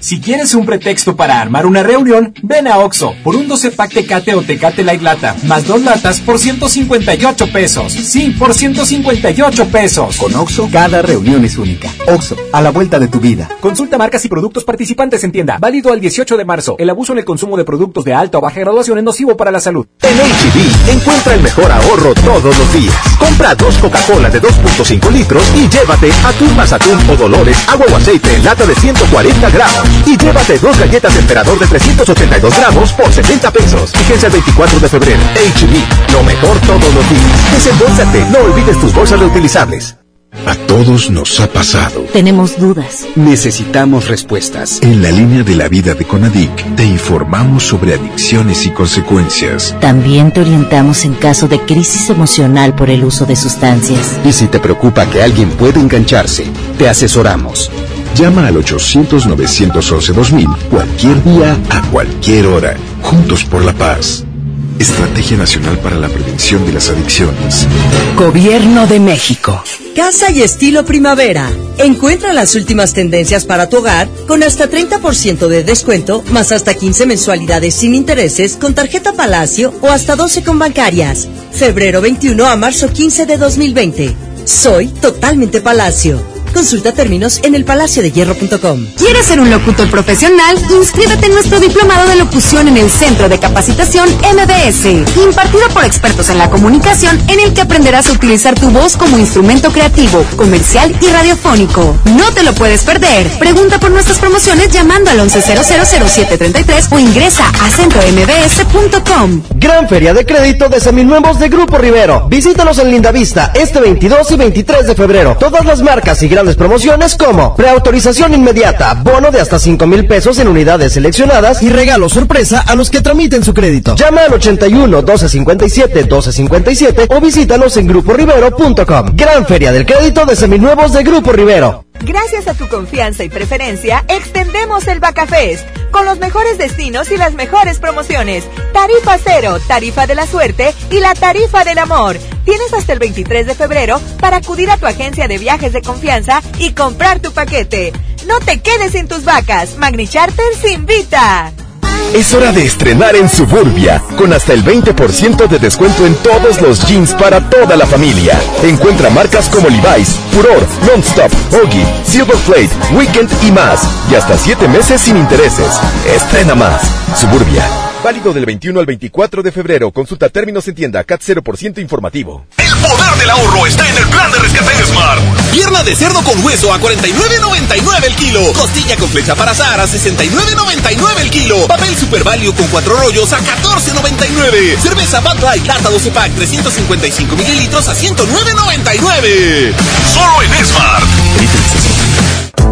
Si quieres un pretexto para armar una reunión, ven a Oxo por un 12 pack Tecate o Tecate Light Lata, más dos latas por 158 pesos. Sí, por 158 pesos. Con Oxo, cada reunión es única. Oxo, a la vuelta de tu vida. Consulta marcas y productos participantes en tienda. Válido al 18 de marzo. El abuso en el consumo de productos de alta o baja graduación es nocivo para la salud. En HB, encuentra el mejor ahorro todos los días. Compra dos Coca-Cola de 2.5 litros y llévate atún más atún o dolores, agua o aceite en lata de 140 gramos. Y llévate dos galletas emperador de 382 gramos por 70 pesos. Fíjense el 24 de febrero. HB, lo mejor todos los días. Desembolsate, no olvides tus bolsas reutilizables. A todos nos ha pasado. Tenemos dudas. Necesitamos respuestas. En la línea de la vida de Conadic te informamos sobre adicciones y consecuencias. También te orientamos en caso de crisis emocional por el uso de sustancias. Y si te preocupa que alguien pueda engancharse, te asesoramos. Llama al 800-911-2000 cualquier día, a cualquier hora. Juntos por la paz. Estrategia Nacional para la Prevención de las Adicciones. Gobierno de México. Casa y estilo primavera. Encuentra las últimas tendencias para tu hogar con hasta 30% de descuento, más hasta 15 mensualidades sin intereses con tarjeta Palacio o hasta 12 con bancarias. Febrero 21 a marzo 15 de 2020. Soy totalmente Palacio. Consulta términos en elpalaciodehierro.com. ¿Quieres ser un locutor profesional? Inscríbete en nuestro diplomado de locución en el Centro de Capacitación MBS, impartido por expertos en la comunicación, en el que aprenderás a utilizar tu voz como instrumento creativo, comercial y radiofónico. No te lo puedes perder. Pregunta por nuestras promociones llamando al 11000733 o ingresa a centrombs.com. Gran Feria de Crédito de Seminuevos de Grupo Rivero. Visítanos en Lindavista este 22 y 23 de febrero. Todas las marcas y grandes promociones como preautorización inmediata, bono de hasta 5 mil pesos en unidades seleccionadas y regalo sorpresa a los que tramiten su crédito. Llama al 81 1257 1257 o visítanos en gruporivero.com. Gran Feria del Crédito de Seminuevos de Grupo Rivero. Gracias a tu confianza y preferencia, extendemos el Bacafest con los mejores destinos y las mejores promociones. Tarifa cero, tarifa de la suerte y la tarifa del amor. Tienes hasta el 23 de febrero para acudir a tu agencia de viajes de confianza y comprar tu paquete. No te quedes sin tus vacas. Magni Charter se invita. Es hora de estrenar en Suburbia, con hasta el 20% de descuento en todos los jeans para toda la familia. Encuentra marcas como Levi's, Furor, Nonstop, Silver Silverplate, Weekend y más. Y hasta 7 meses sin intereses. Estrena más. Suburbia. Válido del 21 al 24 de febrero. Consulta términos en tienda CAT 0% informativo. El poder del ahorro está en el plan de rescate de Smart. Pierna de cerdo con hueso a 49.99 el kilo. Costilla con flecha para azar a 69.99 el kilo. Papel Super Value con cuatro rollos a 14.99. Cerveza Bud Light lata 12 pack 355 mililitros a 109.99. Solo en Smart.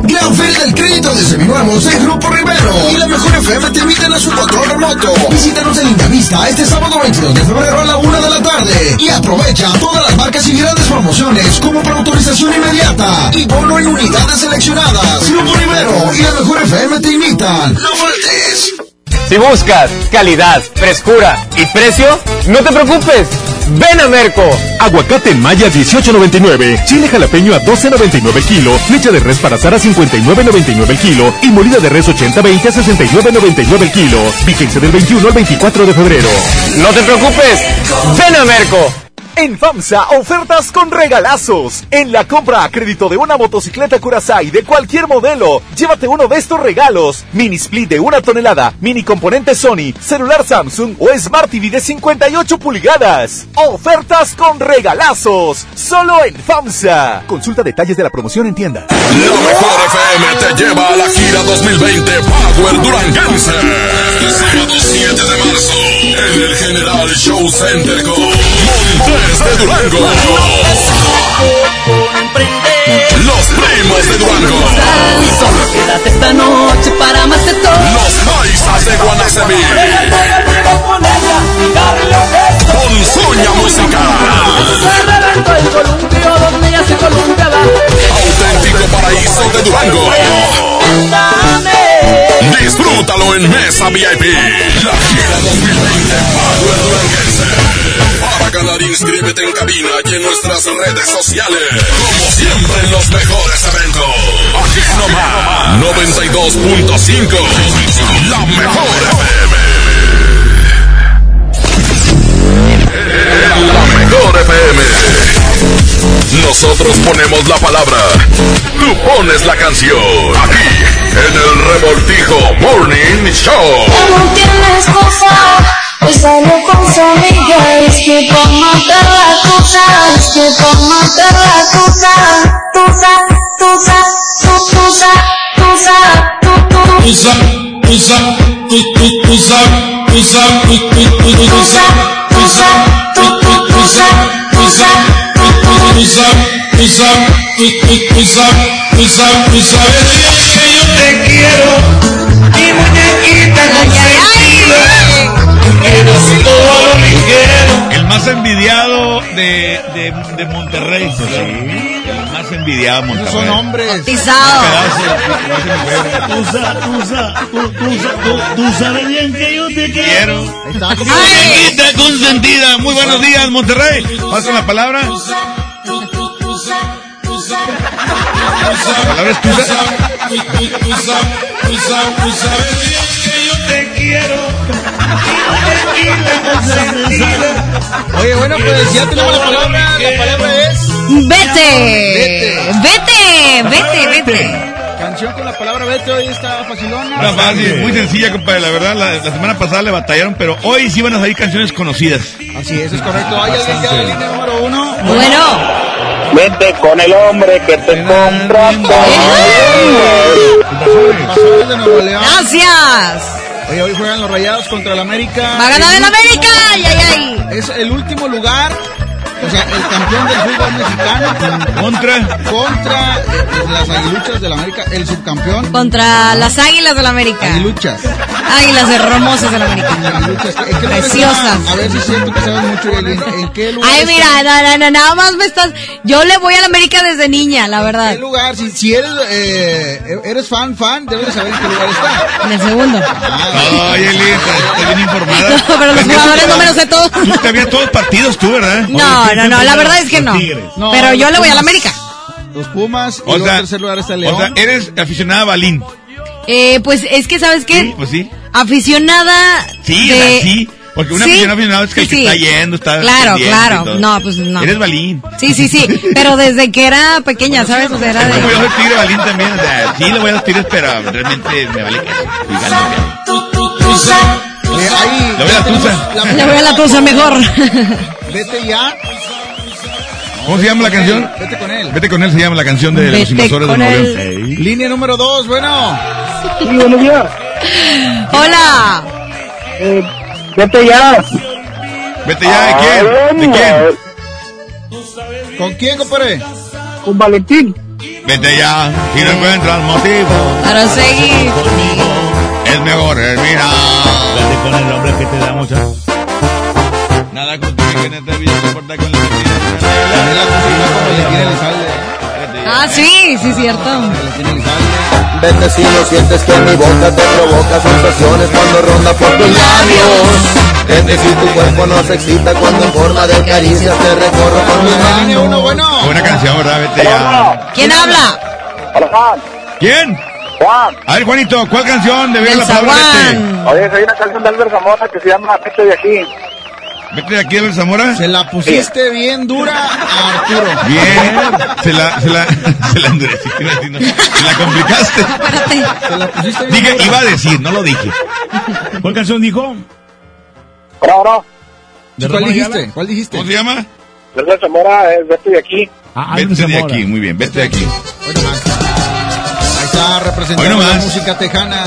Gran Feria del Crédito de Seminuevos en Grupo Rivero. Y la mejor FM te invitan a su control remoto. Visítanos en Lindavista este sábado 22 de febrero a la 1 de la tarde. Y aprovecha todas las marcas y grandes promociones como para autorización inmediata y bono en unidades seleccionadas. Grupo Rivero y la mejor FM te invitan. ¡No faltes! Si buscas calidad, frescura y precio, no te preocupes. Ven a Merco. Aguacate en Maya 18.99. Chile jalapeño a 12.99 el kilo. Leche de res para Sara 59.99 el kilo. Y molida de res 80-20 a 69.99 el kilo. Vigencia del 21 al 24 de febrero. No te preocupes. Ven a Merco. En FAMSA, ofertas con regalazos. En la compra a crédito de una motocicleta Curaçao de cualquier modelo, llévate uno de estos regalos. Mini split de una tonelada, mini componente Sony, celular Samsung o Smart TV de 58 pulgadas. Ofertas con regalazos. Solo en FAMSA. Consulta detalles de la promoción en tienda. La mejor FM te lleva a la gira 2020 Power Duranguense. Sábado 7 de marzo en el General Show Center de Durango. Los primos de Durango. Quédate esta noche para de todo. Los paisas de Guanacemí. Con suña musical. Auténtico paraíso de Durango. Disfrútalo en Mesa VIP. La gira 2020 Power Duranguense. Para ganar, inscríbete en cabina y en nuestras redes sociales. Como siempre, en los mejores eventos. Aquí nomás. 92.5. La mejor FM. La mejor FM. Nosotros ponemos la palabra. Tú pones la canción. Aquí, en el Revoltijo Morning Show. No tienes cosa, pues salgo con su amiga. Es que por matar la cosa, es que por matar la cosa. Tusa, tusa, tu, tusa, tusa, tu, tu. Tusa, tusa, tu, tu, tusa, tusa, tu, tu, tu, tusa, tusa, tu, tu, tusa, tusa, tu, tu, tusa, tusa, tu, tu, tusa, tusa, tusa. Que yo te quiero, mi muñequita consentida. Eres todo lo ligero. El más envidiado de, de, de Monterrey. El más envidiado de Monterrey. Son hombres. Bautizado. Tú, sa- tú, sa- tú- tú sa- tú- tú sabes bien que yo te quiero. Consentida, consentida. Muy buenos días, Monterrey. Pasa la palabra. La palabra es tusa. Tú sabes bien que yo te quiero. Oye, bueno, pues ya tenemos la palabra. La palabra es. Vete. Vete, vete, vete. Canción con la palabra vete. Hoy está facilona. Está fácil, muy sencilla, compadre. La verdad, la, la semana pasada le batallaron, pero hoy sí van a salir canciones conocidas. Así es, es correcto. ¿Hay alguien ya la línea número uno? Vete con el hombre que te León. Gracias. Oye, hoy juegan los Rayados contra el América. Va a ganar el América. Ay, ay, ay. Es el último lugar. O sea, el campeón del fútbol mexicano Contra. contra las aguiluchas del América, el subcampeón. Contra las Águilas del América. Aguiluchas. Águilas hermosas del América. Aguiluchas. ¿En qué lugar Preciosas. está? A ver si siento que sabes mucho. ¿En qué lugar Ay, mira, no, no, no, nada más me estás. Yo le voy a la América desde niña, la verdad. ¿En qué lugar? Si, si eres, eh, eres fan, fan, debes de saber en qué lugar está. En el segundo. Oye, Elisa, estás bien informada. No, pero los jugadores no me los sé todos. Tú te habías todos partidos, tú, ¿verdad? No, no, no, la verdad es que no. No, Pero yo le voy a la. América. Los Pumas y O sea, en tercer lugar está el León. O sea, eres aficionada a Balín. Eh, pues es que, ¿sabes qué? Sí, pues sí. Aficionada. Sí, de... o sea, sí. Porque una Sí, aficionada es que el sí, que sí. está yendo, está. Claro, claro. No, pues no. Eres Balín. Sí, sí, sí. Pero desde que era pequeña, ¿sabes? O sea, era Como yo de. soy tigre Balín también. O sea, sí le voy a los tigres, pero realmente me vale ahí, Le voy a la tusa. la- Le voy a la tusa mejor. Vete ya. ¿Cómo se llama la canción? Vete con él. Vete con él se llama la canción de los invasores de Nuevo. León. Línea número dos, bueno. Sí, buenos días. Hola. Eh, vete ya. Vete ya, ¿de quién? ¿De quién? ¿Con quién, compadre? Con Valentín. Vete ya, si no encuentras motivo, Para seguir. es mejor terminar. Vete con el hombre que te da mucha. Nada contigo en se importa con la mentira. Es. Ah, sí, sí, cierto. No sientes que mi boca te provoca sensaciones cuando ronda por tus labios. Vete si tu cuerpo no se excita cuando en forma de caricias te recorro con Línea manos. uno, bueno. Buena canción, ¿verdad? Vete ya. ¿Quién habla? ¿Quién? Juan. A ver, Juanito, ¿cuál canción de ver Del la palabra vete? Zaguán. Oye, hay una canción de Albert Zamora que se llama Vete de aquí. Vete de aquí, Albert Zamora. Se la pusiste bien dura a Arturo. Bien, se la, se la, se la no, se la complicaste. Espérate. Se la pusiste bien Dije, dura. iba a decir, no lo dije. ¿Cuál canción dijo? ¿De ¿Cuál dijiste? Ayala? ¿Cuál dijiste? ¿Cómo se llama? Albert Zamora es Vete de aquí. Ah, Albert Vete de Zamora. aquí, muy bien, vete de aquí. Hoy nomás. Ahí está representando la música tejana.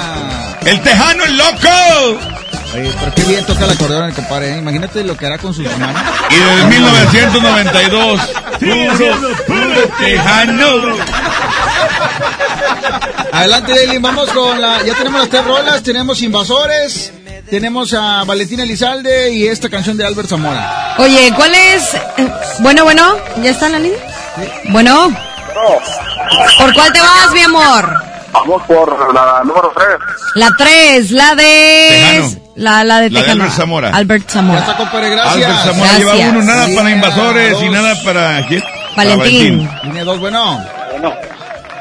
¡El tejano, el loco! Oye, pero qué bien toca el acordeón el compadre. ¿eh? Imagínate lo que hará con sus manos. Y desde 1992, Sigue siendo puro tejano. Adelante, Leilin, vamos con la. Ya tenemos las tres rolas, tenemos Invasores, tenemos a Valentina Elizalde y esta canción de Albert Zamora. Oye, ¿cuál es? Bueno, bueno, ¿ya está en la línea? Bueno, ¿por cuál te vas, mi amor? Vamos por la número 3. La 3, la de... Tejano. La, la de La de. Albert Zamora. Albert Zamora. está, compadre, gracias. Albert Zamora Gracias. lleva uno, nada Sí, para invasores y dos. nada para... ¿quién? Valentín. Línea 2, bueno. Bueno.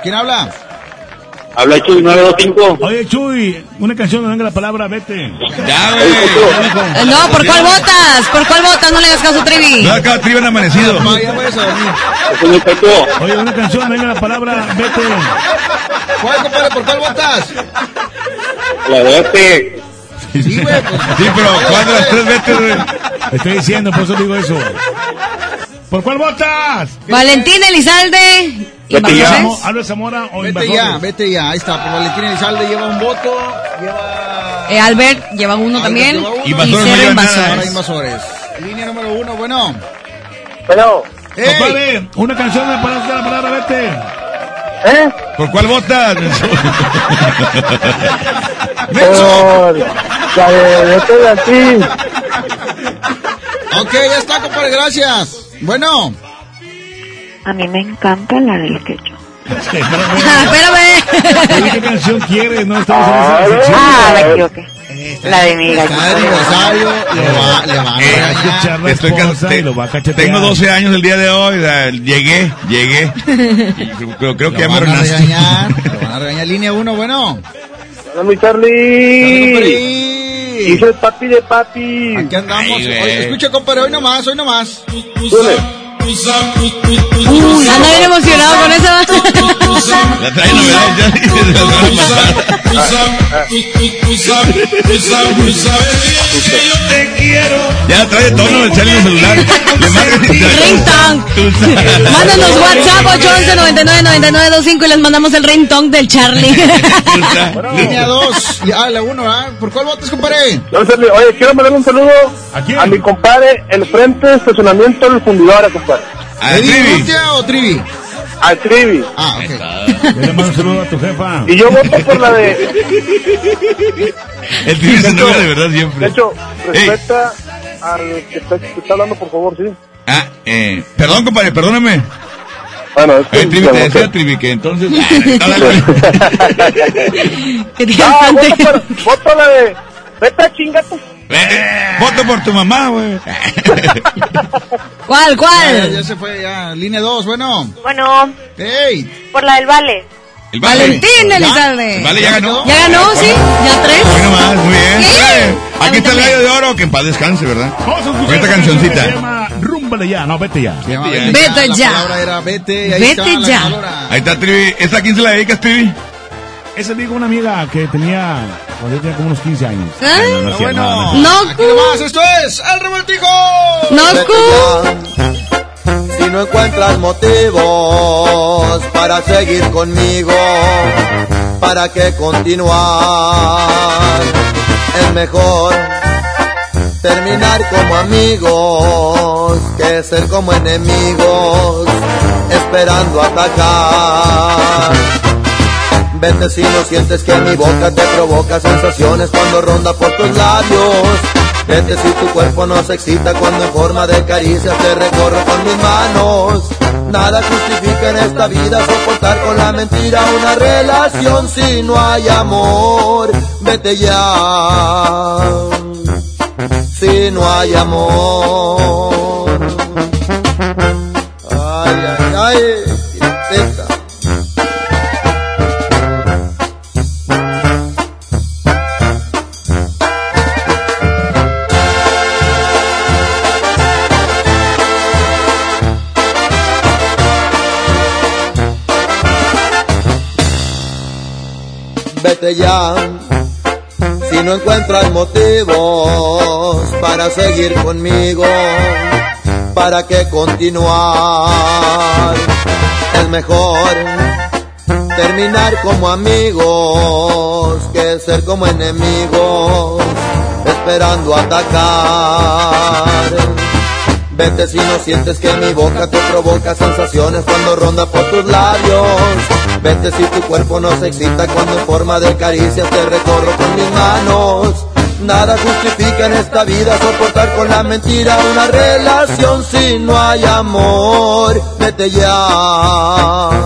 ¿Quién habla? Habla Chuy 925. Oye, Chuy, una canción donde venga la palabra vete. Ya, güey. Eh, No, ¿por cuál votas? ¿Por cuál votas? No le hagas caso a Trevi. No, acá triban amanecido. Va, ya vayas a dormir. Es un efecto. Oye, una canción donde venga la palabra vete. ¿Cuál, compadre? ¿Por cuál votas? La de Vete. Sí, güey. Pues, Sí, pero ¿cuál de las tres vete, güey? Estoy diciendo, por eso digo eso. ¿Por cuál votas? Valentín Elizalde. Vete ya. ¿Invasores? ¿Albert Zamora o vete Invasores? ya, vete ya. Ahí está. Por Valentina Elizalde lleva un voto. Lleva. Eh, Albert lleva uno Albert también. lleva uno. Y Invasores no cero nada, invasores. invasores. Línea número uno, bueno. Pero, ¡Ey! Compadre, una canción donde aparezca la palabra vete. ¿eh? ¿Por cuál votas? Por la de Vete de aquí. Ok, ya está, compadre, gracias. Bueno. A mí me encanta la del quecho. Espérame. Oye, ¿Qué canción quieres? No estamos en esa sección. Ah, me equivoqué. La de mi aniversario, le va, a Eh, regañar. la Estoy can- esposa y lo va a cachetear. Tengo 12 años el día de hoy. llegué, llegué. Creo, que ya me arruinaste. lo van a regañar. Línea 1, bueno. Hola, mi Charlie. Y soy papi de papi. Aquí andamos. Escucha, compadre, hoy nomás, hoy nomás. Uy, anda bien emocionado con eso. La trae novedad ya. semana pasada. Ya la trae tono el Charlie en el celular. Le Ringtone. Mándanos WhatsApp 811 99 99 25 y les mandamos el ringtone del Charlie. Línea 2. Ah, la 1, ¿ah? ¿Por cuál votas, compadre? Oye, quiero mandarle un saludo ¿A quién? a mi compadre, el frente de estacionamiento del fundidora, compadre. A ¿Eddie Trivi. O Trivi? Al Trivi. Ah, ok. Yo le mando un saludo a tu jefa. Y yo voto por la de. El Trivi se enoja de verdad De siempre. hecho, Ey. respeta al que está, que está hablando, por favor, sí. Ah, eh, perdón, compadre, perdóname. Bueno, es que. Eh, Trivi, te decía Trivi que entonces. Ah, no, voto, por, voto la de. Vete a chingate. Vete, Voto por tu mamá, güey. ¿Cuál, Ya, cuál? ya se fue, ya. Línea 2, bueno. Bueno, ¡Ey! por la del vale. El vale. Valentín Elizalde. Vale, ya ganó. ¿Ya ganó? ¿Sí? ¿Ya tres? Hoy nomás, muy bien. ¿Qué? Eh, Aquí está el gallo de oro, que en paz descanse, ¿verdad? Vamos a escuchar Con esta que Se cancioncita. llama Rúmbale ya, no, vete ya. Se llama Vete Vete ya. La palabra era vete. Ahí Vete está ya. Ahí está Trivi. ¿Esta a quién se la dedicas, Trivi? Ese digo una amiga que tenía, cuando yo tenía como unos 15 años. ¿Eh? No, no cierto, bueno. no, no No, Aquí nomás, esto es El Revoltijo. No. Si no encuentras motivos para seguir conmigo, ¿para qué continuar? Es mejor terminar como amigos que ser como enemigos, esperando atacar. Vete si no sientes que mi boca te provoca sensaciones cuando ronda por tus labios. Vete si tu cuerpo no se excita cuando en forma de caricias te recorro con mis manos. Nada justifica en esta vida soportar con la mentira una relación si no hay amor. Vete ya. Si no hay amor. Ay, ay, ay. Vete ya, si no encuentras motivos para seguir conmigo, para qué continuar. Es mejor terminar como amigos que ser como enemigos, esperando atacar. Vete si no sientes que mi boca te provoca sensaciones cuando ronda por tus labios. Vete si tu cuerpo no se excita cuando en forma de caricias te recorro con mis manos. Nada justifica en esta vida soportar con la mentira una relación si no hay amor. Vete ya.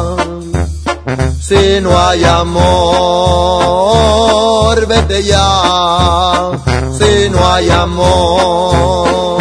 Si no hay amor, vete ya. Si no hay amor.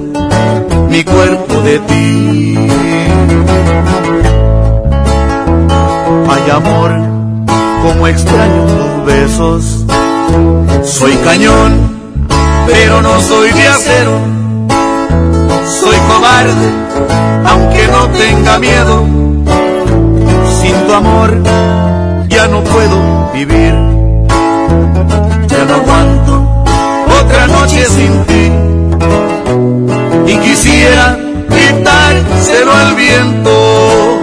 mi cuerpo de ti. Ay amor, como extraño tus besos. Soy cañón, pero no soy de acero. Soy cobarde, aunque no tenga miedo. Sin tu amor ya no puedo vivir. Ya no aguanto otra noche sin ti. Y quisiera gritárselo al viento.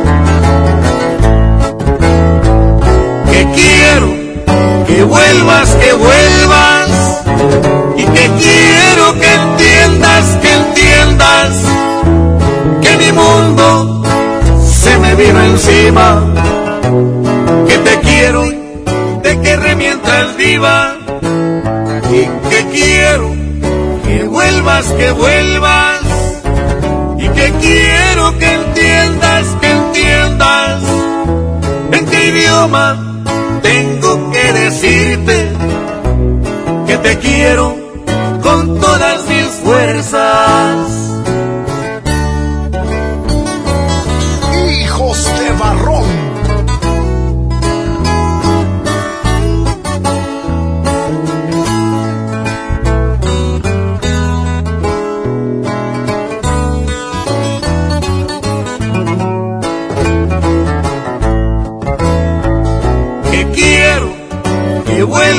Que quiero que vuelvas, que vuelvas. Y que quiero que entiendas, que entiendas. Que mi mundo se me vino encima. Que te quiero, de que remientas viva. Vuelvas, que vuelvas. Y que quiero que entiendas, que entiendas. En qué idioma tengo que decirte que te quiero con todas mis fuerzas.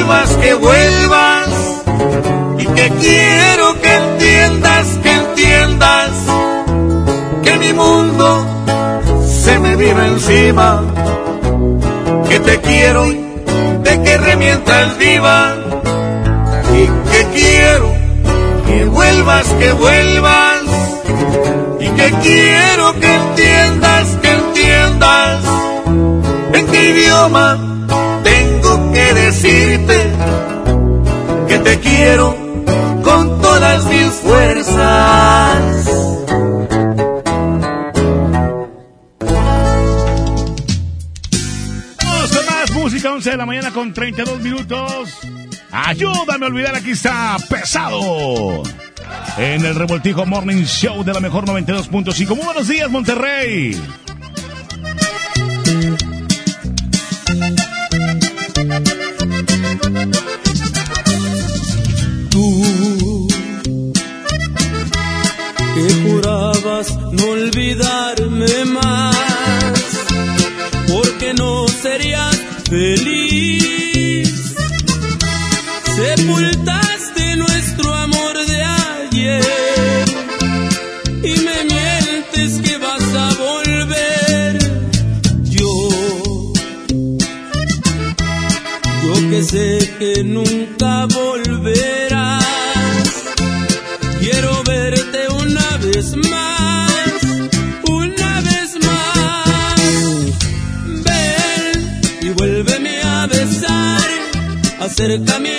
Vuelvas, que vuelvas y que quiero que entiendas, que entiendas que mi mundo se me vino encima, que te quiero de que remientas viva y que quiero que vuelvas, que vuelvas y que quiero que entiendas, que entiendas en qué idioma tengo que decirte te quiero con todas mis fuerzas. Vamos con más música, 11 de la mañana con 32 minutos. Ayúdame a olvidar, aquí está pesado. En el Revoltijo Morning Show de la mejor 92.5. Muy buenos días, Monterrey. Olvidarme más, porque no serías feliz. Sepultaste nuestro amor de ayer y me mientes que vas a volver. Yo, yo que sé que nunca volverás. Acércame a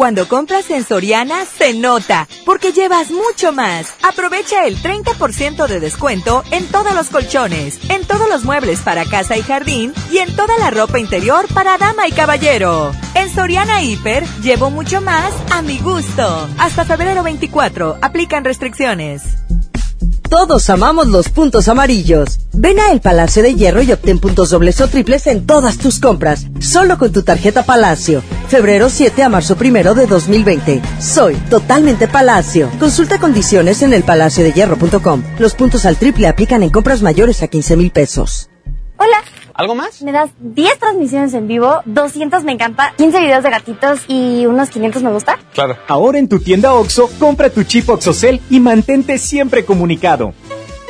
Cuando compras en Soriana, se nota, porque llevas mucho más. Aprovecha el 30% de descuento en todos los colchones, en todos los muebles para casa y jardín y en toda la ropa interior para dama y caballero. En Soriana Hiper, llevo mucho más a mi gusto. Hasta febrero 24, aplican restricciones. Todos amamos los puntos amarillos. Ven a El Palacio de Hierro y obtén puntos dobles o triples en todas tus compras, solo con tu tarjeta Palacio. Febrero 7 a marzo 1 de 2020. Soy totalmente Palacio. Consulta condiciones en elpalaciodehierro.com. Los puntos al triple aplican en compras mayores a 15 mil pesos. Hola. ¿Algo más? Me das 10 transmisiones en vivo, 200 me encanta, 15 videos de gatitos y unos 500 me gusta. Claro. Ahora en tu tienda OXO, compra tu chip OXOCEL y mantente siempre comunicado.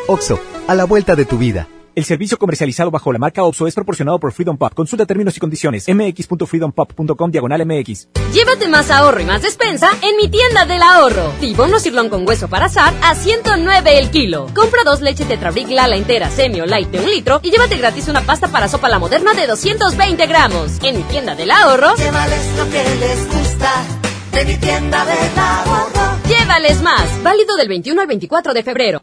OXO, a la vuelta de tu vida. El servicio comercializado bajo la marca OPSO es proporcionado por Freedom Pop. Consulta términos y condiciones. mx.freedompop.com diagonal mx. Llévate más ahorro y más despensa en mi tienda del ahorro. Tibono sirlón con hueso para azar a 109 el kilo. Compra dos leches Tetrabric Lala entera, semi o light de un litro y llévate gratis una pasta para sopa la moderna de 220 gramos. En mi tienda del ahorro. Llévales lo que les gusta de mi tienda del ahorro. Llévales más. Válido del 21 al 24 de febrero.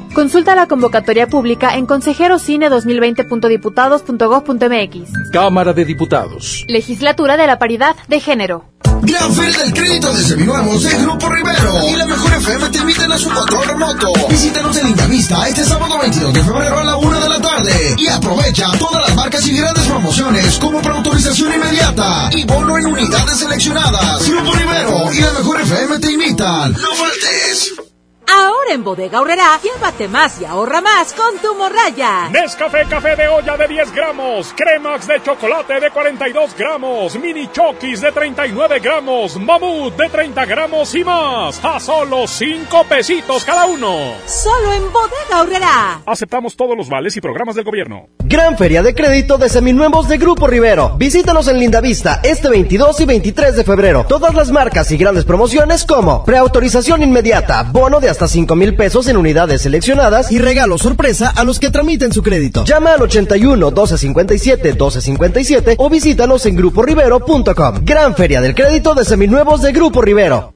Consulta la convocatoria pública en consejerocine2020.diputados.gov.mx. Cámara de Diputados. Legislatura de la Paridad de Género. Gran Feria del Crédito de Seminuevos de Grupo Rivero. Y la mejor FM te invitan a su control remoto. Visítanos en Lindavista este sábado 22 de febrero a la 1 de la tarde. Y aprovecha todas las marcas y grandes promociones como preautorización inmediata y bono en unidades seleccionadas. Grupo Rivero y la mejor FM te invitan. ¡No faltes! Ahora en Bodega Aurrera, llévate más y ahorra más con tu morraya. Nescafé café de olla de 10 gramos, cremax de chocolate de 42 gramos, mini chokis de 39 gramos, mamut de 30 gramos y más. A solo 5 pesitos cada uno. Solo en Bodega Aurrera. Aceptamos todos los vales y programas del gobierno. Gran Feria de Crédito de Seminuevos de Grupo Rivero. Visítanos en Lindavista este 22 y 23 de febrero. Todas las marcas y grandes promociones como preautorización inmediata, bono de hasta 5 mil pesos en unidades seleccionadas y regalo sorpresa a los que tramiten su crédito. Llama al 81 1257 1257 o visítanos en gruporivero.com. Gran Feria del Crédito de Seminuevos de Grupo Rivero.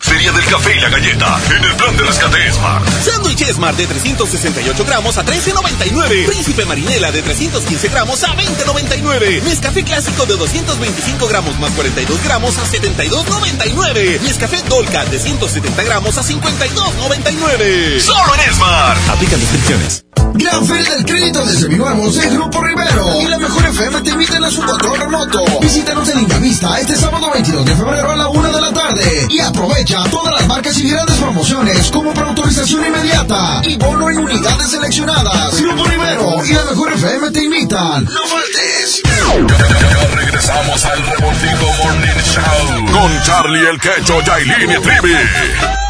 Feria del café y la galleta en el plan de rescate Smart. Sándwich Smart de 368 gramos a 13.99. Príncipe Marinela de 315 gramos a 20.99. Nescafé clásico de 225 gramos más 42 gramos a 72.99. Nescafé Dolca de 170 gramos a 52.99. Solo en Smart. Aplican descripciones. Gran Feria del Crédito de Semivamos en Grupo Rivero. Y la mejor FM te invita a su control remoto. Visítanos en Lindavista este sábado 22 de febrero a la 1 de la tarde. Y aprovecha todas las marcas y grandes promociones como para autorización inmediata y bono en unidades seleccionadas. Grupo Rivero y la mejor FM te invitan. ¡No faltes! Ya regresamos al Revoltijo Morning Show con Charlie el Quecho, Yailin y Trivi.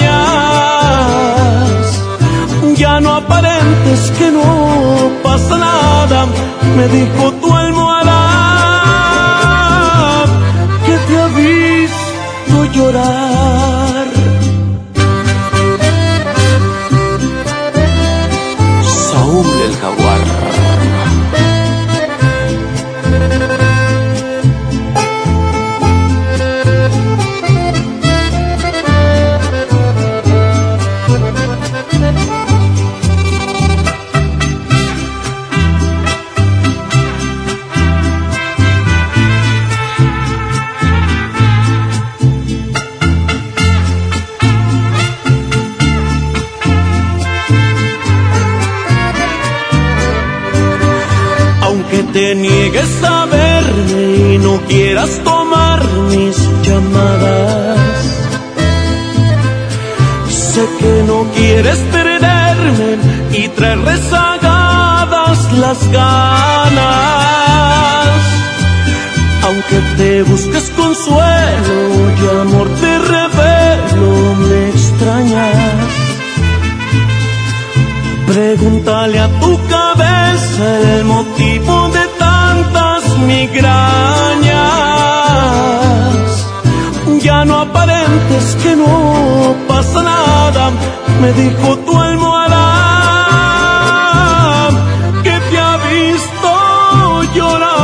Ya no aparentes que no pasa nada, me dijo me dijo tu almohada que te ha visto llorar.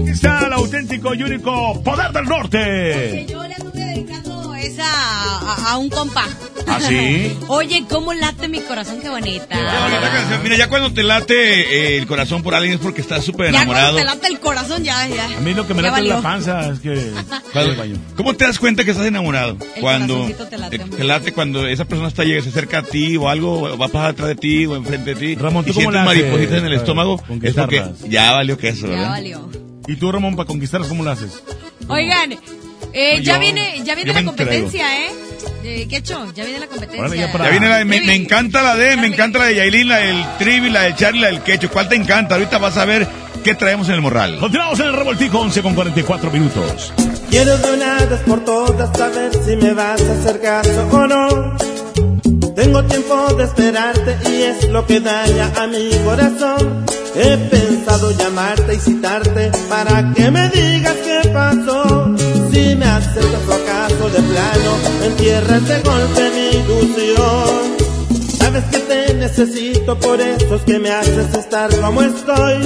Aquí está el auténtico y único poder del norte. Yo le anduve dedicando esa a, a- a un compa. ¿Ah, sí? Oye, cómo late mi corazón, qué bonita. Qué bonita canción. Mira, ya cuando te late eh, el corazón por alguien es porque estás súper Ya cuando enamorado. te late el corazón, ya, ya. A mí lo que me Ya late es la panza, es que... Cuando- ¿Cómo te das cuenta que estás enamorado? El cuando te late, eh, te late cuando esa persona está llega, se acerca a ti o algo, o va a pasar atrás de ti o enfrente de ti Ramón, ¿tú y cómo sientes maripositas en el estómago, es porque conquistarlas? ya valió queso, Ya ¿verdad? valió. ¿Y tú, Ramón, para conquistarlas, cómo lo haces? Oigan, eh, No, ya yo- viene, ya viene la me competencia, ¿eh? Eh, ¿Qué hecho? Ya viene la competencia. Ya viene la de- me, me encanta la de, me encanta la de Yailin, la del Trivi, la del Charlie, la del Quecho. ¿Cuál te encanta? Ahorita vas a ver qué traemos en el morral. Continuamos en el revoltijo, 11 con 44 minutos. Quiero de una vez por todas saber si me vas a hacer caso o no. Tengo tiempo de esperarte y es lo que daña a mi corazón. He pensado llamarte y citarte para que me digas qué pasó. Si me aceptas o acaso de plano, entierras de golpe mi ilusión. Sabes que te necesito, por eso es que me haces estar como estoy.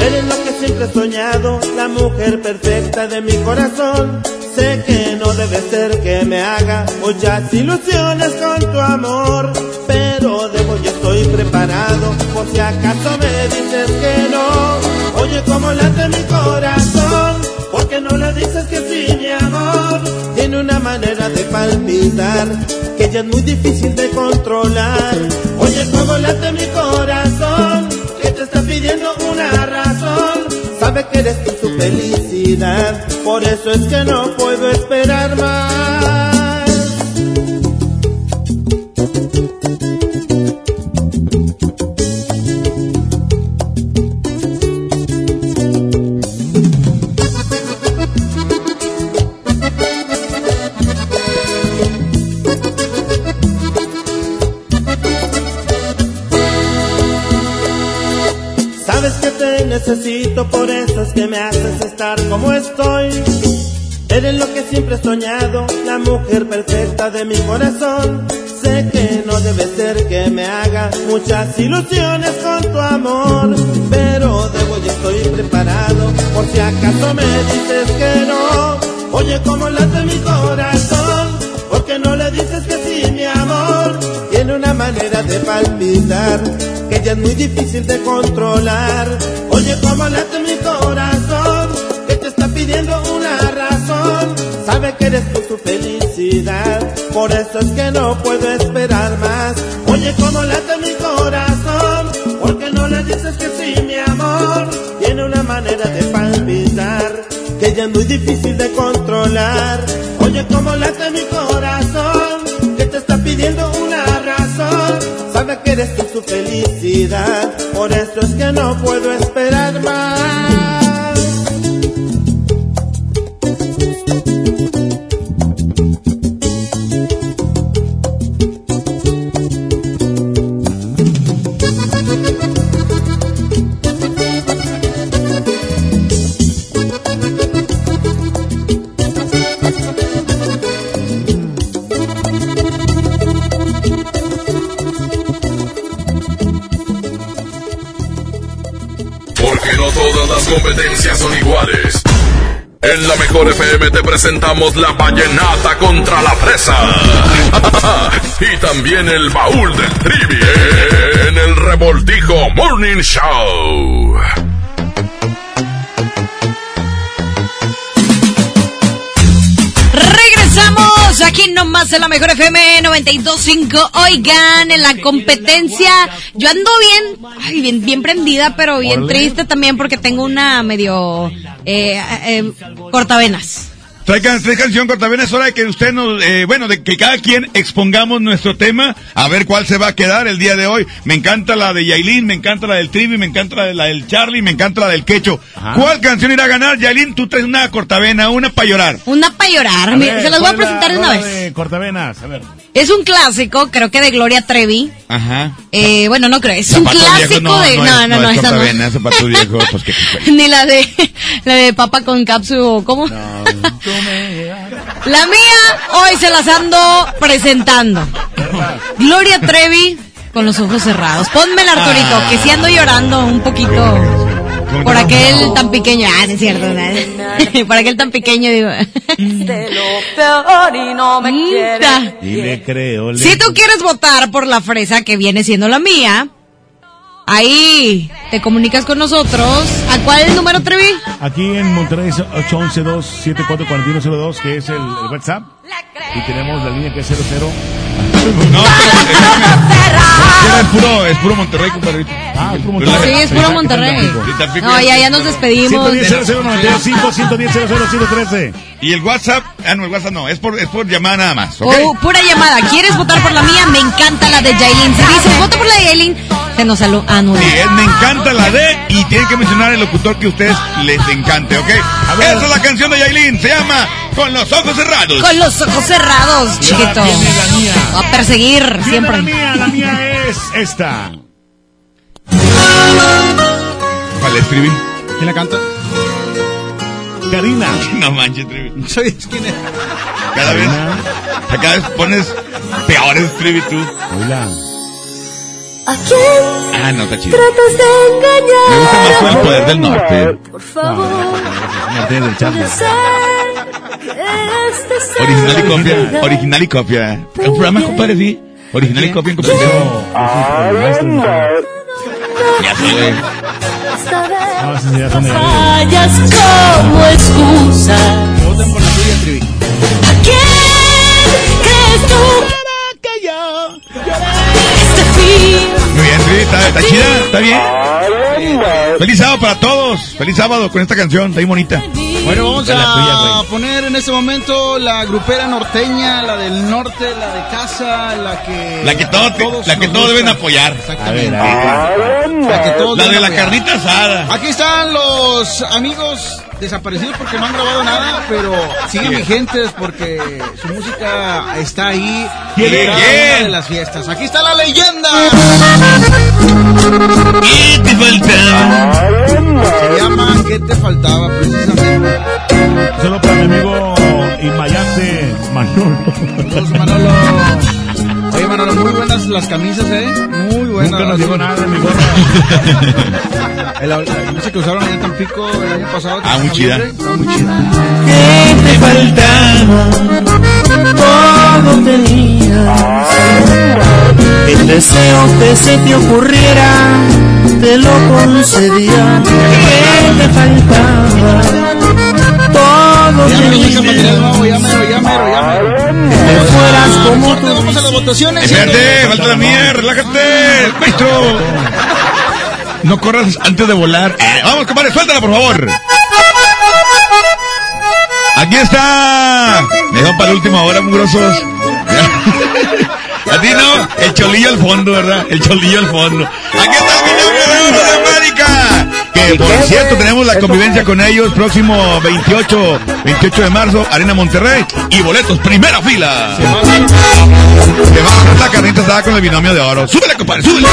Eres lo que siempre he soñado, la mujer perfecta de mi corazón. Sé que no debe ser que me haga muchas ilusiones con tu amor, pero debo y estoy preparado por si acaso me dices que no. Oye, cómo late mi corazón, porque no le dices que sí, mi amor. Tiene una manera de palpitar que ya es muy difícil de controlar. Oye, cómo late mi corazón, que te está pidiendo una razón. Sabe que eres tú su felicidad, por eso es que no puedo esperar más. Necesito, por eso es que me haces estar como estoy. Eres lo que siempre he soñado, la mujer perfecta de mi corazón. Sé que no debe ser que me haga muchas ilusiones con tu amor, pero debo y estoy preparado por si acaso me dices que no. Oye, cómo late mi corazón, porque no le dices que sí, mi amor. Tiene una manera de palpitar que ya es muy difícil de controlar. Oye, cómo late mi corazón, que te está pidiendo una razón. Sabe que eres tú su felicidad, por eso es que no puedo esperar más. Oye, cómo late mi corazón, porque no le dices que sí, mi amor. Tiene una manera de palpitar que ya es muy difícil de controlar. Oye, cómo late mi corazón, que te está pidiendo una razón. Eres tú su felicidad, por eso es que no puedo esperar más. Competencias son iguales. En la mejor FM te presentamos la vallenata contra la fresa. y también el baúl del trivi en el revoltijo Morning Show. Aquí nomás en la mejor FM 92.5. Oigan, en la competencia, yo ando bien, ay, bien, bien prendida, pero bien triste también porque tengo una medio eh, eh, cortavenas. Trae, can- trae canción cortavenas, es hora de que usted nos, eh, bueno, de que cada quien expongamos nuestro tema, a ver cuál se va a quedar el día de hoy. Me encanta la de Yailin, me encanta la del Trivi, me encanta la, de, la del Charlie, me encanta la del Quecho. ¿Cuál canción irá a ganar? Yailin, tú traes una cortavena, una para llorar. Una para llorar, ver, se las voy a ¿cuál es la presentar de una vez. de Cortavenas, a ver. Es un clásico, creo que de Gloria Trevi. Ajá. Eh, bueno, no creo, es un clásico no, de... no, No, es, no, no, es esa no. cortavena, zapatos viejos, pues Ni la de la de papa con cápsula, ¿cómo? La mía hoy se las ando presentando. Gloria Trevi con los ojos cerrados. Ponme el Arturito, Ah. que si ando llorando un poquito por aquel tan pequeño. Ah, no es cierto, ¿no? por aquel tan pequeño, digo. De lo peor y no me quiere. Y le creo. le- Si tú quieres votar por la fresa que viene siendo la mía, ahí te comunicas con nosotros. ¿A cuál número Trevi? Aquí en Monterrey es 811-274-4102, que es el, el WhatsApp. Y tenemos la línea que es 00. No, Era es puro, es puro Monterrey, compadrito. Ah, es puro Sí, es puro Monterrey. No, ya, ya nos despedimos. 110 0095 110 113 Y el WhatsApp, ah, no, el WhatsApp no, es por, es por llamada nada más, ¿ok? Oh, pura llamada. ¿Quieres votar por la mía? Me encanta la de Jailin. Si dices, vota por la de Jailin, te nos saluda. Ah, es, me encanta la D y tienen que mencionar el locutor que a ustedes les encante, ¿ok? Esa es la canción de Yailin, se llama Con los ojos cerrados. Con los ojos cerrados, chiquito. Va a perseguir siempre. La mía, la mía es esta. ¿Cuál es, Trivi? ¿Quién la canta? Karina. No manches, Trivi. Sabes quién es. Cada vez, cada vez pones peores, Trivi, tú. Hola. ¿A quién Ah, no, está chido. tratas de engañar? Me gusta más el poder del norte. Por favor, Martínez del este Original y copia. Original y copia. El programa, compadre, sí. Original y copia en. Ya sé, güey. esta vez No, fallas como excusa. Voten por la tuya, Trivi. ¿A quién crees tú está, está chida, está bien. Feliz sábado para todos. Feliz sábado con esta canción, está bien bonita. Bueno, vamos De la a poner en este momento la grupera norteña, la del norte, la de casa, la que... La que todo, todos la que todos deben apoyar. Exactamente. La, La que todos de deben la apoyar. carnita asada. Aquí están los amigos desaparecidos porque no han grabado nada, pero siguen Bien. vigentes porque su música está ahí ¿Quién? en cada una de las fiestas. Aquí está la leyenda. ¿Qué te faltaba? Se llama ¿Qué te faltaba? Precisamente. Solo para mi amigo Imayante Manolo. Manolo. Manolo, muy buenas las camisas, ¿eh? Muy buenas. Nunca nos llegó nada de mi gorra. La, la camisa que usaron allá en Tampico el año pasado. Ah, muy chida. Muy chida. ¿Qué te faltaba? Todo tenías. El deseo que se te ocurriera, te lo concedía. ¿Qué te faltaba? Todo Ya me ya. Que fueras como Corte, Vamos a las votaciones. Espérate, falta la mía, relájate, maestro. No corras antes de volar. Eh, vamos, compadre, suéltala, por favor. Aquí está. Me dejó para la última hora, mugrosos. A ti no, el cholillo al fondo, ¿verdad? El cholillo al fondo. Aquí está el binomio Que por cierto tenemos la convivencia con ellos próximo 28, 28 de marzo, Arena Monterrey. Y boletos, primera fila. Te va a hacer la carnita asada con el binomio de oro. Súbele, compadre, súbele.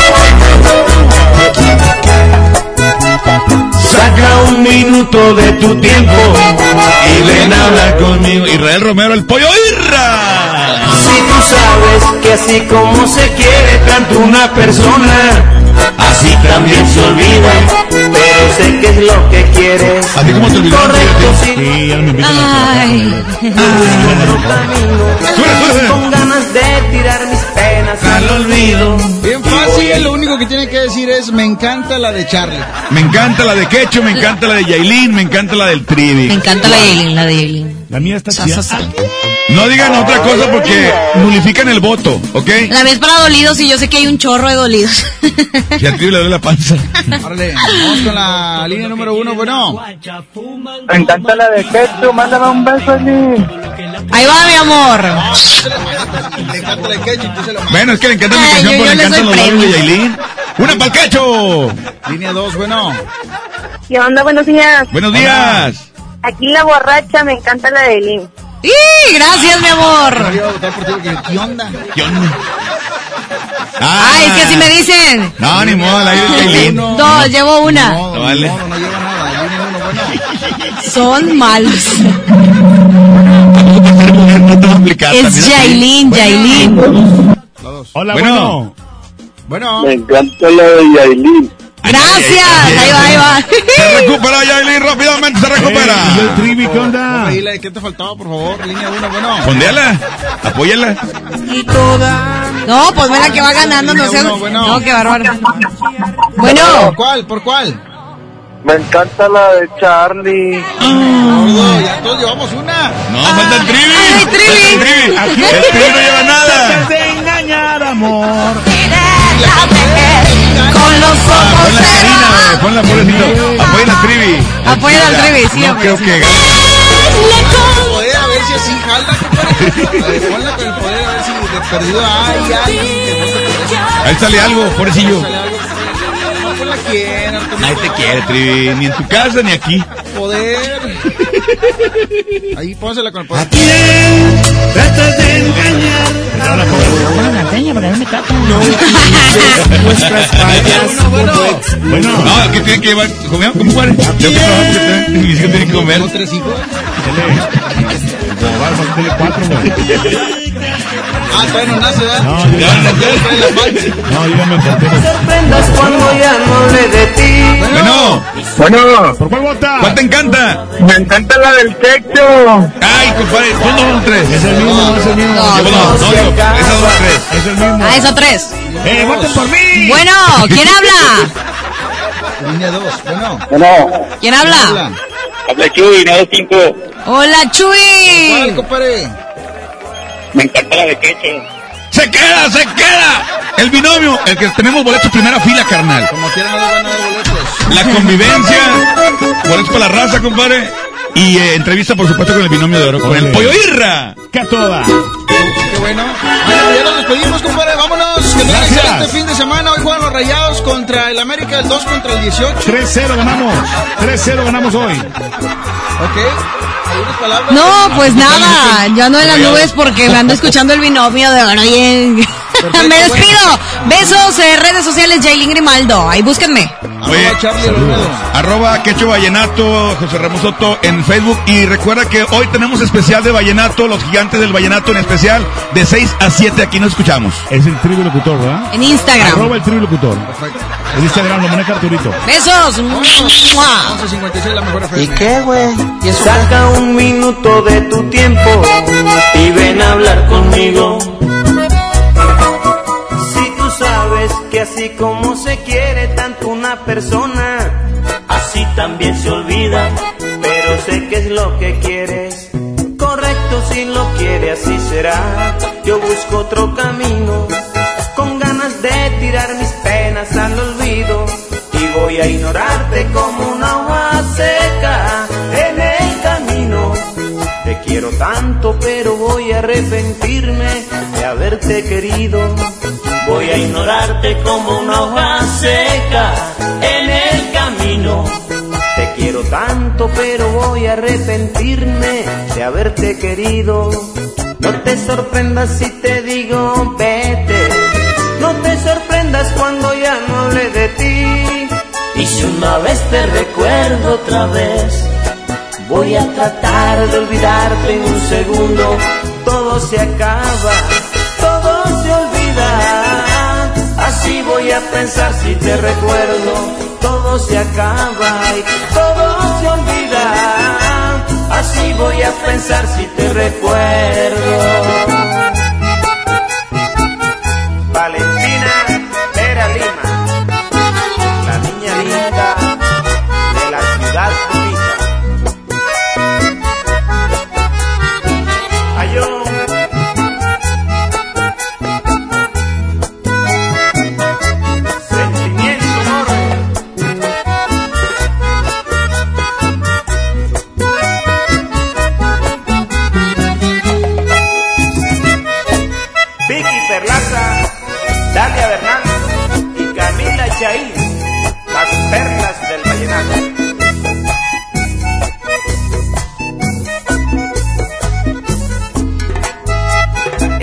Saca un minuto de tu tiempo Y ven a hablar conmigo. Israel Romero, el pollo Irra. Si tú sabes que así como se quiere tanto una persona, así también se olvida, pero sé que es lo que quieres. Así como te olvidaron. Correcto, sí. Sí, ya me invitan a Ay. Con ganas de tirar mis penas al olvido. Bien fácil, lo único que tiene que decir es me encanta la de Charlie. Me encanta la de Quecho, me encanta la de Yailin, me encanta la del Me Trivi. encanta la de Yailin, la de Yailin. La mía está chida. sa. No digan otra cosa porque nulifican el voto, ¿ok? La vez para dolidos y yo sé que hay un chorro de dolidos. Si a Trivi le duele la panza. Órale, vamos con la línea número uno. Bueno, Me encanta la de Ketchup, mándame un beso a mí. Ahí va, mi amor. le encanta la ketchup, tú se lo mandas. Bueno, es que le encanta mi canción, pero le encantan los labios de. Yailin. ¡Una pa'l Quecho! Línea dos, bueno. ¿Qué onda? Buenos días. Buenos días. Aquí la borracha, me encanta la de Lin. ¡Y gracias, mi amor! Yo ¿qué onda? ¿Qué onda? Ah. Ay, es que así me dicen. No, ni modo, al aire de. Uno. Dos, llevo una. No, No vale. no, no lleva nada. Línea uno, bueno. Son malos. No te voy a explicar Es también. Yailin, Yailin. La dos. Hola, Bueno. bueno. Bueno, encanta la de Yailin. Gracias. Ahí va, ahí va. Se recupera Yailin rápidamente, se ¿Y el recupera. Trivi qué onda? ¿qué te faltaba, por favor? Línea uno, bueno. Fondéala, apóyala. Y toda No, pues la que va ganando, no sé. Bueno, bueno. No, qué bárbaro. ¿Por Bueno, cuál? ¿Por cuál? Me encanta la de Charlie. Gordo, ya todos llevamos una. No, falta el Trivi. Ay, Trivi. Falta el Trivi. El Trivi no lleva nada. de engañar, amor. Con los ojos Pon la Karina, ponla pobrecito. Apoyen a Trivi. Apoyen al Trivi, sí, No creo que gane. Poder, a ver si así jala, compadre. A ver, Ponla con el poder, a ver si de perdido por eso. Ahí sale algo, pobrecillo. Nadie te quiere, Trivi. Ni en tu casa ni aquí. poder. Ahí pónsela con el poder. tratas de engañar. Ahora pongo- Nuestras fallas Bueno. No, que tiene que llevar. ¿Comer? ¿Cómo tengo- mis hijos tienen que comer. ¿Tengo tres hijos? Tele 4, güey. Ah, todavía no nace, ¿verdad? No, Ya, dígame. no, panza. No, qué. sorprendas cuando ya no de ti. Bueno. Bueno. ¿Por cuál vota? ¿Cuál te encanta? Me encanta la del sexo. Ay, compadre, ¿cuándo son tres? Es el mismo, es el mismo. No, No, no, no, esas son tres. Es el mismo. Ah, eso tres. ¡Eh, voten por mí! Bueno, ¿quién habla? Línea 2, bueno. Bueno. ¿Quién habla? Habla Chuy, 95. Hola, ¿Cuál, Chuy. compadre? Me encanta la de quecho. ¡Se queda, se queda! El binomio, el que tenemos boletos primera fila, carnal. Como quieran, no les van a dar boletos. La convivencia, boletos para la raza, compadre. Y eh, entrevista, por supuesto, con el binomio de oro, con el pollo irra. ¡Que a toda! Qué bueno. Bueno, ya nos despedimos, compadre. Vámonos. Que tengan Gracias. excelente fin de semana. Hoy juegan los rayados contra el América, el 2 contra el 18. 3-0 ganamos. 3-0 ganamos hoy. Ok. ¿Algunas palabras? No, pues nada, yo ando en las nubes porque me ando escuchando el binomio de oro en- Me despido. Besos, eh, redes sociales, Jailin Grimaldo. Ahí búsquenme. Oye, Arroba Charlie Olmedo. arroba Quecho Vallenato, José Ramos Soto en Facebook. Y recuerda que hoy tenemos especial de Vallenato, los gigantes del Vallenato en especial, de 6 a 7. Aquí nos escuchamos. Es el tribu locutor, ¿verdad? En Instagram. Arroba el tribu locutor. Perfecto. En Instagram lo maneja Arturito. Besos. Mua. 11.56, la mejor FM. ¿Y qué, güey? Saca un minuto de tu tiempo y ven a hablar conmigo. Que así como se quiere tanto una persona, así también se olvida, pero sé que es lo que quieres. Correcto si lo quiere, así será. Yo busco otro camino, con ganas de tirar mis penas al olvido. Y voy a ignorarte como una hoja seca en el camino. Te quiero tanto, pero voy a arrepentirme de haberte querido. Voy a ignorarte como una hoja seca en el camino. Te quiero tanto, pero voy a arrepentirme de haberte querido. No te sorprendas si te digo vete. No te sorprendas cuando ya no hable de ti. Y si una vez te recuerdo otra vez, voy a tratar de olvidarte en un segundo. Todo se acaba, todo se olvida. Así voy a pensar si te recuerdo. Todo se acaba y todo se olvida. Así voy a pensar si te recuerdo. Valentina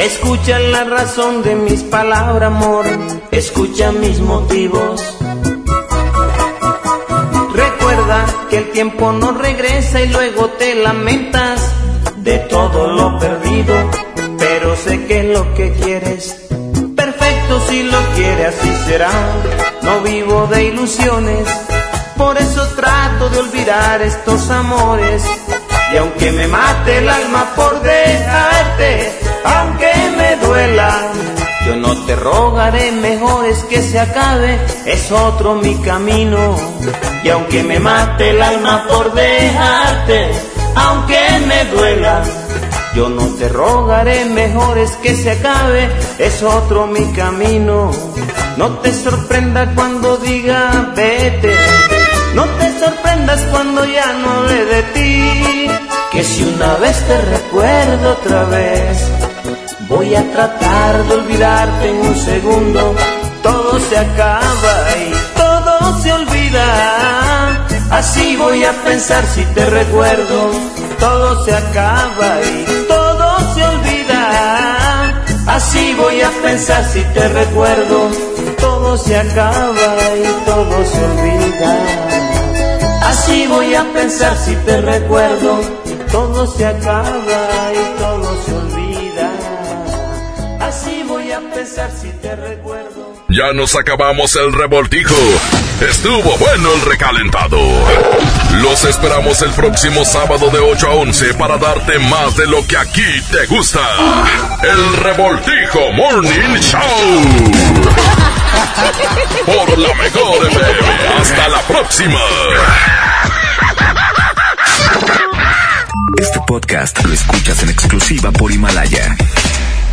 Escucha la razón de mis palabras, amor. Escucha mis motivos. Recuerda que el tiempo no regresa y luego te lamentas de todo lo perdido. Pero sé que lo que quieres. Perfecto si lo quiere, así será. No vivo de ilusiones. Por eso trato de olvidar estos amores. Y aunque me mate el alma por dejarte, aunque me duela, yo no te rogaré, mejor es que se acabe, es otro mi camino. Y aunque me mate el alma por dejarte, aunque me duela, yo no te rogaré, mejor es que se acabe, es otro mi camino. No te sorprenda cuando diga vete, no te sorprendas cuando ya no hable de ti, que si una vez te recuerdo otra vez, voy a tratar de olvidarte en un segundo, todo se acaba y todo se olvida, así voy a pensar si te recuerdo, todo se acaba y todo se olvida, así voy a pensar si te recuerdo, todo se acaba y todo se olvida. Así voy a pensar si te recuerdo, todo se acaba pensar si te recuerdo. Ya nos acabamos el revoltijo. Estuvo bueno el recalentado. Los esperamos el próximo sábado de 8 a 11 para darte más de lo que aquí te gusta. El revoltijo Morning Show. Por la mejor FM. Hasta la próxima. Este podcast lo escuchas en exclusiva por Himalaya.